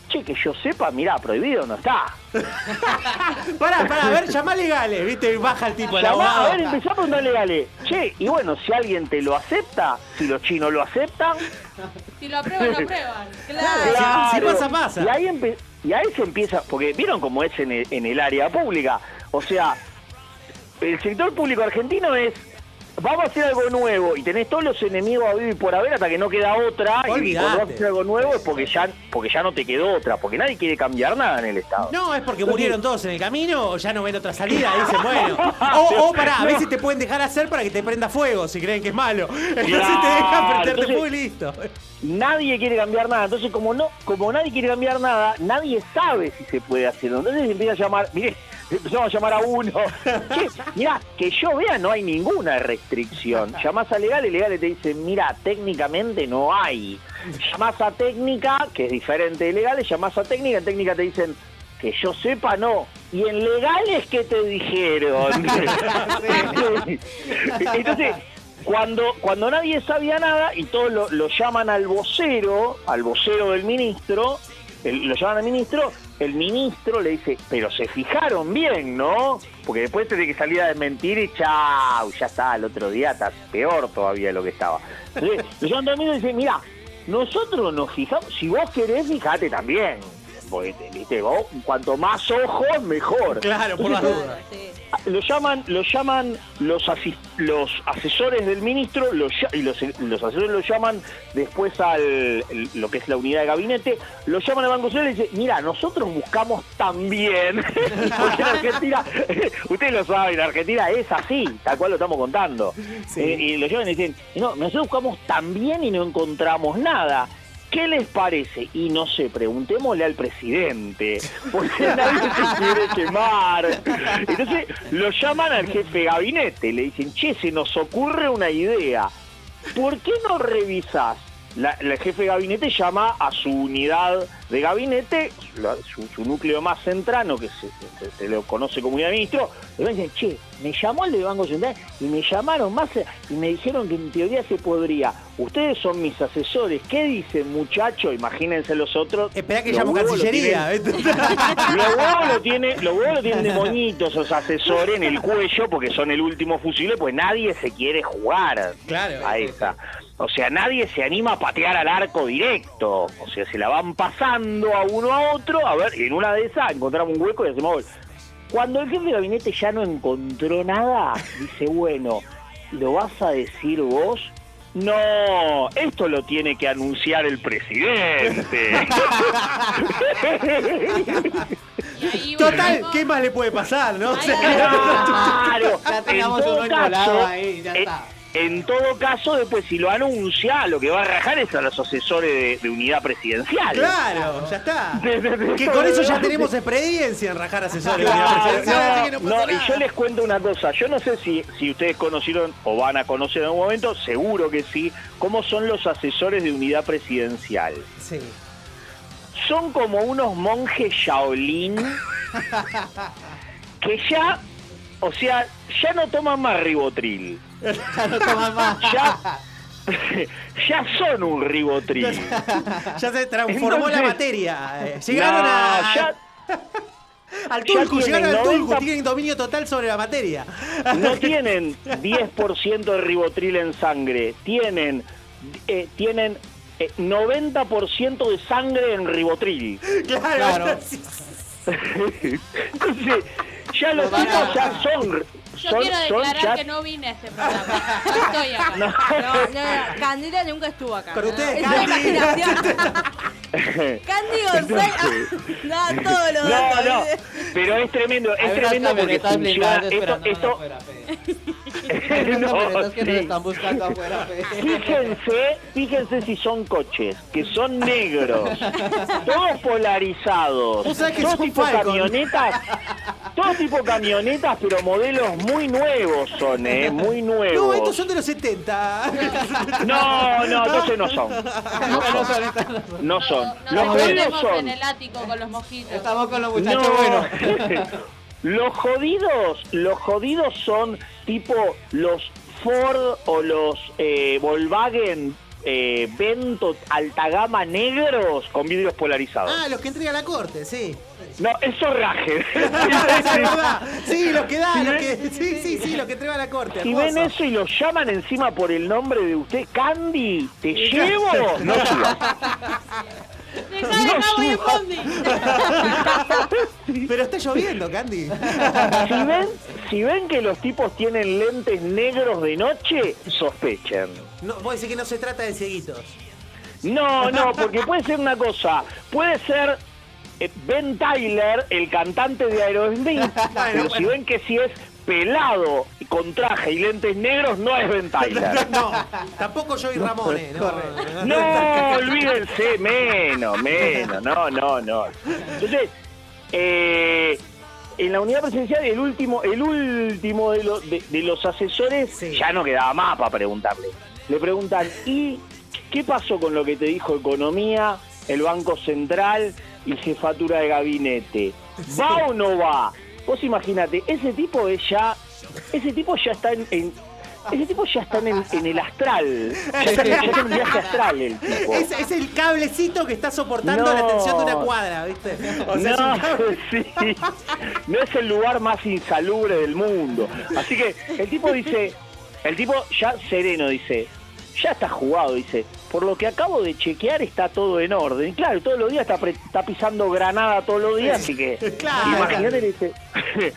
[SPEAKER 37] Che, que yo sepa, mirá, prohibido no está.
[SPEAKER 1] Pará, pará, a ver, llamá legales, viste, baja el tipo,
[SPEAKER 37] Llamá,
[SPEAKER 1] abogado.
[SPEAKER 37] a ver, empezá a preguntarle, dale, che, y bueno, si alguien te lo acepta, si los chinos lo aceptan,
[SPEAKER 38] Si lo aprueban, lo aprueban.
[SPEAKER 37] Claro.
[SPEAKER 1] Si- si pasa, pasa.
[SPEAKER 37] Y ahí, y ahí se empieza, porque vieron cómo es en el, en el área pública. O sea, el sector público argentino es, vamos a hacer algo nuevo y tenés todos los enemigos a vivir por haber hasta que no queda otra. Y cuando vas a hacer algo nuevo es porque ya, porque ya no te quedó otra, porque nadie quiere cambiar nada en el Estado.
[SPEAKER 1] No, es porque murieron todos en el camino o ya no ven otra salida, dicen, bueno. O, o pará, a veces te pueden dejar hacer para que te prenda fuego si creen que es malo. Entonces te dejan prenderte fuego y listo.
[SPEAKER 37] Nadie quiere cambiar nada, entonces como no, como nadie quiere cambiar nada, nadie sabe si se puede hacer. Entonces empieza a llamar, mire, empezamos a llamar a uno. Che, mirá, que yo vea no hay ninguna restricción. Llamás a legal y legal te dicen, mira, técnicamente no hay. Llamás a técnica, que es diferente de legales, llamás a técnica, en técnica te dicen, que yo sepa no. Y en legales, ¿qué te dijeron? Entonces, cuando, cuando nadie sabía nada y todos lo, lo llaman al vocero, al vocero del ministro, lo llaman al ministro, el ministro le dice, pero se fijaron bien, ¿no? Porque después tiene que salir a desmentir y chau, ya está, el otro día está peor todavía de lo que estaba. Entonces, lo llaman al ministro y dice, mira, nosotros nos fijamos, si vos querés, fijate también. Porque, viste, vos, cuanto más ojos, mejor.
[SPEAKER 1] Claro, por las dudas.
[SPEAKER 37] lo llaman lo llaman los asis- los asesores del ministro lo y los, los asesores lo llaman después al el- lo que es la unidad de gabinete lo llaman al Banco Central y dicen mira nosotros buscamos también porque en Argentina ustedes lo saben en Argentina es así tal cual lo estamos contando. Eh, y lo llaman y dicen no nosotros buscamos también y no encontramos nada ¿Qué les parece? Y no sé, preguntémosle al presidente, porque nadie se quiere quemar. Entonces lo llaman al jefe de gabinete, le dicen, che, se nos ocurre una idea. ¿Por qué no revisás? La, la jefe de gabinete llama a su unidad de gabinete, la- su, su núcleo más centrano, que se, se- se lo conoce como unidad de ministro, y le dicen, che, me llamó el de Banco Central y me llamaron más y me dijeron que en teoría se podría. Ustedes son mis asesores, ¿qué dicen muchachos? Imagínense los otros.
[SPEAKER 1] Esperá que
[SPEAKER 37] Los
[SPEAKER 1] llamo
[SPEAKER 37] lo
[SPEAKER 1] Cancillería.
[SPEAKER 37] tienen- los huevos lo tiene, los huevos lo tienen de moñitos esos asesores en el cuello porque son el último fusible, pues nadie se quiere jugar
[SPEAKER 1] Claro.
[SPEAKER 37] a esa. O sea, nadie se anima a patear al arco directo. O sea, se la van pasando a uno a otro, a ver, y en una de esas encontramos un hueco y hacemos gol. Cuando el jefe de gabinete ya no encontró nada, dice, bueno, ¿lo vas a decir vos? No, esto lo tiene que anunciar el presidente.
[SPEAKER 1] Total, ¿qué más le puede pasar, no?
[SPEAKER 37] Claro,
[SPEAKER 2] Ya encolado
[SPEAKER 37] caso,
[SPEAKER 2] ahí, ya
[SPEAKER 37] en-
[SPEAKER 2] está.
[SPEAKER 37] En todo caso, después si lo anuncia, lo que va a rajar es a los asesores de, de unidad presidencial.
[SPEAKER 1] Claro, ya está.
[SPEAKER 37] De- de- de-
[SPEAKER 1] Que con eso ya
[SPEAKER 37] de-
[SPEAKER 1] tenemos experiencia en rajar asesores.
[SPEAKER 37] Claro,
[SPEAKER 1] unidad presidencial,
[SPEAKER 37] no,
[SPEAKER 1] no pasa
[SPEAKER 37] no, y yo les cuento una cosa, yo no sé si, si ustedes conocieron o van a conocer en algún momento, seguro que sí, cómo son los asesores de unidad presidencial.
[SPEAKER 1] Sí.
[SPEAKER 37] Son como unos monjes Shaolin que ya, o sea, ya no toman más ribotril.
[SPEAKER 2] Ya no toman más.
[SPEAKER 37] Ya, ya son un ribotril.
[SPEAKER 1] ya se transformó la materia. eh, Llegaron
[SPEAKER 37] No,
[SPEAKER 1] a,
[SPEAKER 37] ya-
[SPEAKER 1] al
[SPEAKER 37] tienen
[SPEAKER 1] llegaron al Tulku,
[SPEAKER 37] 90
[SPEAKER 1] tienen dominio total sobre la materia.
[SPEAKER 37] no tienen 10% de ribotril en sangre, tienen, eh, tienen eh, 90% de sangre en ribotril.
[SPEAKER 1] Claro.
[SPEAKER 37] Entonces, ya los tipos ya son...
[SPEAKER 38] Yo
[SPEAKER 37] son-
[SPEAKER 38] quiero declarar que no vine a este programa. No estoy acá.
[SPEAKER 37] No.
[SPEAKER 7] No, no, no, Candela nunca estuvo acá.
[SPEAKER 1] Con ustedes,
[SPEAKER 7] Es
[SPEAKER 1] Candy.
[SPEAKER 7] González. No, todos los
[SPEAKER 37] No,
[SPEAKER 7] datos.
[SPEAKER 37] no, pero es tremendo, es tremendo porque funciona esto, esto, No,
[SPEAKER 2] camionetas que nos
[SPEAKER 37] sí.
[SPEAKER 2] están buscando afuera.
[SPEAKER 37] Fíjense, fíjense si son coches, que son negros, todos polarizados,
[SPEAKER 1] Vos sabés que
[SPEAKER 37] todos tipo
[SPEAKER 1] Falcon.
[SPEAKER 37] camionetas, todos tipo camionetas, pero modelos muy nuevos son, eh, muy
[SPEAKER 1] No,
[SPEAKER 37] nuevos.
[SPEAKER 1] estos son de los 70.
[SPEAKER 37] No, no, entonces no son. No son. No son. Los
[SPEAKER 38] Nos
[SPEAKER 37] jodidos
[SPEAKER 38] escondemos
[SPEAKER 37] son.
[SPEAKER 38] en el ático con los mojitos.
[SPEAKER 2] Estamos con los muchachos
[SPEAKER 37] No.
[SPEAKER 2] buenos.
[SPEAKER 37] Los jodidos, los jodidos son tipo los Ford o los eh, Volkswagen eh, Vento alta gama negros con vidrios polarizados.
[SPEAKER 1] Ah, los que entrega la corte, sí.
[SPEAKER 37] No, eso raje.
[SPEAKER 1] Es verdad. Sí, los que da,
[SPEAKER 37] Si
[SPEAKER 1] los que, sí, sí, sí, los que entrega la corte.
[SPEAKER 37] Si ven eso y lo llaman encima por el nombre de usted, Candy, ¿te llevo? No
[SPEAKER 38] Dejá de voy en bondi.
[SPEAKER 1] Pero está lloviendo, Candy.
[SPEAKER 37] Si ven, si ven que los tipos tienen lentes negros de noche, sospechen.
[SPEAKER 1] No, vos decís que no se trata de cieguitos.
[SPEAKER 37] No, no, porque puede ser una cosa. Puede ser eh, Ben Tyler, el cantante de Aerosmith. pero si ven que si es pelado y con traje y lentes negros, no es Ben Tyler.
[SPEAKER 1] No, tampoco yo y Ramón, eh. No,
[SPEAKER 37] No, olvídense, menos, menos, no, no, no. Entonces, eh, en la unidad presidencial, el último, el último de, los de, de los asesores ya no quedaba más para preguntarle. Le preguntan, ¿y qué pasó con lo que te dijo Economía, el Banco Central y Jefatura de Gabinete? ¿Va o no va? Vos imagínate, ese tipo es ya, ese tipo ya está en, en- ese tipo ya está en, en el astral, ya está, ya está en un viaje astral el tipo.
[SPEAKER 1] Es, es el cablecito que está soportando
[SPEAKER 37] No.
[SPEAKER 1] la tensión de una cuadra, ¿viste? O sea, es un
[SPEAKER 37] no,
[SPEAKER 1] cable-
[SPEAKER 37] sí. no es el lugar más insalubre del mundo. Así que el tipo dice, el tipo ya sereno dice, ya está jugado, dice, por lo que acabo de chequear está todo en orden. Y claro, todos los días está, pre- está pisando granada todos los días, así que
[SPEAKER 1] Claro.
[SPEAKER 37] imagínate, le dice,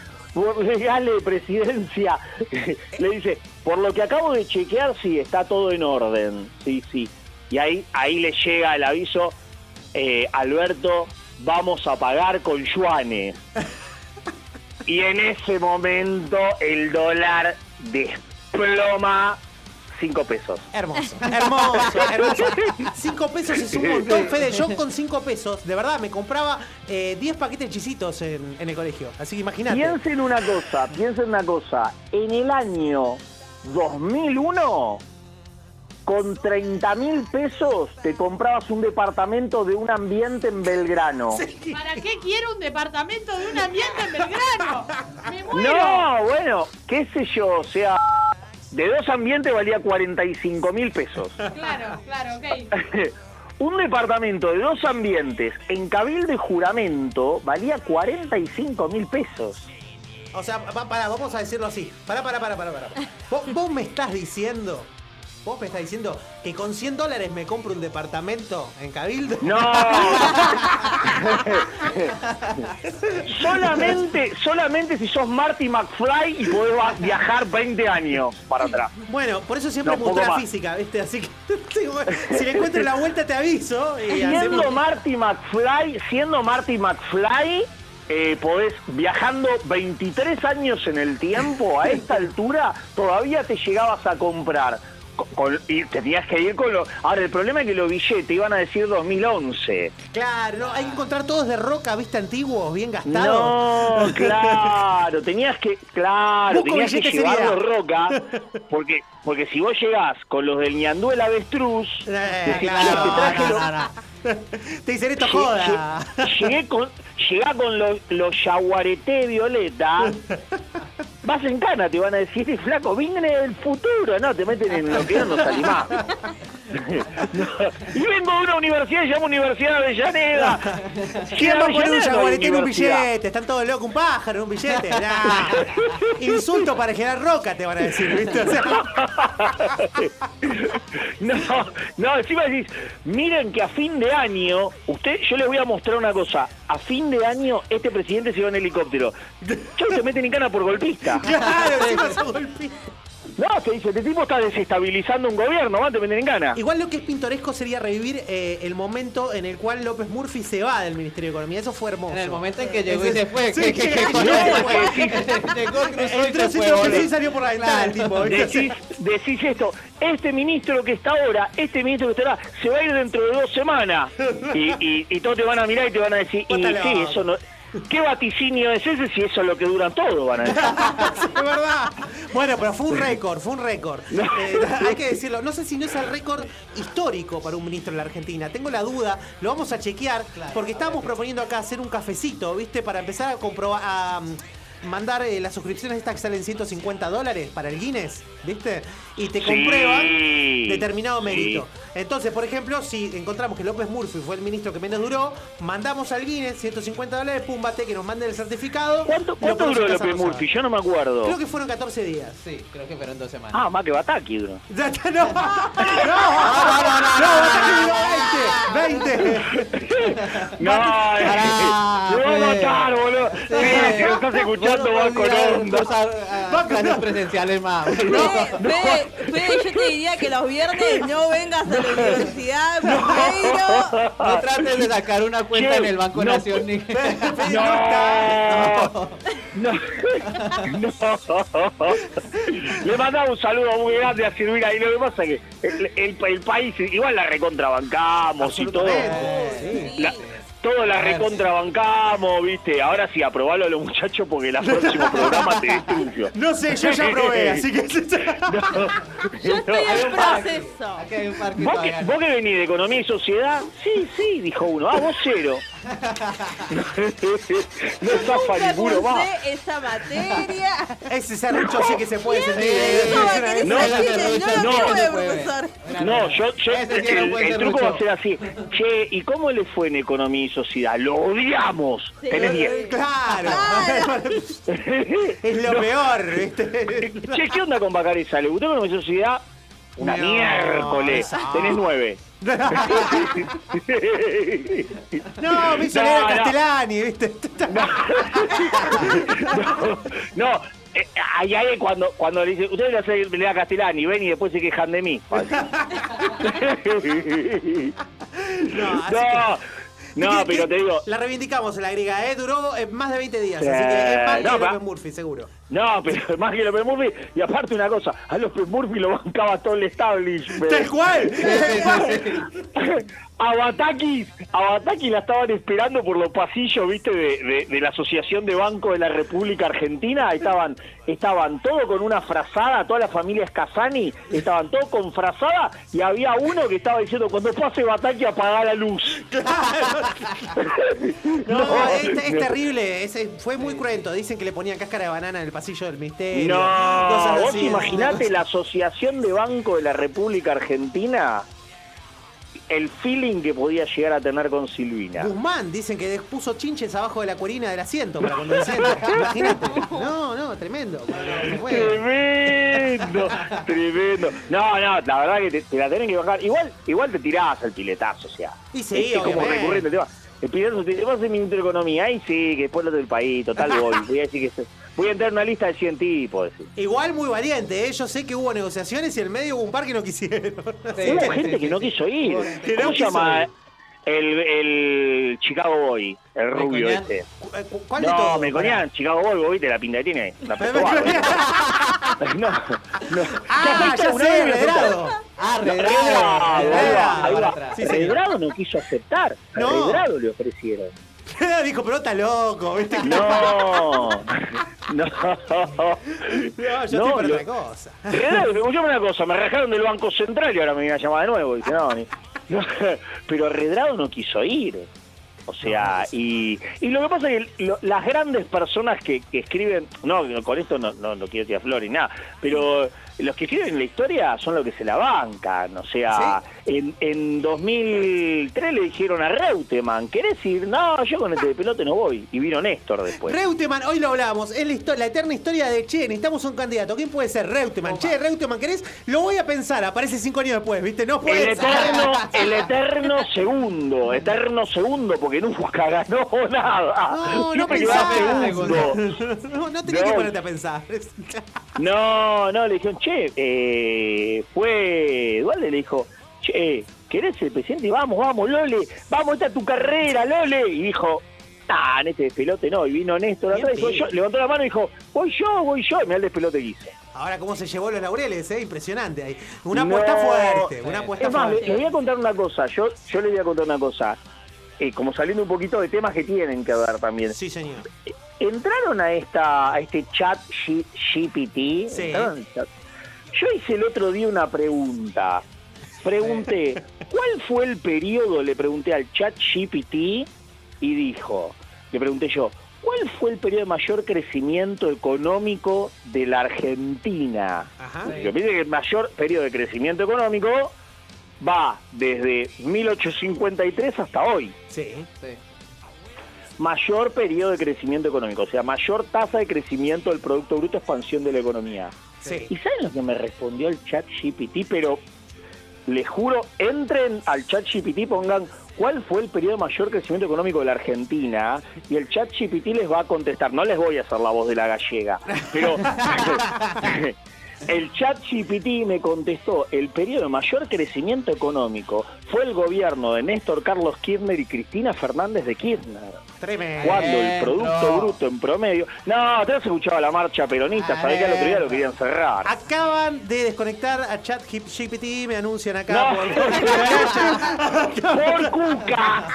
[SPEAKER 37] presidencia, le dice, por lo que acabo de chequear, sí, está todo en orden, sí, sí. Y ahí, ahí le llega el aviso, eh, Alberto, vamos a pagar con yuanes. Y en ese momento el dólar desploma 5 pesos.
[SPEAKER 1] Hermoso, hermoso, hermoso. Cinco pesos es un montón, Fede. Yo con cinco pesos, de verdad, me compraba eh, 10 paquetes de chisitos en, en el colegio. Así que imagínate.
[SPEAKER 37] Piensen una cosa, piensen una cosa. En el año 2001, con 30 mil pesos te comprabas un departamento de un ambiente en Belgrano.
[SPEAKER 38] ¿Para qué quiero un departamento de un ambiente en Belgrano? Me muero.
[SPEAKER 37] No, bueno, qué sé yo, o sea, de dos ambientes valía 45 mil pesos.
[SPEAKER 38] Claro, claro, ok.
[SPEAKER 37] Un departamento de dos ambientes en Cabildo y Juramento valía 45 mil pesos.
[SPEAKER 1] O sea, pa- pará, vamos a decirlo así. Pará, pará, pará, pará. pará. ¿Vos, vos me estás diciendo, vos me estás diciendo que con 100 dólares me compro un departamento en Cabildo.
[SPEAKER 37] No. solamente, solamente si sos Marty McFly y podés viajar 20 años para atrás.
[SPEAKER 1] Bueno, por eso siempre
[SPEAKER 37] No, más.
[SPEAKER 1] física, ¿viste? Así que si le encuentro la vuelta te aviso. Y
[SPEAKER 37] Siendo
[SPEAKER 1] hacemos-
[SPEAKER 37] Marty McFly, siendo Marty McFly, eh, podés, viajando 23 años en el tiempo, a esta altura, todavía te llegabas a comprar. Con- y tenías que ir con los... Ahora, el problema es que los billetes iban a decir 2011.
[SPEAKER 1] Claro, no, hay que encontrar todos de roca, ¿viste? Antiguos, bien gastados.
[SPEAKER 37] No, claro, tenías que, claro, tenías que
[SPEAKER 1] billetes
[SPEAKER 37] llevarlo
[SPEAKER 1] seriedad.
[SPEAKER 37] roca, porque, porque si vos llegás con los del ñandú el avestruz,
[SPEAKER 1] Eh,
[SPEAKER 37] decís,
[SPEAKER 1] claro,
[SPEAKER 37] "Che, te traje
[SPEAKER 1] no, no, no. Te dicen esto
[SPEAKER 37] Lle-
[SPEAKER 1] joda.
[SPEAKER 37] lle- Llegué con, llegá con los, los yaguareté violeta, vas en cana, te van a decir, "Este flaco, viene del futuro, no, te meten en lo que no, salís más. No. Y vengo de una universidad, se llama Universidad de Avellaneda.
[SPEAKER 1] ¿Quién va a poner un en un billete? Están todos locos, un pájaro un billete. Nah. Insulto para generar roca, te van a decir, ¿viste? O sea,
[SPEAKER 37] No, no, encima decís, miren que a fin de año, usted, yo les voy a mostrar una cosa, a fin de año este presidente se va en helicóptero. Chau, te meten en cana por golpista.
[SPEAKER 1] Claro, encima se.
[SPEAKER 37] No, te dice, este tipo está desestabilizando un gobierno, va, te meten en cana.
[SPEAKER 1] Igual lo que es pintoresco sería revivir eh, el momento en el cual López Murphy se va del Ministerio de Economía. Eso fue hermoso.
[SPEAKER 2] En el momento en que llegó y se fue.
[SPEAKER 1] Sí,
[SPEAKER 2] que- Llegó, y
[SPEAKER 1] salió por la ventana tipo.
[SPEAKER 37] Decís, decís esto, este ministro que está ahora, este ministro que está ahora, se va a ir dentro de dos semanas. Y, y, y todos te van a mirar y te van a decir, y sí, eso no... ¿Qué vaticinio es ese si eso es lo que duran todo? Van a decir.
[SPEAKER 1] Es verdad. Bueno, pero fue un récord, fue un récord. Eh, hay que decirlo. No sé si no es el récord histórico para un ministro en la Argentina. Tengo la duda, lo vamos a chequear, porque estábamos proponiendo acá hacer un cafecito, ¿viste? Para empezar a comprobar. A, mm, mandar eh, las suscripciones estas que salen 150 dólares para el Guinness, ¿viste? Y te
[SPEAKER 37] Sí,
[SPEAKER 1] comprueban determinado
[SPEAKER 37] sí.
[SPEAKER 1] mérito. Entonces, por ejemplo, si encontramos que López Murphy fue el ministro que menos duró, mandamos al Guinness 150 dólares, pum, bate, que nos manden el certificado.
[SPEAKER 37] ¿Cuánto, cuánto duró López
[SPEAKER 1] Rosada.
[SPEAKER 37] Murphy? Yo no me acuerdo.
[SPEAKER 1] Creo que fueron 14 días.
[SPEAKER 2] Sí, creo que fueron dos semanas.
[SPEAKER 37] Ah, más que Bataki duró.
[SPEAKER 1] Ya está, no, no, no, no, no, no, 20, 20.
[SPEAKER 37] No,
[SPEAKER 2] Pará,
[SPEAKER 37] lo va a
[SPEAKER 2] pues.
[SPEAKER 37] matar, boludo. Sí, si lo estás escuchando, va con onda.
[SPEAKER 2] Va clases presenciales más.
[SPEAKER 7] Fede, Fede, Fede, yo te diría que los viernes no vengas a la universidad, Pereiro.
[SPEAKER 2] No trates de sacar una cuenta
[SPEAKER 37] Che,
[SPEAKER 2] en el Banco
[SPEAKER 37] no,
[SPEAKER 2] Nación ni.
[SPEAKER 37] No, no, no. Le mandamos un saludo muy grande a Silvina y lo que pasa es que el, el- el país igual la recontrabancamos y todo. La- todo la recontrabancamos, viste. Ahora sí, aprobalo a los muchachos porque el próximo programa te destruyo.
[SPEAKER 1] No sé, yo ya probé, así que.
[SPEAKER 7] Yo estoy en proceso.
[SPEAKER 2] Hay un
[SPEAKER 37] ¿Vos que, vos que venís de economía y sociedad, sí, sí, dijo uno. Ah, vos cero. no ninguno más.
[SPEAKER 7] cursé esa materia.
[SPEAKER 1] Ese serrucho sí que se puede sentir.
[SPEAKER 7] ¿Cómo va querer
[SPEAKER 37] No?
[SPEAKER 7] No,
[SPEAKER 37] no, yo, yo
[SPEAKER 2] no
[SPEAKER 37] el, truco va a ser así. Che, ¿y cómo le fue en economía y sociedad? Lo odiamos.
[SPEAKER 7] Sí,
[SPEAKER 37] Tenés
[SPEAKER 7] lo-
[SPEAKER 37] 10.
[SPEAKER 1] Claro. Es lo peor, ¿viste?
[SPEAKER 37] che, ¿qué onda con Bacareza? ¿Le gustó economía y sociedad? Una
[SPEAKER 1] No,
[SPEAKER 37] miércoles.
[SPEAKER 1] no.
[SPEAKER 37] Tenés 9.
[SPEAKER 1] No, me hizo leer a Castellani, ¿viste?
[SPEAKER 37] No, eh, ahí cuando, cuando le dice, ustedes le hacen leer a Castellani, ven y después se quejan de mí.
[SPEAKER 1] No,
[SPEAKER 37] No, no, pero te digo,
[SPEAKER 1] La reivindicamos la griega, ¿eh? Duró eh, más de 20 días,
[SPEAKER 37] Sí,
[SPEAKER 1] así que es más
[SPEAKER 37] no,
[SPEAKER 1] que Murphy, seguro.
[SPEAKER 37] No, pero más que López Murphy, y aparte una cosa, a López Murphy lo bancaba todo el establishment.
[SPEAKER 1] ¡Tal cual!
[SPEAKER 37] A Batakis, a Batakis la estaban esperando por los pasillos, viste, de, de- de la Asociación de Banco de la República Argentina. Estaban, estaban todos con una frazada, toda la familia Scasani, estaban todos con frazada y había uno que estaba diciendo cuando pase Bataki apaga la luz.
[SPEAKER 1] No, es, es terrible, es- fue muy cruento. Dicen que le ponían cáscara de banana en el pasillo del misterio.
[SPEAKER 37] No, vos imaginate la Asociación de Banco de la República Argentina, el feeling que podía llegar a tener con Silvina.
[SPEAKER 1] Guzmán, dicen que puso chinches abajo de la cuerina del asiento para cuando. Imagínate. No, no, tremendo.
[SPEAKER 37] Tremendo, tremendo. No, no, la verdad que te, te la tenés que bajar. Igual, igual te tirás al piletazo, o sea.
[SPEAKER 1] Y sí,
[SPEAKER 37] es como
[SPEAKER 1] obviamente.
[SPEAKER 37] recurrente el tema. El piletazo, te vas a ser ministro de Economía, ahí sí, que después lo del país, total voy. Voy a decir que se- voy a entrar en una lista de 100 tipos.
[SPEAKER 1] Igual muy valiente, ¿eh? yo sé que hubo negociaciones y en el medio hubo un par que no quisieron.
[SPEAKER 37] Hubo gente que no quiso ir.
[SPEAKER 1] No
[SPEAKER 37] ¿Cómo se llama
[SPEAKER 1] ir.
[SPEAKER 37] el, el Chicago Boy? El rubio este.
[SPEAKER 1] Cu- ¿Cuál de
[SPEAKER 37] No,
[SPEAKER 1] todos?
[SPEAKER 37] me conían Chicago Boy, vos viste la pinta que tiene. La. No, no.
[SPEAKER 1] Ah,
[SPEAKER 37] Ya
[SPEAKER 1] ya sé, Redrado.
[SPEAKER 2] Ah,
[SPEAKER 37] Redrado,
[SPEAKER 2] Redrado.
[SPEAKER 1] Sí, sí.
[SPEAKER 37] No quiso aceptar.
[SPEAKER 1] No.
[SPEAKER 37] Redrado le ofrecieron.
[SPEAKER 1] Dijo, pero está loco, ¿viste?
[SPEAKER 37] No, no.
[SPEAKER 1] No, yo
[SPEAKER 37] No,
[SPEAKER 1] estoy para
[SPEAKER 37] lo-
[SPEAKER 1] otra cosa.
[SPEAKER 37] Redrado, escuchame una cosa, me rajaron del Banco Central y ahora me vienen a llamar de nuevo. Dice, no, ni- no, pero Redrado no quiso ir. O sea, y, y lo que pasa es que lo- las grandes personas que, que escriben, no, con esto no, no, no quiero tirar flores ni nada, pero los que escriben la historia son los que se la bancan. O sea, en, en 2003 le dijeron a Reutemann, ¿querés ir? No, yo con este de pelote no voy. Y vino Néstor después.
[SPEAKER 1] Reutemann, hoy lo hablábamos, es la, la eterna historia de, che, necesitamos un candidato. ¿Quién puede ser? Reutemann. Che, Reutemann, ¿querés? Lo voy a pensar, aparece cinco años después, ¿viste? No
[SPEAKER 37] El
[SPEAKER 1] puede
[SPEAKER 37] eterno, el eterno segundo, eterno segundo, porque nunca ganó nada.
[SPEAKER 1] No, no pensaba. No, no
[SPEAKER 37] No.
[SPEAKER 1] que ponerte a pensar.
[SPEAKER 37] No, no, le dijeron, che, eh, fue Dualde le dijo, che, ¿querés ser presidente? Vamos, vamos, Lole, vamos, esta es tu carrera, Lole. Y dijo, ah, en este despelote no. Y vino Néstor atrás y dijo, yo, levantó la mano y dijo, voy yo, voy yo. Y mirá el despelote que hice.
[SPEAKER 1] Ahora, ¿cómo se llevó los laureles? eh? Impresionante ahí. Una apuesta
[SPEAKER 37] No,
[SPEAKER 1] fuerte, una apuesta
[SPEAKER 37] Es más,
[SPEAKER 1] fuerte.
[SPEAKER 37] le voy a contar una cosa. Yo, yo le voy a contar una cosa. Eh, como saliendo un poquito de temas que tienen que ver también.
[SPEAKER 1] Sí, señor.
[SPEAKER 37] ¿Entraron a esta a este chat GPT?
[SPEAKER 1] Sí.
[SPEAKER 37] Yo hice el otro día una pregunta. Pregunté, ¿cuál fue el periodo? Le pregunté al chat GPT y dijo, le pregunté yo, ¿cuál fue el periodo de mayor crecimiento económico de la Argentina? Yo me dice que el mayor periodo de crecimiento económico va desde 1853 hasta hoy.
[SPEAKER 1] Sí.
[SPEAKER 37] Mayor periodo de crecimiento económico, o sea, mayor tasa de crecimiento del Producto Bruto, expansión de la economía.
[SPEAKER 1] Sí.
[SPEAKER 37] ¿Y saben lo que me respondió el chat GPT? Pero les juro, entren al chat GPT, pongan cuál fue el periodo de mayor crecimiento económico de la Argentina y el chat GPT les va a contestar. No les voy a hacer la voz de la gallega, pero el chat GPT me contestó, el periodo de mayor crecimiento económico fue el gobierno de Néstor Carlos Kirchner y Cristina Fernández de Kirchner.
[SPEAKER 1] Tremendo.
[SPEAKER 37] Cuando el Producto Bruto en promedio... No, te has escuchado la marcha peronista, sabés que al otro día lo querían cerrar.
[SPEAKER 1] Acaban de desconectar a ChatGPT, me anuncian acá.
[SPEAKER 37] No.
[SPEAKER 1] por,
[SPEAKER 37] ¡Por Cuca!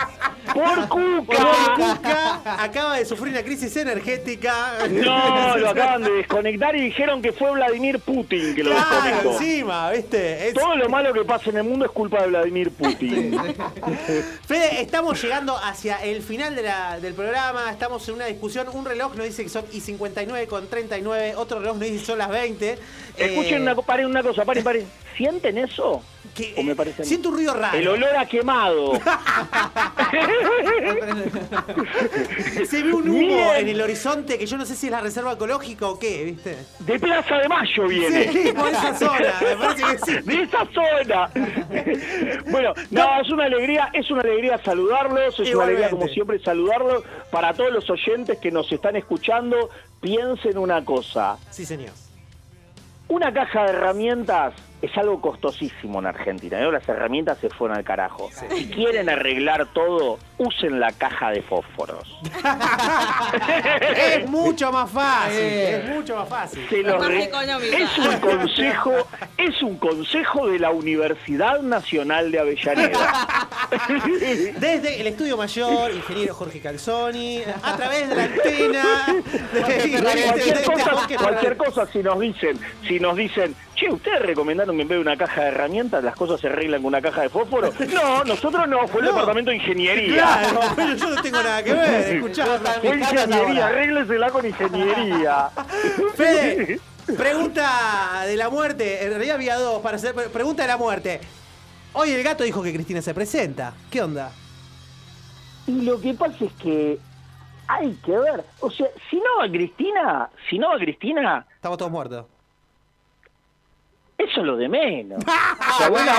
[SPEAKER 37] ¡Por Cuca!
[SPEAKER 1] Por Cuca acaba de sufrir una crisis energética.
[SPEAKER 37] No, lo acaban de desconectar y dijeron que fue Vladimir Putin que lo
[SPEAKER 1] Claro,
[SPEAKER 37] desconectó.
[SPEAKER 1] encima, ¿viste? Es-
[SPEAKER 37] Todo lo malo que pasa en el mundo es culpa de Vladimir Putin.
[SPEAKER 1] Fede, estamos llegando hacia el final de la- del programa. Estamos en una discusión. Un reloj nos dice que son y 59 con 39. Otro reloj nos dice que son las 20.
[SPEAKER 37] Escuchen
[SPEAKER 1] Eh,
[SPEAKER 37] una, paren una cosa, paren, paren. ¿Sienten eso? ¿O me parece a mí?
[SPEAKER 1] Siento un ruido raro.
[SPEAKER 37] El olor a quemado.
[SPEAKER 1] Se ve un humo en el horizonte que yo no sé si es la reserva ecológica o qué, ¿viste?
[SPEAKER 37] De Plaza de Mayo viene.
[SPEAKER 1] Sí, por esa zona, me parece que sí.
[SPEAKER 37] De esa zona. bueno, no, es una alegría, es una alegría saludarlos, es una alegría como siempre saludarlos. Para todos los oyentes que nos están escuchando, piensen una cosa.
[SPEAKER 1] Sí, señor.
[SPEAKER 37] Una caja de herramientas es algo costosísimo en Argentina. ¿no? Las herramientas se fueron al carajo. Si quieren arreglar todo, usen la caja de fósforos.
[SPEAKER 1] Es mucho más fácil. Es mucho más fácil.
[SPEAKER 37] Se los
[SPEAKER 38] Más
[SPEAKER 37] re-
[SPEAKER 38] económica.
[SPEAKER 37] es un consejo, es un consejo de la Universidad Nacional de Avellaneda.
[SPEAKER 1] Desde el estudio mayor, ingeniero Jorge Calzoni, a través de la antena. de-
[SPEAKER 37] cualquier, cosa, cualquier cosa si nos dicen, si nos dicen, che, ustedes recomendaron que en vez de una caja de herramientas las cosas se arreglan con una caja de fósforo. No, nosotros no, fue el
[SPEAKER 1] No.
[SPEAKER 37] departamento de ingeniería.
[SPEAKER 1] Claro, pero yo no tengo nada que ver, escuchame.
[SPEAKER 37] Fue ingeniería, arréglesela con ingeniería.
[SPEAKER 1] Fede, pregunta de la muerte. En realidad había dos para hacer. Pregunta de la muerte. Hoy el gato dijo que Cristina se presenta. ¿Qué onda?
[SPEAKER 37] Y lo que pasa es que hay que ver, o sea, si no va Cristina, si no va Cristina,
[SPEAKER 1] Estamos todos muertos.
[SPEAKER 37] Eso es lo de menos.
[SPEAKER 1] Ah, bueno,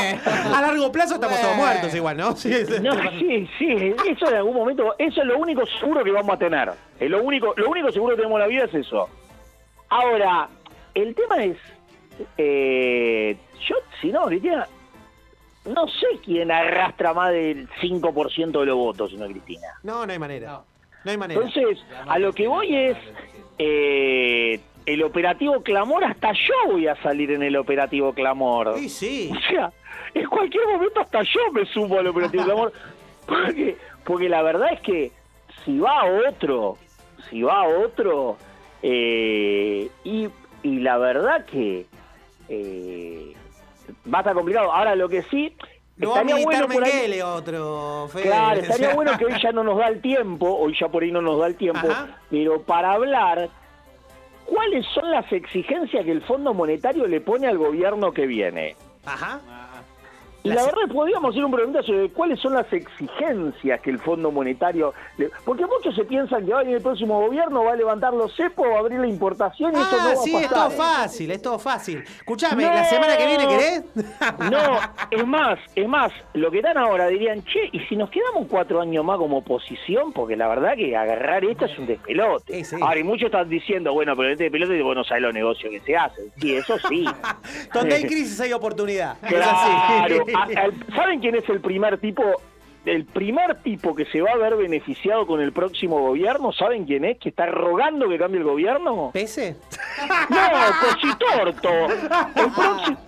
[SPEAKER 1] a largo plazo estamos todos muertos igual, ¿no? Sí, sí.
[SPEAKER 37] No, sí, sí, eso en algún momento, eso es lo único seguro que vamos a tener. Es lo único, lo único seguro que tenemos en la vida es eso. Ahora, el tema es, eh, yo, si no, Cristina, no sé quién arrastra más del 5% de los votos, sino Cristina.
[SPEAKER 1] No, no hay manera. No hay manera.
[SPEAKER 37] Entonces, a lo que voy es, eh, el operativo Clamor, hasta yo voy a salir en el operativo Clamor.
[SPEAKER 1] Sí, sí.
[SPEAKER 37] O sea, en cualquier momento hasta yo me sumo al operativo Clamor. Porque, porque la verdad es que si va otro, si va otro, eh, y, y la verdad que eh, va a estar complicado. Ahora lo que sí,
[SPEAKER 1] va a
[SPEAKER 37] estaría bueno por ahí-
[SPEAKER 1] otro, Fede.
[SPEAKER 37] Claro, estaría bueno que hoy ya no nos da el tiempo, hoy ya por ahí no nos da el tiempo,
[SPEAKER 1] Ajá.
[SPEAKER 37] pero para hablar, ¿cuáles son las exigencias que el Fondo Monetario le pone al gobierno que viene?
[SPEAKER 1] Ajá.
[SPEAKER 37] Y la verdad podríamos hacer un pregunta sobre cuáles son las exigencias que el Fondo Monetario... le- Porque muchos se piensan que va a venir el próximo gobierno, va a levantar los cepos, va a abrir la importación y eso no
[SPEAKER 1] Ah,
[SPEAKER 37] va
[SPEAKER 1] sí,
[SPEAKER 37] a
[SPEAKER 1] es
[SPEAKER 37] pasar.
[SPEAKER 1] todo fácil, es todo fácil. Escuchame,
[SPEAKER 37] No.
[SPEAKER 1] la semana que viene, ¿querés?
[SPEAKER 37] No, es más, es más, lo que dan ahora dirían, che, ¿y si nos quedamos cuatro años más como oposición? Porque la verdad que agarrar esto es un despelote. Ahora, y muchos están diciendo, bueno, pero este despelote vos no sabés los negocios que se hacen. Sí, eso sí.
[SPEAKER 1] Donde hay crisis hay oportunidad. Es
[SPEAKER 37] Claro.
[SPEAKER 1] así.
[SPEAKER 37] ¿Saben quién es el primer tipo? El primer tipo que se va a ver beneficiado con el próximo gobierno, ¿saben quién es? Que está rogando que cambie el gobierno.
[SPEAKER 1] ¿Pese?
[SPEAKER 37] No, Cositorto. El próximo-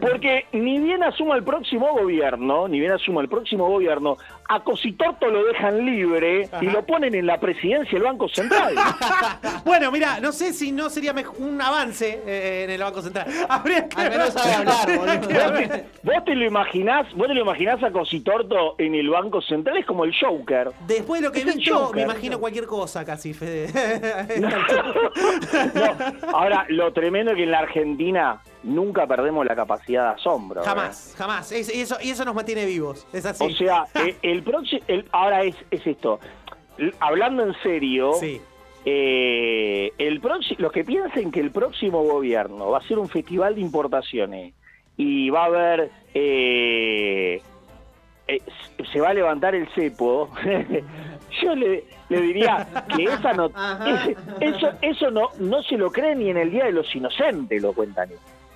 [SPEAKER 37] Porque ni bien asuma el próximo gobierno, ni bien asuma el próximo gobierno, a Cositorto lo dejan libre y lo ponen en la presidencia del Banco Central.
[SPEAKER 1] Bueno, mira, no sé si no sería un avance eh, en el Banco Central. Habría que
[SPEAKER 2] Al menos sabe hablar, boludo.
[SPEAKER 37] ¿Vos te, vos te lo imaginás, vos te lo imaginás a Cositorto en el Banco Central, es como el Joker.
[SPEAKER 1] Después de lo que he
[SPEAKER 37] el
[SPEAKER 1] dicho,
[SPEAKER 37] Joker.
[SPEAKER 1] me imagino cualquier cosa casi, Fede.
[SPEAKER 37] Ahora, lo tremendo es que en la Argentina nunca perdemos la capacidad de asombro. ¿eh?
[SPEAKER 1] Jamás, jamás. Es- y, eso, y eso nos mantiene vivos. Es así.
[SPEAKER 37] O sea, eh, el próximo, ahora es, es esto. L- Hablando en serio, eh, el próximo, los que piensen que el próximo gobierno va a ser un festival de importaciones y va a haber, eh, eh, se va a levantar el cepo, yo le, le diría que esa no, ese- eso, eso no, no se lo creen ni en el Día de los Inocentes, lo cuentan.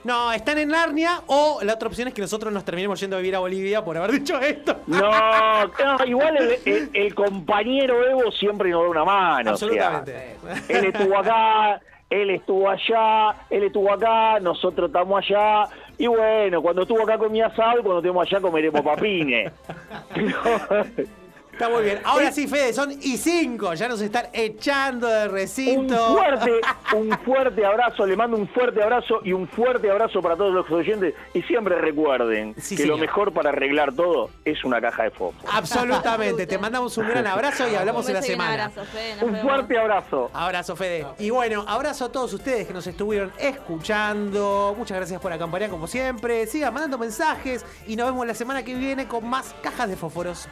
[SPEAKER 1] No, están en Narnia o la otra opción es que nosotros nos terminemos yendo a vivir a Bolivia por haber dicho esto.
[SPEAKER 37] No, no, igual el, el- el compañero Evo siempre nos da una mano. o sea,
[SPEAKER 1] Absolutamente.
[SPEAKER 37] él estuvo acá, él estuvo allá, él estuvo acá, nosotros estamos allá. Y bueno, cuando estuvo acá mi asado y cuando estemos allá comeremos papines.
[SPEAKER 1] Está muy bien. Ahora sí, Fede, son y cinco. Ya nos están echando de
[SPEAKER 37] Un
[SPEAKER 1] recinto.
[SPEAKER 37] fuerte, un fuerte abrazo, le mando un fuerte abrazo y un fuerte abrazo para todos los oyentes. Y siempre recuerden
[SPEAKER 1] Sí,
[SPEAKER 37] que
[SPEAKER 1] señor.
[SPEAKER 37] lo mejor para arreglar todo es una caja de fósforo.
[SPEAKER 1] Absolutamente. Te mandamos un gran abrazo y hablamos en la semana.
[SPEAKER 37] Un fuerte abrazo.
[SPEAKER 1] Abrazo, Fede. Y bueno, abrazo a todos ustedes que nos estuvieron escuchando. Muchas gracias por acompañar como siempre. Sigan mandando mensajes y nos vemos la semana que viene con más cajas de fósforos.